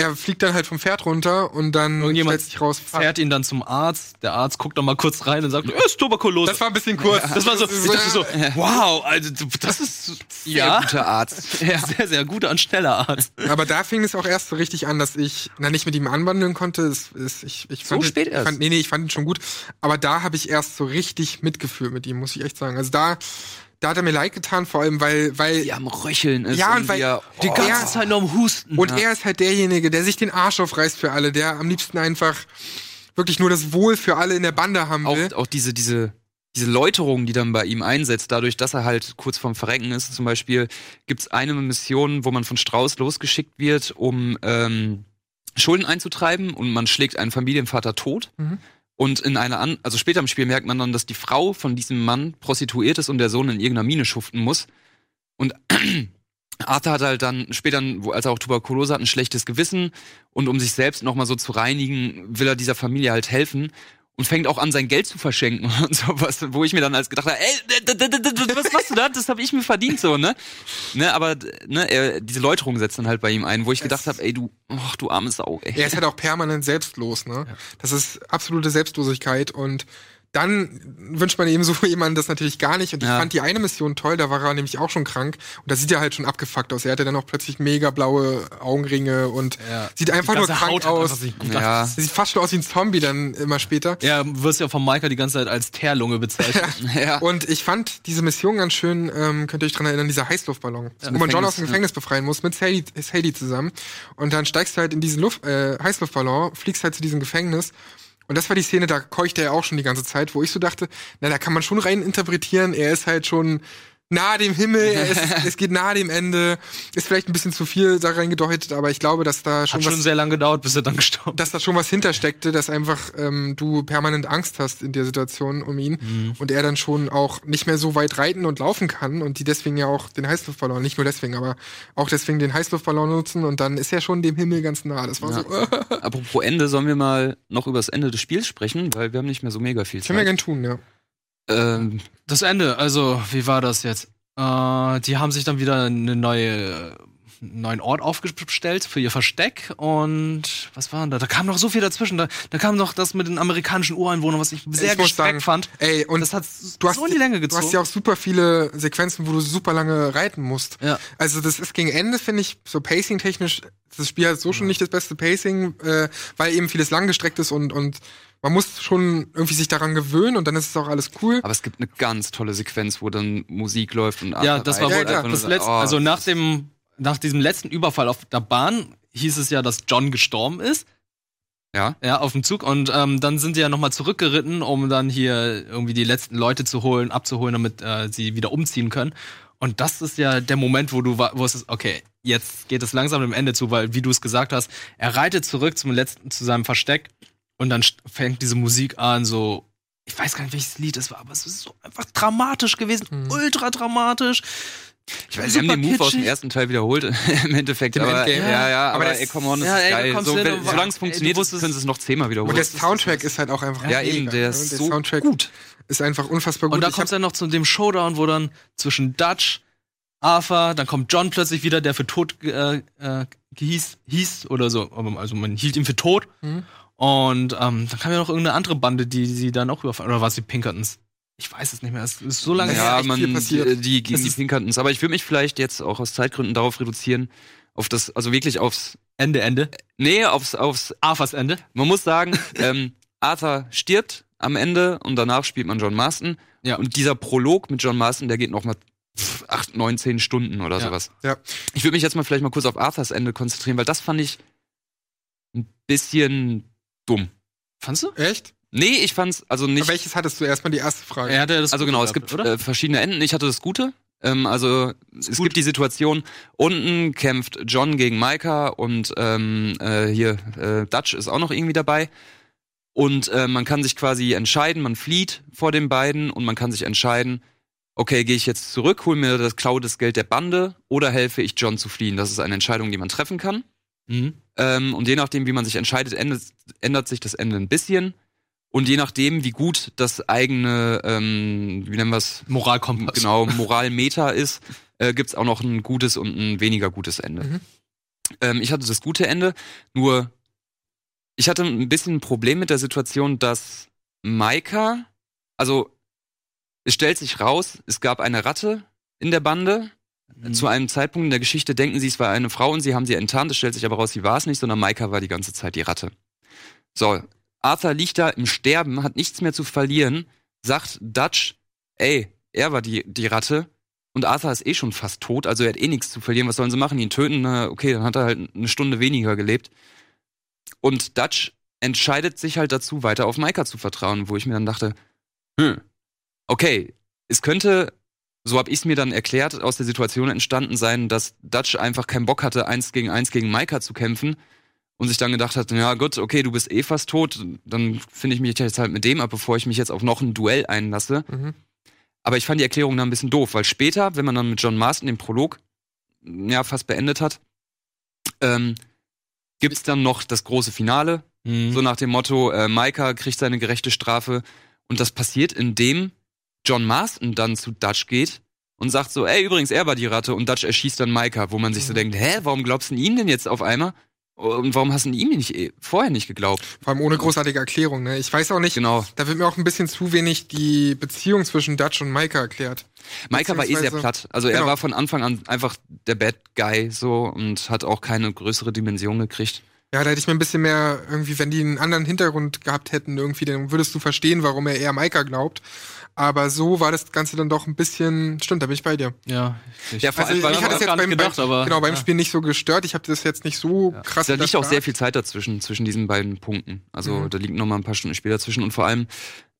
Er fliegt dann halt vom Pferd runter und dann Irgendjemand stellt sich raus, fährt ihn dann zum Arzt. Der Arzt guckt noch mal kurz rein und sagt, er ist Tuberkulose. Das war ein bisschen kurz. Das war so, ich dachte so, [laughs] wow, also das ist ja guter Arzt. [laughs] ja, sehr, sehr guter und schneller Arzt. Aber da fing es auch erst so richtig an, dass ich na nicht mit ihm anwandeln konnte. Es, es, ich, ich So fand, spät erst? Fand, nee, nee, ich fand ihn schon gut. Aber da habe ich erst so richtig mitgefühlt mit ihm, muss ich echt sagen. Also da, da hat er mir leid getan, vor allem weil, weil Die am Röcheln ist. Ja, und weil- wie er, Die oh, ganze Ja. Zeit nur am Husten. und er ist halt derjenige, der sich den Arsch aufreißt für alle, der am liebsten einfach wirklich nur das Wohl für alle in der Bande haben will. auch, auch diese, diese, diese Läuterung, die dann bei ihm einsetzt, dadurch, dass er halt kurz vorm Verrecken ist, zum Beispiel, gibt's eine Mission, wo man von Strauß losgeschickt wird, um ähm, Schulden einzutreiben und man schlägt einen Familienvater tot. Mhm. Und in einer an also später im Spiel merkt man dann, dass die Frau von diesem Mann prostituiert ist und der Sohn in irgendeiner Mine schuften muss. Und [clears throat] Arthur hat halt dann später, als er auch Tuberkulose hat, ein schlechtes Gewissen und um sich selbst nochmal so zu reinigen, will er dieser Familie halt helfen und fängt auch an, sein Geld zu verschenken [laughs] und sowas, wo ich mir dann als gedacht habe, ey, was machst du da? Das habe ich mir verdient, so, ne? ne aber ne, er, diese Läuterung setzt dann halt bei ihm ein, wo ich gedacht habe, ey, du, ach, du arme Sau, ey. Er ist halt auch permanent selbstlos, ne? Das ist absolute Selbstlosigkeit und dann wünscht man eben so [laughs] jemanden das natürlich gar nicht. Und ich Ja. fand die eine Mission toll, da war er nämlich auch schon krank. Und da sieht er halt schon abgefuckt aus. Er hatte dann auch plötzlich mega blaue Augenringe und Ja. sieht einfach nur krank Haut aus. Ja, Er sieht fast schon aus wie ein Zombie dann immer später. Ja, wirst ja von Maika die ganze Zeit als Teerlunge bezeichnet. [laughs] ja. Und ich fand diese Mission ganz schön, ähm, könnt ihr euch dran erinnern, dieser Heißluftballon, wo man John aus dem Gefängnis, Gefängnis befreien muss, mit Sadie, Sadie zusammen. Und dann steigst du halt in diesen Luft, äh, Heißluftballon, fliegst halt zu diesem Gefängnis. Und das war die Szene, da keuchte er auch schon die ganze Zeit, wo ich so dachte, na, da kann man schon rein interpretieren, er ist halt schon nahe dem Himmel, [laughs] ist, es geht nahe dem Ende, ist vielleicht ein bisschen zu viel da reingedeutet, aber ich glaube, dass da schon Hat was schon sehr lange gedauert, bis er dann gestorben dass da schon was hintersteckte, dass einfach ähm, du permanent Angst hast in der Situation um ihn Mhm. und er dann schon auch nicht mehr so weit reiten und laufen kann und die deswegen ja auch den Heißluftballon, nicht nur deswegen, aber auch deswegen den Heißluftballon nutzen und dann ist er schon dem Himmel ganz nah. Das war Ja. so, [laughs] Apropos Ende, sollen wir mal noch über das Ende des Spiels sprechen, weil wir haben nicht mehr so mega viel können wir Zeit. gern tun, ja. Ähm, Das Ende, also, wie war das jetzt? Äh, die haben sich dann wieder eine neue, einen neuen Ort aufgestellt für ihr Versteck und was war denn da? Da kam noch so viel dazwischen. Da, da kam noch das mit den amerikanischen Ureinwohnern, was ich sehr gestreckt sagen, fand. Ey, und das hat du hast, so in die Länge du gezogen. hast ja auch super viele Sequenzen, wo du super lange reiten musst. Ja. Also das ist gegen Ende, finde ich, so pacing-technisch, das Spiel hat so schon nicht das beste Pacing, äh, weil eben vieles langgestreckt ist und, und man muss schon irgendwie sich daran gewöhnen und dann ist es auch alles cool. aber es gibt eine ganz tolle Sequenz, wo dann Musik läuft und Ja, das war Ja, wohl klar. das Oh. letzte. Also nach dem, nach diesem letzten Überfall auf der Bahn hieß es ja, dass John gestorben ist. Ja. Ja, auf dem Zug. Und ähm, dann sind die ja nochmal zurückgeritten, um dann hier irgendwie die letzten Leute zu holen, abzuholen, damit äh, sie wieder umziehen können. Und das ist ja der Moment, wo du, wa- wo es ist, okay, jetzt geht es langsam dem Ende zu, weil, wie du es gesagt hast, er reitet zurück zum letzten, zu seinem Versteck und dann fängt diese Musik an, so, ich weiß gar nicht, welches Lied es war, aber es ist so einfach dramatisch gewesen, Mhm. ultra dramatisch. Ich weiß, sie haben den Move aus dem ersten Teil wiederholt [laughs] im Endeffekt. Dem aber, Endgame. Ja, ja, Aber aber, das- ey, come on, das Ja, ist ey, geil. So, wenn- solange es ey, funktioniert, du wusstest- können sie es noch zehnmal wiederholen. Und der Soundtrack ist halt auch einfach Ja, mega, eben, der ne? ist der so Soundtrack gut. ist einfach unfassbar gut. Und da Ich kommt es dann noch zu dem Showdown, wo dann zwischen Dutch, Arthur, dann kommt John plötzlich wieder, der für tot äh, äh, hieß, hieß oder so. Also man hielt ihn für tot. Mhm. Und ähm, dann kam ja noch irgendeine andere Bande, die sie dann auch überfallen. Oder war es die Pinkertons? Ich weiß es nicht mehr. Es ist so lange Ja, her. Ja, man, viel die, passiert. die gegen die Pinkertons. Aber ich würde mich vielleicht jetzt auch aus Zeitgründen darauf reduzieren, auf das, also wirklich aufs, Ende, Ende. nee, aufs, aufs, Arthurs Ende. man muss sagen, [laughs] ähm, Arthur stirbt am Ende und danach spielt man John Marston. Ja. Und dieser Prolog mit John Marston, der geht noch mal pff, acht, neun, zehn Stunden oder Ja. sowas. Ja. Ich würde mich jetzt mal vielleicht mal kurz auf Arthurs Ende konzentrieren, weil das fand ich ein bisschen dumm. Fandst du? Echt? Nee, ich fand's also nicht. Aber welches hattest du erstmal die erste Frage? Er hatte das Also Gute genau, es gehabt, gibt oder? äh, verschiedene Enden. Ich hatte das Gute. Ähm, also es gibt die Situation, unten kämpft John gegen Micah und ähm, äh, hier äh, Dutch ist auch noch irgendwie dabei. Und äh, man kann sich quasi entscheiden, man flieht vor den beiden und man kann sich entscheiden, okay, gehe ich jetzt zurück, hol mir das Klau das Geld der Bande oder helfe ich John zu fliehen. Das ist eine Entscheidung, die man treffen kann. Mhm. Ähm, und je nachdem, wie man sich entscheidet, ändert, ändert sich das Ende ein bisschen. Und je nachdem, wie gut das eigene, ähm, wie nennen wir es, Moralkompass. genau, Moralmeter ist, äh, gibt's auch noch ein gutes und ein weniger gutes Ende. Mhm. Ähm, ich hatte das gute Ende, nur ich hatte ein bisschen ein Problem mit der Situation, dass Maika, also es stellt sich raus, es gab eine Ratte in der Bande. Mhm. Zu einem Zeitpunkt in der Geschichte denken sie, es war eine Frau und sie haben sie enttarnt. Es stellt sich aber raus, sie war es nicht, sondern Maika war die ganze Zeit die Ratte. So, Arthur liegt da im Sterben, hat nichts mehr zu verlieren, sagt Dutch, ey, er war die, die Ratte und Arthur ist eh schon fast tot, also er hat eh nichts zu verlieren. Was sollen sie machen? Ihn töten? Na, okay, dann hat er halt eine Stunde weniger gelebt. Und Dutch entscheidet sich halt dazu, weiter auf Maika zu vertrauen, wo ich mir dann dachte, hm, okay, es könnte, so habe ich es mir dann erklärt, aus der Situation entstanden sein, dass Dutch einfach keinen Bock hatte, eins gegen eins gegen Maika zu kämpfen und sich dann gedacht hat, ja gut, okay, du bist eh fast tot, dann finde ich mich jetzt halt mit dem ab, bevor ich mich jetzt auf noch ein Duell einlasse. Mhm. Aber ich fand die Erklärung dann ein bisschen doof, weil später, wenn man dann mit John Marston den Prolog ja fast beendet hat, ähm, gibt's dann noch das große Finale, Mhm. so nach dem Motto, äh, Micah kriegt seine gerechte Strafe. Und das passiert, indem John Marston dann zu Dutch geht und sagt so, ey, übrigens, er war die Ratte und Dutch erschießt dann Micah, wo man sich so Mhm. denkt, hä, warum glaubst du ihm denn jetzt auf einmal? Und warum hast du ihm nicht eh- vorher nicht geglaubt? Vor allem ohne großartige Erklärung, ne? Ich weiß auch nicht, Genau. da wird mir auch ein bisschen zu wenig die Beziehung zwischen Dutch und Maika erklärt. Micah war eh sehr platt. Also er Genau. war von Anfang an einfach der Bad Guy so und hat auch keine größere Dimension gekriegt. Ja, da hätte ich mir ein bisschen mehr irgendwie, wenn die einen anderen Hintergrund gehabt hätten, irgendwie, dann würdest du verstehen, warum er eher Maika glaubt. Aber so war das Ganze dann doch ein bisschen, stimmt, da bin ich bei dir. Ja, ich, Ja, vor Also allem, weil ich hatte das jetzt beim, gedacht, beim, aber- genau, beim ja. Spiel nicht so gestört. Ich habe das jetzt nicht so krass Da liegt auch sehr viel Zeit dazwischen, zwischen diesen beiden Punkten. Also Mhm. da liegt noch mal ein paar Stunden Spiel dazwischen und vor allem,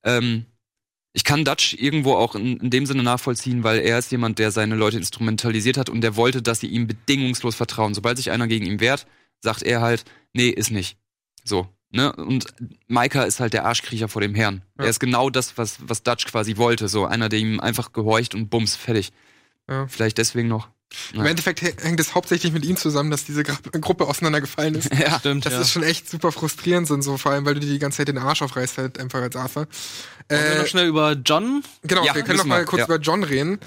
ähm, ich kann Dutch irgendwo auch in, in dem Sinne nachvollziehen, weil er ist jemand, der seine Leute instrumentalisiert hat und der wollte, dass sie ihm bedingungslos vertrauen. Sobald sich einer gegen ihn wehrt, sagt er halt, nee, ist nicht. So. Ne? Und Micah ist halt der Arschkriecher vor dem Herrn. Ja. Er ist genau das, was, was Dutch quasi wollte. So einer, der ihm einfach gehorcht und bums, fertig. Ja. Vielleicht deswegen noch. Im Endeffekt hä- hängt es hauptsächlich mit ihm zusammen, dass diese Gra Gruppe auseinandergefallen ist. [laughs] Ja. Stimmt, Das ja. ist schon echt super frustrierend, so, so vor allem, weil du dir die ganze Zeit den Arsch aufreißt, halt einfach als Arthur. Wollen wir Äh, noch schnell über John. genau, Ja, wir können noch mal wir, kurz ja. über John reden.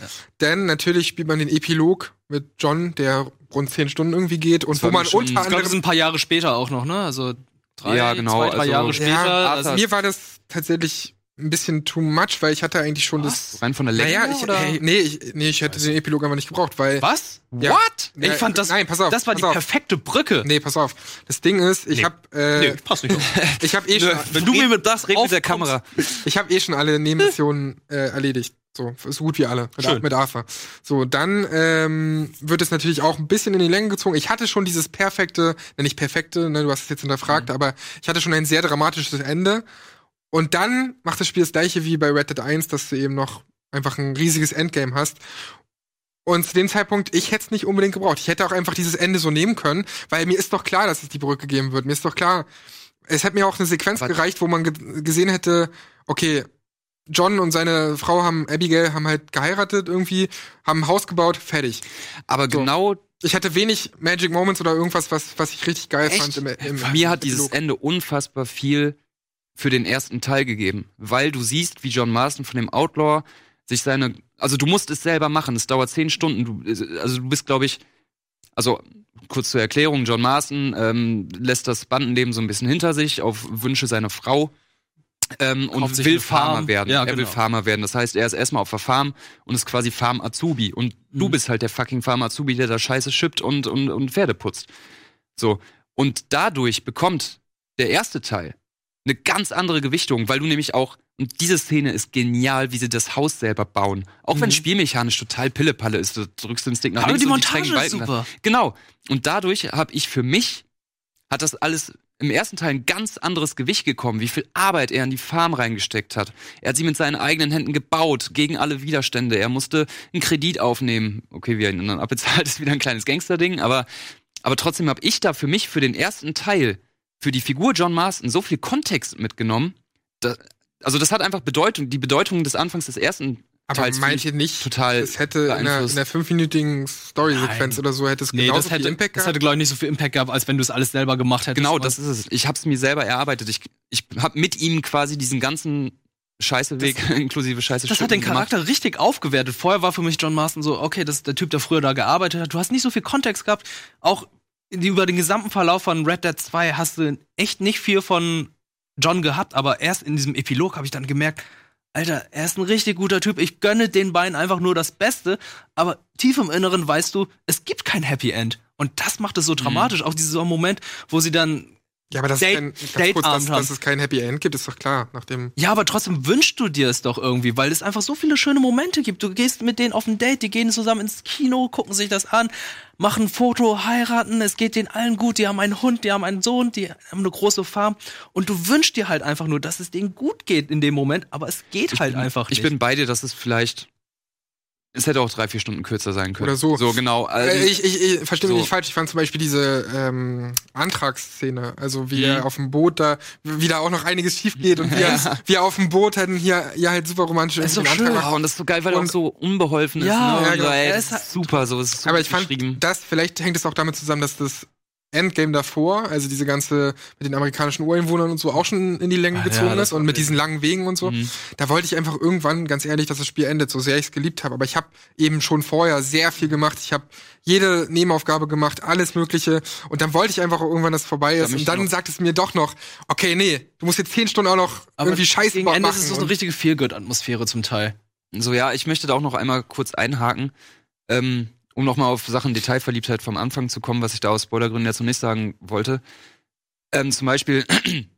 Denn natürlich spielt man den Epilog mit John, der rund zehn Stunden irgendwie geht und Das wo man unter Ich glaube, das anderem sind ein paar Jahre später auch noch, ne? Also drei, Ja, genau, zwei, drei also- Jahre später. Ja, also, mir war das tatsächlich ein bisschen too much, weil ich hatte eigentlich schon das. Rein von der Länge. Naja, ich, oder? hey, nee, ich, nee, ich hätte den Epilog einfach nicht gebraucht, weil. was? Ja. What? Ja, ich fand das. nein, pass auf, das war pass die auf. perfekte Brücke. Nee, pass auf. Das Ding ist, ich Nee. hab, äh, Nee, passt nicht. [laughs] ich hab eh schon, Wenn du mir mit das red mit der Kamera. [laughs] ich hab eh schon alle Nebenmissionen äh, erledigt. So, so gut wie alle. Mit, Schön. mit Arthur. So, dann ähm, wird es natürlich auch ein bisschen in die Länge gezogen. Ich hatte schon dieses perfekte, ne, nicht perfekte, ne, du hast es jetzt hinterfragt, Mhm. aber ich hatte schon ein sehr dramatisches Ende. Und dann macht das Spiel das gleiche wie bei Red Dead 1, dass du eben noch einfach ein riesiges Endgame hast. Und zu dem Zeitpunkt, ich hätte es nicht unbedingt gebraucht. Ich hätte auch einfach dieses Ende so nehmen können, weil mir ist doch klar, dass es die Brücke geben wird. Mir ist doch klar, es hätte mir auch eine Sequenz Aber- gereicht, wo man ge gesehen hätte, okay, John und seine Frau haben, Abigail, haben halt geheiratet irgendwie, haben ein Haus gebaut, fertig. Aber So. genau Ich hatte wenig Magic Moments oder irgendwas, was, was ich richtig geil Echt? fand im, im Mir hat dieses. Ende unfassbar viel für den ersten Teil gegeben, weil du siehst, wie John Marston von dem Outlaw sich seine, also du musst es selber machen, es dauert zehn Stunden, du, also du bist, glaube ich, also kurz zur Erklärung, John Marston ähm, lässt das Bandenleben so ein bisschen hinter sich auf Wünsche seiner Frau ähm, und will eine Farm. Farmer werden. Ja, er will genau. Farmer werden. Das heißt, er ist erstmal auf der Farm und ist quasi Farm Azubi. Und du Mhm. bist halt der fucking Farm Azubi, der da Scheiße schippt und, und, und Pferde putzt. So. Und dadurch bekommt der erste Teil eine ganz andere Gewichtung, weil du nämlich auch, und diese Szene ist genial, wie sie das Haus selber bauen. Auch wenn Mhm. spielmechanisch total Pillepalle ist, du drückst den Stick nach Aber links die und Montage strengen ist Balken da- super. Genau. Und dadurch habe ich für mich, hat das alles im ersten Teil ein ganz anderes Gewicht gekommen, wie viel Arbeit er in die Farm reingesteckt hat. Er hat sie mit seinen eigenen Händen gebaut, gegen alle Widerstände. Er musste einen Kredit aufnehmen. Okay, wie er ihn dann abbezahlt, [laughs] ist wieder ein kleines Gangsterding, aber, aber trotzdem habe ich da für mich, für den ersten Teil, für die Figur John Marston so viel Kontext mitgenommen. Da, also das hat einfach Bedeutung, die Bedeutung des Anfangs des ersten Aber Teils meint ihr nicht, total es hätte in einer, in einer fünfminütigen Story-Sequenz oder so, hätte es Nee, genauso das hätte, viel Impact das gehabt? hätte glaube ich, nicht so viel Impact gehabt, als wenn du es alles selber gemacht hättest. Genau, das ist es. Ich habe es mir selber erarbeitet. Ich, ich habe mit ihm quasi diesen ganzen Scheißeweg inklusive Scheiße Das hat den Charakter richtig aufgewertet. Vorher war für mich John Marston so, okay, das ist der Typ, der früher da gearbeitet hat. Du hast nicht so viel Kontext gehabt. Auch über den gesamten Verlauf von Red Dead 2 hast du echt nicht viel von John gehabt, aber erst in diesem Epilog habe ich dann gemerkt, Alter, er ist ein richtig guter Typ. Ich gönne den beiden einfach nur das Beste, aber tief im Inneren weißt du, es gibt kein Happy End. Und das macht es so dramatisch. Auch dieser Moment, wo sie dann Ja, aber das Date- ist kein, kurz, dass, dass es kein Happy End gibt, ist doch klar. Nachdem Ja, aber trotzdem wünschst du dir es doch irgendwie, weil es einfach so viele schöne Momente gibt. Du gehst mit denen auf ein Date, die gehen zusammen ins Kino, gucken sich das an, machen ein Foto, heiraten, es geht denen allen gut, die haben einen Hund, die haben einen Sohn, die haben eine große Farm und du wünschst dir halt einfach nur, dass es denen gut geht in dem Moment, aber es geht halt bin, einfach nicht. Ich bin bei dir, dass es vielleicht. Es hätte auch drei, vier Stunden kürzer sein können. Oder so. So, genau. Also, Äh, ich ich, ich verstehe mich so. nicht falsch. Ich fand zum Beispiel diese ähm, Antragsszene, also wie Mhm. er auf dem Boot da, wie da auch noch einiges schief geht und wie, [laughs] Ja. er auf dem Boot halt hier, hier halt super romantisch Das ist so schön. Antrag und das ist so geil, weil er auch so unbeholfen ist. Ja, ne? ja, genau. das ist super, so ist super Aber ich fand, das, vielleicht hängt es auch damit zusammen, dass das Endgame davor, also diese ganze mit den amerikanischen Ureinwohnern und so auch schon in die Länge Ah, ja, gezogen das ist und mit diesen langen Wegen und so. Mhm. Da wollte ich einfach irgendwann, ganz ehrlich, dass das Spiel endet, so sehr ich es geliebt habe. Aber ich habe eben schon vorher sehr viel gemacht. Ich habe jede Nebenaufgabe gemacht, alles Mögliche. Und dann wollte ich einfach auch irgendwann, dass es vorbei ist. mich Und dann noch- sagt es mir doch noch, okay, nee, du musst jetzt zehn Stunden auch noch aber irgendwie Scheiße gegen machen. Ende ist es so eine richtige Feelgood-Atmosphäre zum Teil. So, ja, ich möchte da auch noch einmal kurz einhaken, ähm, um nochmal auf Sachen Detailverliebtheit vom Anfang zu kommen, was ich da aus Spoilergründen jetzt noch nicht sagen wollte. Ähm, zum Beispiel [clears throat]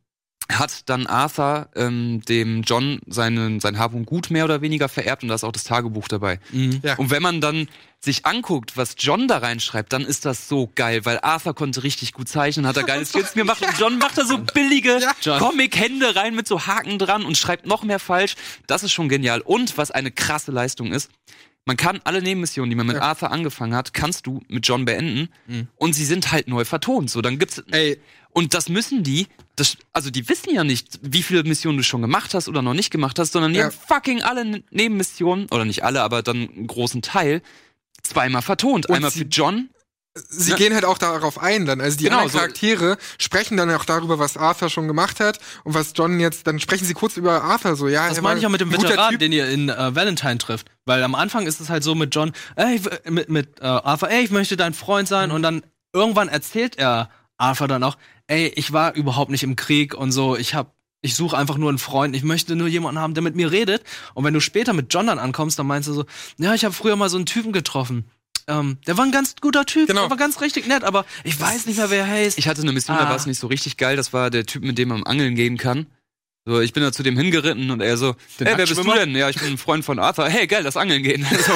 hat dann Arthur ähm, dem John seinen, sein Hab und Gut mehr oder weniger vererbt und da ist auch das Tagebuch dabei. Mhm. Ja. Und wenn man dann sich anguckt, was John da reinschreibt, dann ist das so geil, weil Arthur konnte richtig gut zeichnen, hat er geile [laughs] Skills mir macht und John macht da so billige John. Comic-Hände rein mit so Haken dran und schreibt noch mehr falsch. Das ist schon genial. Und was eine krasse Leistung ist, man kann alle Nebenmissionen, die man mit Ja. Arthur angefangen hat, kannst du mit John beenden Mhm. und sie sind halt neu vertont. So, dann gibt's Ey, und das müssen die, das, also die wissen ja nicht, wie viele Missionen du schon gemacht hast oder noch nicht gemacht hast, sondern die Ja. haben fucking alle Nebenmissionen, oder nicht alle, aber dann einen großen Teil, zweimal vertont. Und Einmal für John. Sie Ja. gehen halt auch darauf ein dann. Also die Genau, anderen so- Charaktere sprechen dann auch darüber, was Arthur schon gemacht hat und was John jetzt, dann sprechen sie kurz über Arthur so, ja. Das meine ich auch mit dem Veteran, den ihr in äh, Valentine trifft. Weil am Anfang ist es halt so mit John, ey, mit, mit äh, Arthur, ey, ich möchte dein Freund sein. Und dann irgendwann erzählt er Arthur dann auch, ey, ich war überhaupt nicht im Krieg und so, ich hab, ich suche einfach nur einen Freund, ich möchte nur jemanden haben, der mit mir redet. Und wenn du später mit John dann ankommst, dann meinst du so, ja, ich habe früher mal so einen Typen getroffen. Ähm, der war ein ganz guter Typ, Genau. der war ganz richtig nett, aber ich weiß nicht mehr, wer er heißt. Ich hatte eine Mission, da Ah. war es nicht so richtig geil. Das war der Typ, mit dem man angeln gehen kann. So, ich bin da zu dem hingeritten und er so, Den hey, wer bist du denn? Ja, ich bin ein Freund von Arthur. Hey, geil, das Angeln gehen. [laughs] So.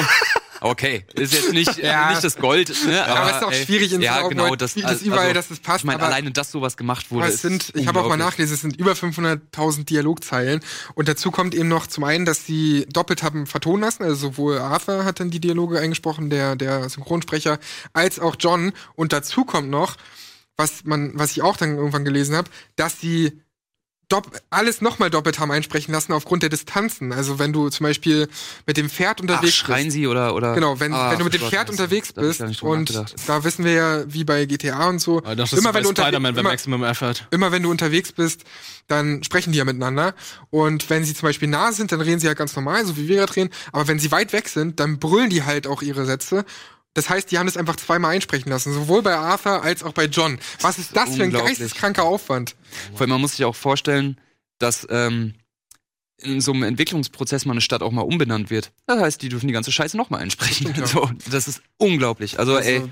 Okay, ist jetzt nicht, [laughs] Ja. nicht das Gold, ne? Aber, es ist auch ey, schwierig in ja, so genau, das, das überall, also, dass es passt. Ich meine, aber- alleine, dass sowas gemacht wurde. Aber es sind, ich habe auch mal nachgelesen, es sind über 500.000 Dialogzeilen. Und dazu kommt eben noch zum einen, dass sie doppelt haben vertonen lassen. Also sowohl Arthur hat dann die Dialoge eingesprochen, der, der Synchronsprecher, als auch John. Und dazu kommt noch, was man, was ich auch dann irgendwann gelesen habe, dass sie dopp alles nochmal doppelt haben einsprechen lassen aufgrund der Distanzen. Also wenn du zum Beispiel mit dem Pferd Ach, unterwegs schreien bist. sie oder, oder? Genau, wenn, Ah, wenn du mit dem Pferd unterwegs da bist drüber und da wissen wir ja, wie bei GTA und so, Ja, das ist immer wenn du unterwegs Spider-Man bei immer, Maximum Effort. immer wenn du unterwegs bist, dann sprechen die ja miteinander. Und wenn sie zum Beispiel nah sind, dann reden sie halt ganz normal, so wie wir gerade reden. Aber wenn sie weit weg sind, dann brüllen die halt auch ihre Sätze. Das heißt, die haben das einfach zweimal einsprechen lassen, sowohl bei Arthur als auch bei John. Was ist das für ein geisteskranker Aufwand? Vor allem, man muss sich auch vorstellen, dass ähm, in so einem Entwicklungsprozess mal eine Stadt auch mal umbenannt wird. Das heißt, die dürfen die ganze Scheiße nochmal einsprechen. [laughs] Ja. so, das ist unglaublich. Also, Also, ey,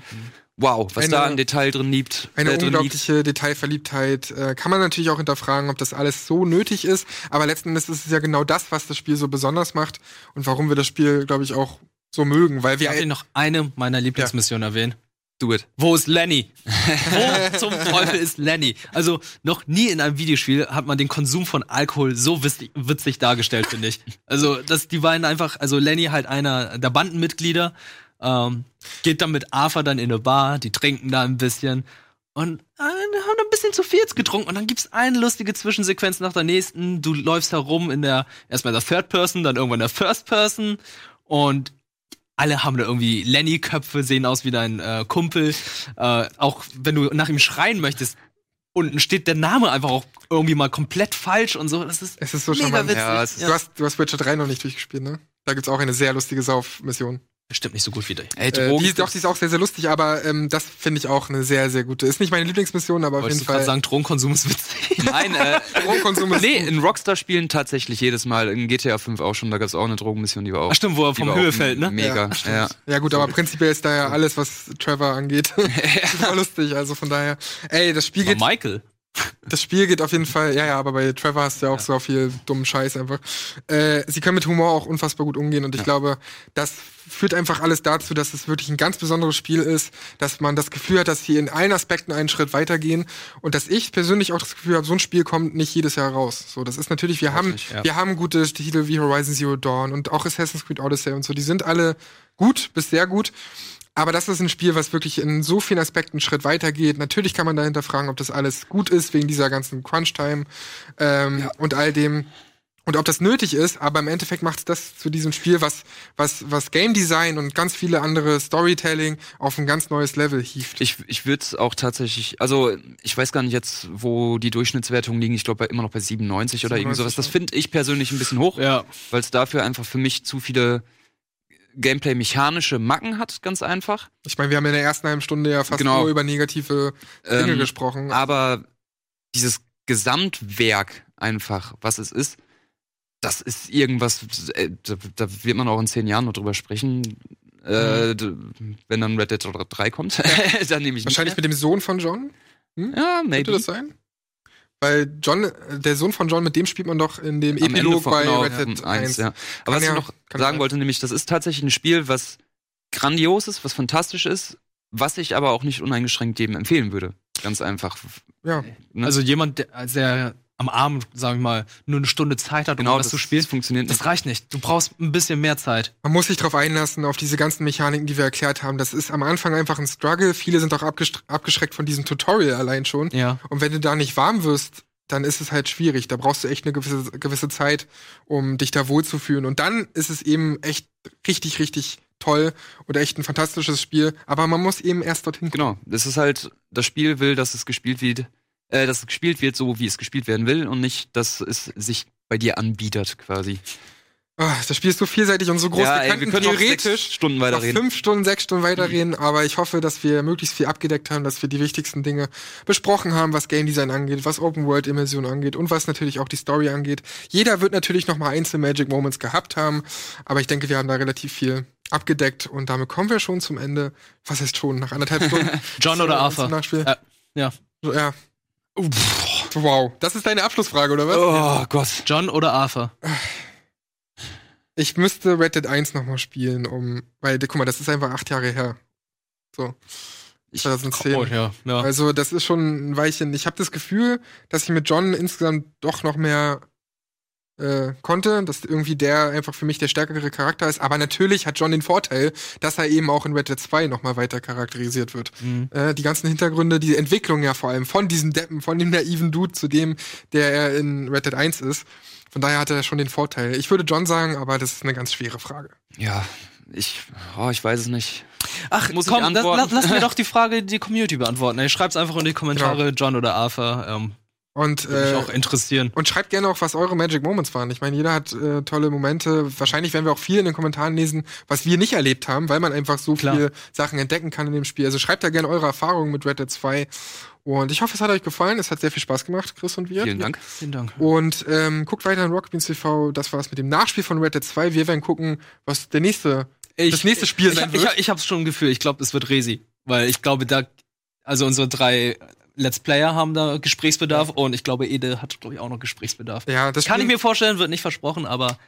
wow, was eine- da an Detail drin liegt. Eine äh, drin liegt. unglaubliche Detailverliebtheit. Äh, kann man natürlich auch hinterfragen, ob das alles so nötig ist. Aber letzten Endes ist es ja genau das, was das Spiel so besonders macht und warum wir das Spiel, glaube ich, auch so mögen. Weil Ich wir darf Ihnen noch eine meiner Lieblingsmissionen erwähnen. Do it. Wo ist Lenny? Wo zum Teufel ist Lenny? Also noch nie in einem Videospiel hat man den Konsum von Alkohol so witzig, witzig dargestellt, finde ich. Also dass die beiden einfach, also Lenny halt einer der Bandenmitglieder, ähm, geht dann mit Arthur dann in eine Bar, die trinken da ein bisschen und äh, haben ein bisschen zu viel jetzt getrunken und dann gibt's eine lustige Zwischensequenz nach der nächsten. Du läufst herum in der erstmal der Third Person, dann irgendwann der First Person und alle haben da irgendwie Lenny-Köpfe, sehen aus wie dein äh, Kumpel. Äh, auch wenn du nach ihm schreien möchtest, unten steht der Name einfach auch irgendwie mal komplett falsch und so. Das ist Es ist so mega charmant. witzig. Ja, es ist- Du, hast, du hast Witcher 3 noch nicht durchgespielt, ne? Da gibt's auch eine sehr lustige Saufmission. Bestimmt nicht so gut wie dich. Ey, Äh, Drogen, die, doch, die ist auch sehr, sehr lustig, aber ähm, das finde ich auch eine sehr, sehr gute. Ist nicht meine Lieblingsmission, aber auf Wolltest jeden du gerade Fall. sagen, Drogenkonsum ist witzig? [laughs] Nein, äh, Drogenkonsum ist nee, gut. in Rockstar-Spielen tatsächlich jedes Mal. In GTA 5 auch schon, da gab's auch eine Drogenmission, die war auch. Ach stimmt, wo er die vom auch fällt, ne? Mega, ja. Ja gut, aber prinzipiell ist da ja alles, was Trevor angeht, [laughs] [laughs] super lustig. Also von daher, ey, das Spiel Aber geht, Michael. Das Spiel geht auf jeden Fall, ja, ja, aber bei Trevor hast du ja auch so viel dummen Scheiß einfach. Äh, sie können mit Humor auch unfassbar gut umgehen und ich glaube, das führt einfach alles dazu, dass es wirklich ein ganz besonderes Spiel ist, dass man das Gefühl hat, dass sie in allen Aspekten einen Schritt weitergehen und dass ich persönlich auch das Gefühl habe, so ein Spiel kommt nicht jedes Jahr raus. So, das ist natürlich, wir haben, nicht, ja. wir haben gute Titel wie Horizon Zero Dawn und auch Assassin's Creed Odyssey und so, die sind alle gut bis sehr gut. Aber das ist ein Spiel, was wirklich in so vielen Aspekten einen Schritt weitergeht. Natürlich kann man dahinter fragen, ob das alles gut ist, wegen dieser ganzen Crunch-Time ähm, und all dem. Und ob das nötig ist, aber im Endeffekt macht es das zu diesem Spiel, was, was, was Game Design und ganz viele andere Storytelling auf ein ganz neues Level hieft. Ich, ich würde es auch tatsächlich, also ich weiß gar nicht jetzt, wo die Durchschnittswertungen liegen. Ich glaube immer noch bei 97 oder irgend 97, sowas. Das ja. finde ich persönlich ein bisschen hoch, Ja. weil es dafür einfach für mich zu viele Gameplay-mechanische Macken hat, ganz einfach. Ich meine, wir haben in der ersten halben Stunde ja fast Genau. nur über negative Dinge Ähm, gesprochen. Aber dieses Gesamtwerk einfach, was es ist, das ist irgendwas, äh, da, da wird man auch in zehn Jahren noch drüber sprechen. Äh, d- wenn dann Red Dead 3 kommt, [laughs] dann nehme ich Wahrscheinlich mit dem Sohn von John? mehr. Ja, Könnte maybe. das sein? Weil John, äh, der Sohn von John, mit dem spielt man doch in dem Am Epilog von- bei genau, Red Dead ja, 1. ja. Aber was ja- ich noch sagen wollte, nämlich, das ist tatsächlich ein Spiel, was grandios ist, was fantastisch ist, was ich aber auch nicht uneingeschränkt jedem empfehlen würde. Ganz einfach. Ja. Ne? Also jemand, der, der am Abend, sag ich mal, nur eine Stunde Zeit hat, um genau, das, das, zu spielen, das funktioniert nicht. das reicht nicht. Du brauchst ein bisschen mehr Zeit. Man muss sich darauf einlassen, auf diese ganzen Mechaniken, die wir erklärt haben. Das ist am Anfang einfach ein Struggle. Viele sind auch abgeschreckt von diesem Tutorial allein schon. Ja. Und wenn du da nicht warm wirst, dann ist es halt schwierig. Da brauchst du echt eine gewisse, gewisse Zeit, um dich da wohlzufühlen. Und dann ist es eben echt richtig, richtig toll und echt ein fantastisches Spiel. Aber man muss eben erst dorthin kommen. Genau, das ist halt, das Spiel will, dass es gespielt wird, äh, dass es gespielt wird, so wie es gespielt werden will und nicht, dass es sich bei dir anbietet, quasi. Ah, das Spiel ist so vielseitig und so groß. ja, wir ey, könnten wir können theoretisch Stunden weiterreden. fünf Stunden, sechs Stunden weiterreden, aber ich hoffe, dass wir möglichst viel abgedeckt haben, dass wir die wichtigsten Dinge besprochen haben, was Game Design angeht, was Open World Immersion angeht und was natürlich auch die Story angeht. Jeder wird natürlich noch mal einzelne Magic Moments gehabt haben, aber ich denke, wir haben da relativ viel abgedeckt und damit kommen wir schon zum Ende. Was heißt schon? Nach anderthalb Stunden? [laughs] John oder Arthur? Äh, ja. So, ja. Wow. Das ist deine Abschlussfrage, oder was? Oh Gott. John oder Arthur? Ich müsste Red Dead 1 nochmal spielen, um, weil, guck mal, das ist einfach acht Jahre her. So. 2010. Oh, ja, ja. Also, das ist schon ein Weilchen. Ich habe das Gefühl, dass ich mit John insgesamt doch noch mehr äh, konnte, dass irgendwie der einfach für mich der stärkere Charakter ist. Aber natürlich hat John den Vorteil, dass er eben auch in Red Dead 2 nochmal weiter charakterisiert wird. Mhm. Äh, die ganzen Hintergründe, die Entwicklung ja vor allem von diesem Deppen, von dem naiven Dude zu dem, der er in Red Dead 1 ist. Von daher hat er schon den Vorteil. Ich würde John sagen, aber das ist eine ganz schwere Frage. Ja, ich, oh, ich weiß es nicht. Ach, Muss ich komm, lass, antworten? lass mir doch die Frage die Community beantworten. Ey, schreib's einfach in die Kommentare, John oder Arthur. Ähm, Und, würde mich äh, auch interessieren. und schreibt gerne auch, was eure Magic Moments waren. Ich meine, jeder hat äh, tolle Momente. Wahrscheinlich werden wir auch viel in den Kommentaren lesen, was wir nicht erlebt haben, weil man einfach so Klar. viele Sachen entdecken kann in dem Spiel. Also schreibt da gerne eure Erfahrungen mit Red Dead 2. Und ich hoffe, es hat euch gefallen. Es hat sehr viel Spaß gemacht, Chris und wir. Vielen Dank. Vielen Dank. Und ähm, guckt weiter in Rockbeans TV. Das war's mit dem Nachspiel von Red Dead 2. Wir werden gucken, was der nächste, das nächste Spiel ich, sein ich, wird. ich, ich hab's schon im Gefühl, ich glaube, es wird Resi. Weil ich glaube, da, also unsere drei Let's Player haben da Gesprächsbedarf und ich glaube, Ede hat, glaube ich, auch noch Gesprächsbedarf. ja, das Kann ich mir vorstellen, wird nicht versprochen, aber.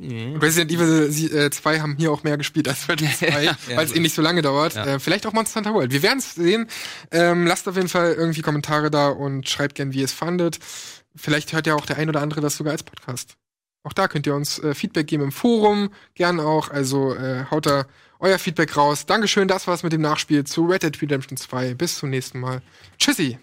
Resident Evil sie- äh, 2 haben hier auch mehr gespielt als Red Dead 2, Ja, weil es eh nicht so lange dauert. Ja. Äh, vielleicht auch Monster Hunter World. Wir werden es sehen. Ähm, lasst auf jeden Fall irgendwie Kommentare da und schreibt gern, wie ihr es fandet. Vielleicht hört ja auch der ein oder andere das sogar als Podcast. Auch da könnt ihr uns äh, Feedback geben im Forum, gern auch. Also äh, haut da euer Feedback raus. Dankeschön, das war's mit dem Nachspiel zu Red Dead Redemption 2. Bis zum nächsten Mal. Tschüssi.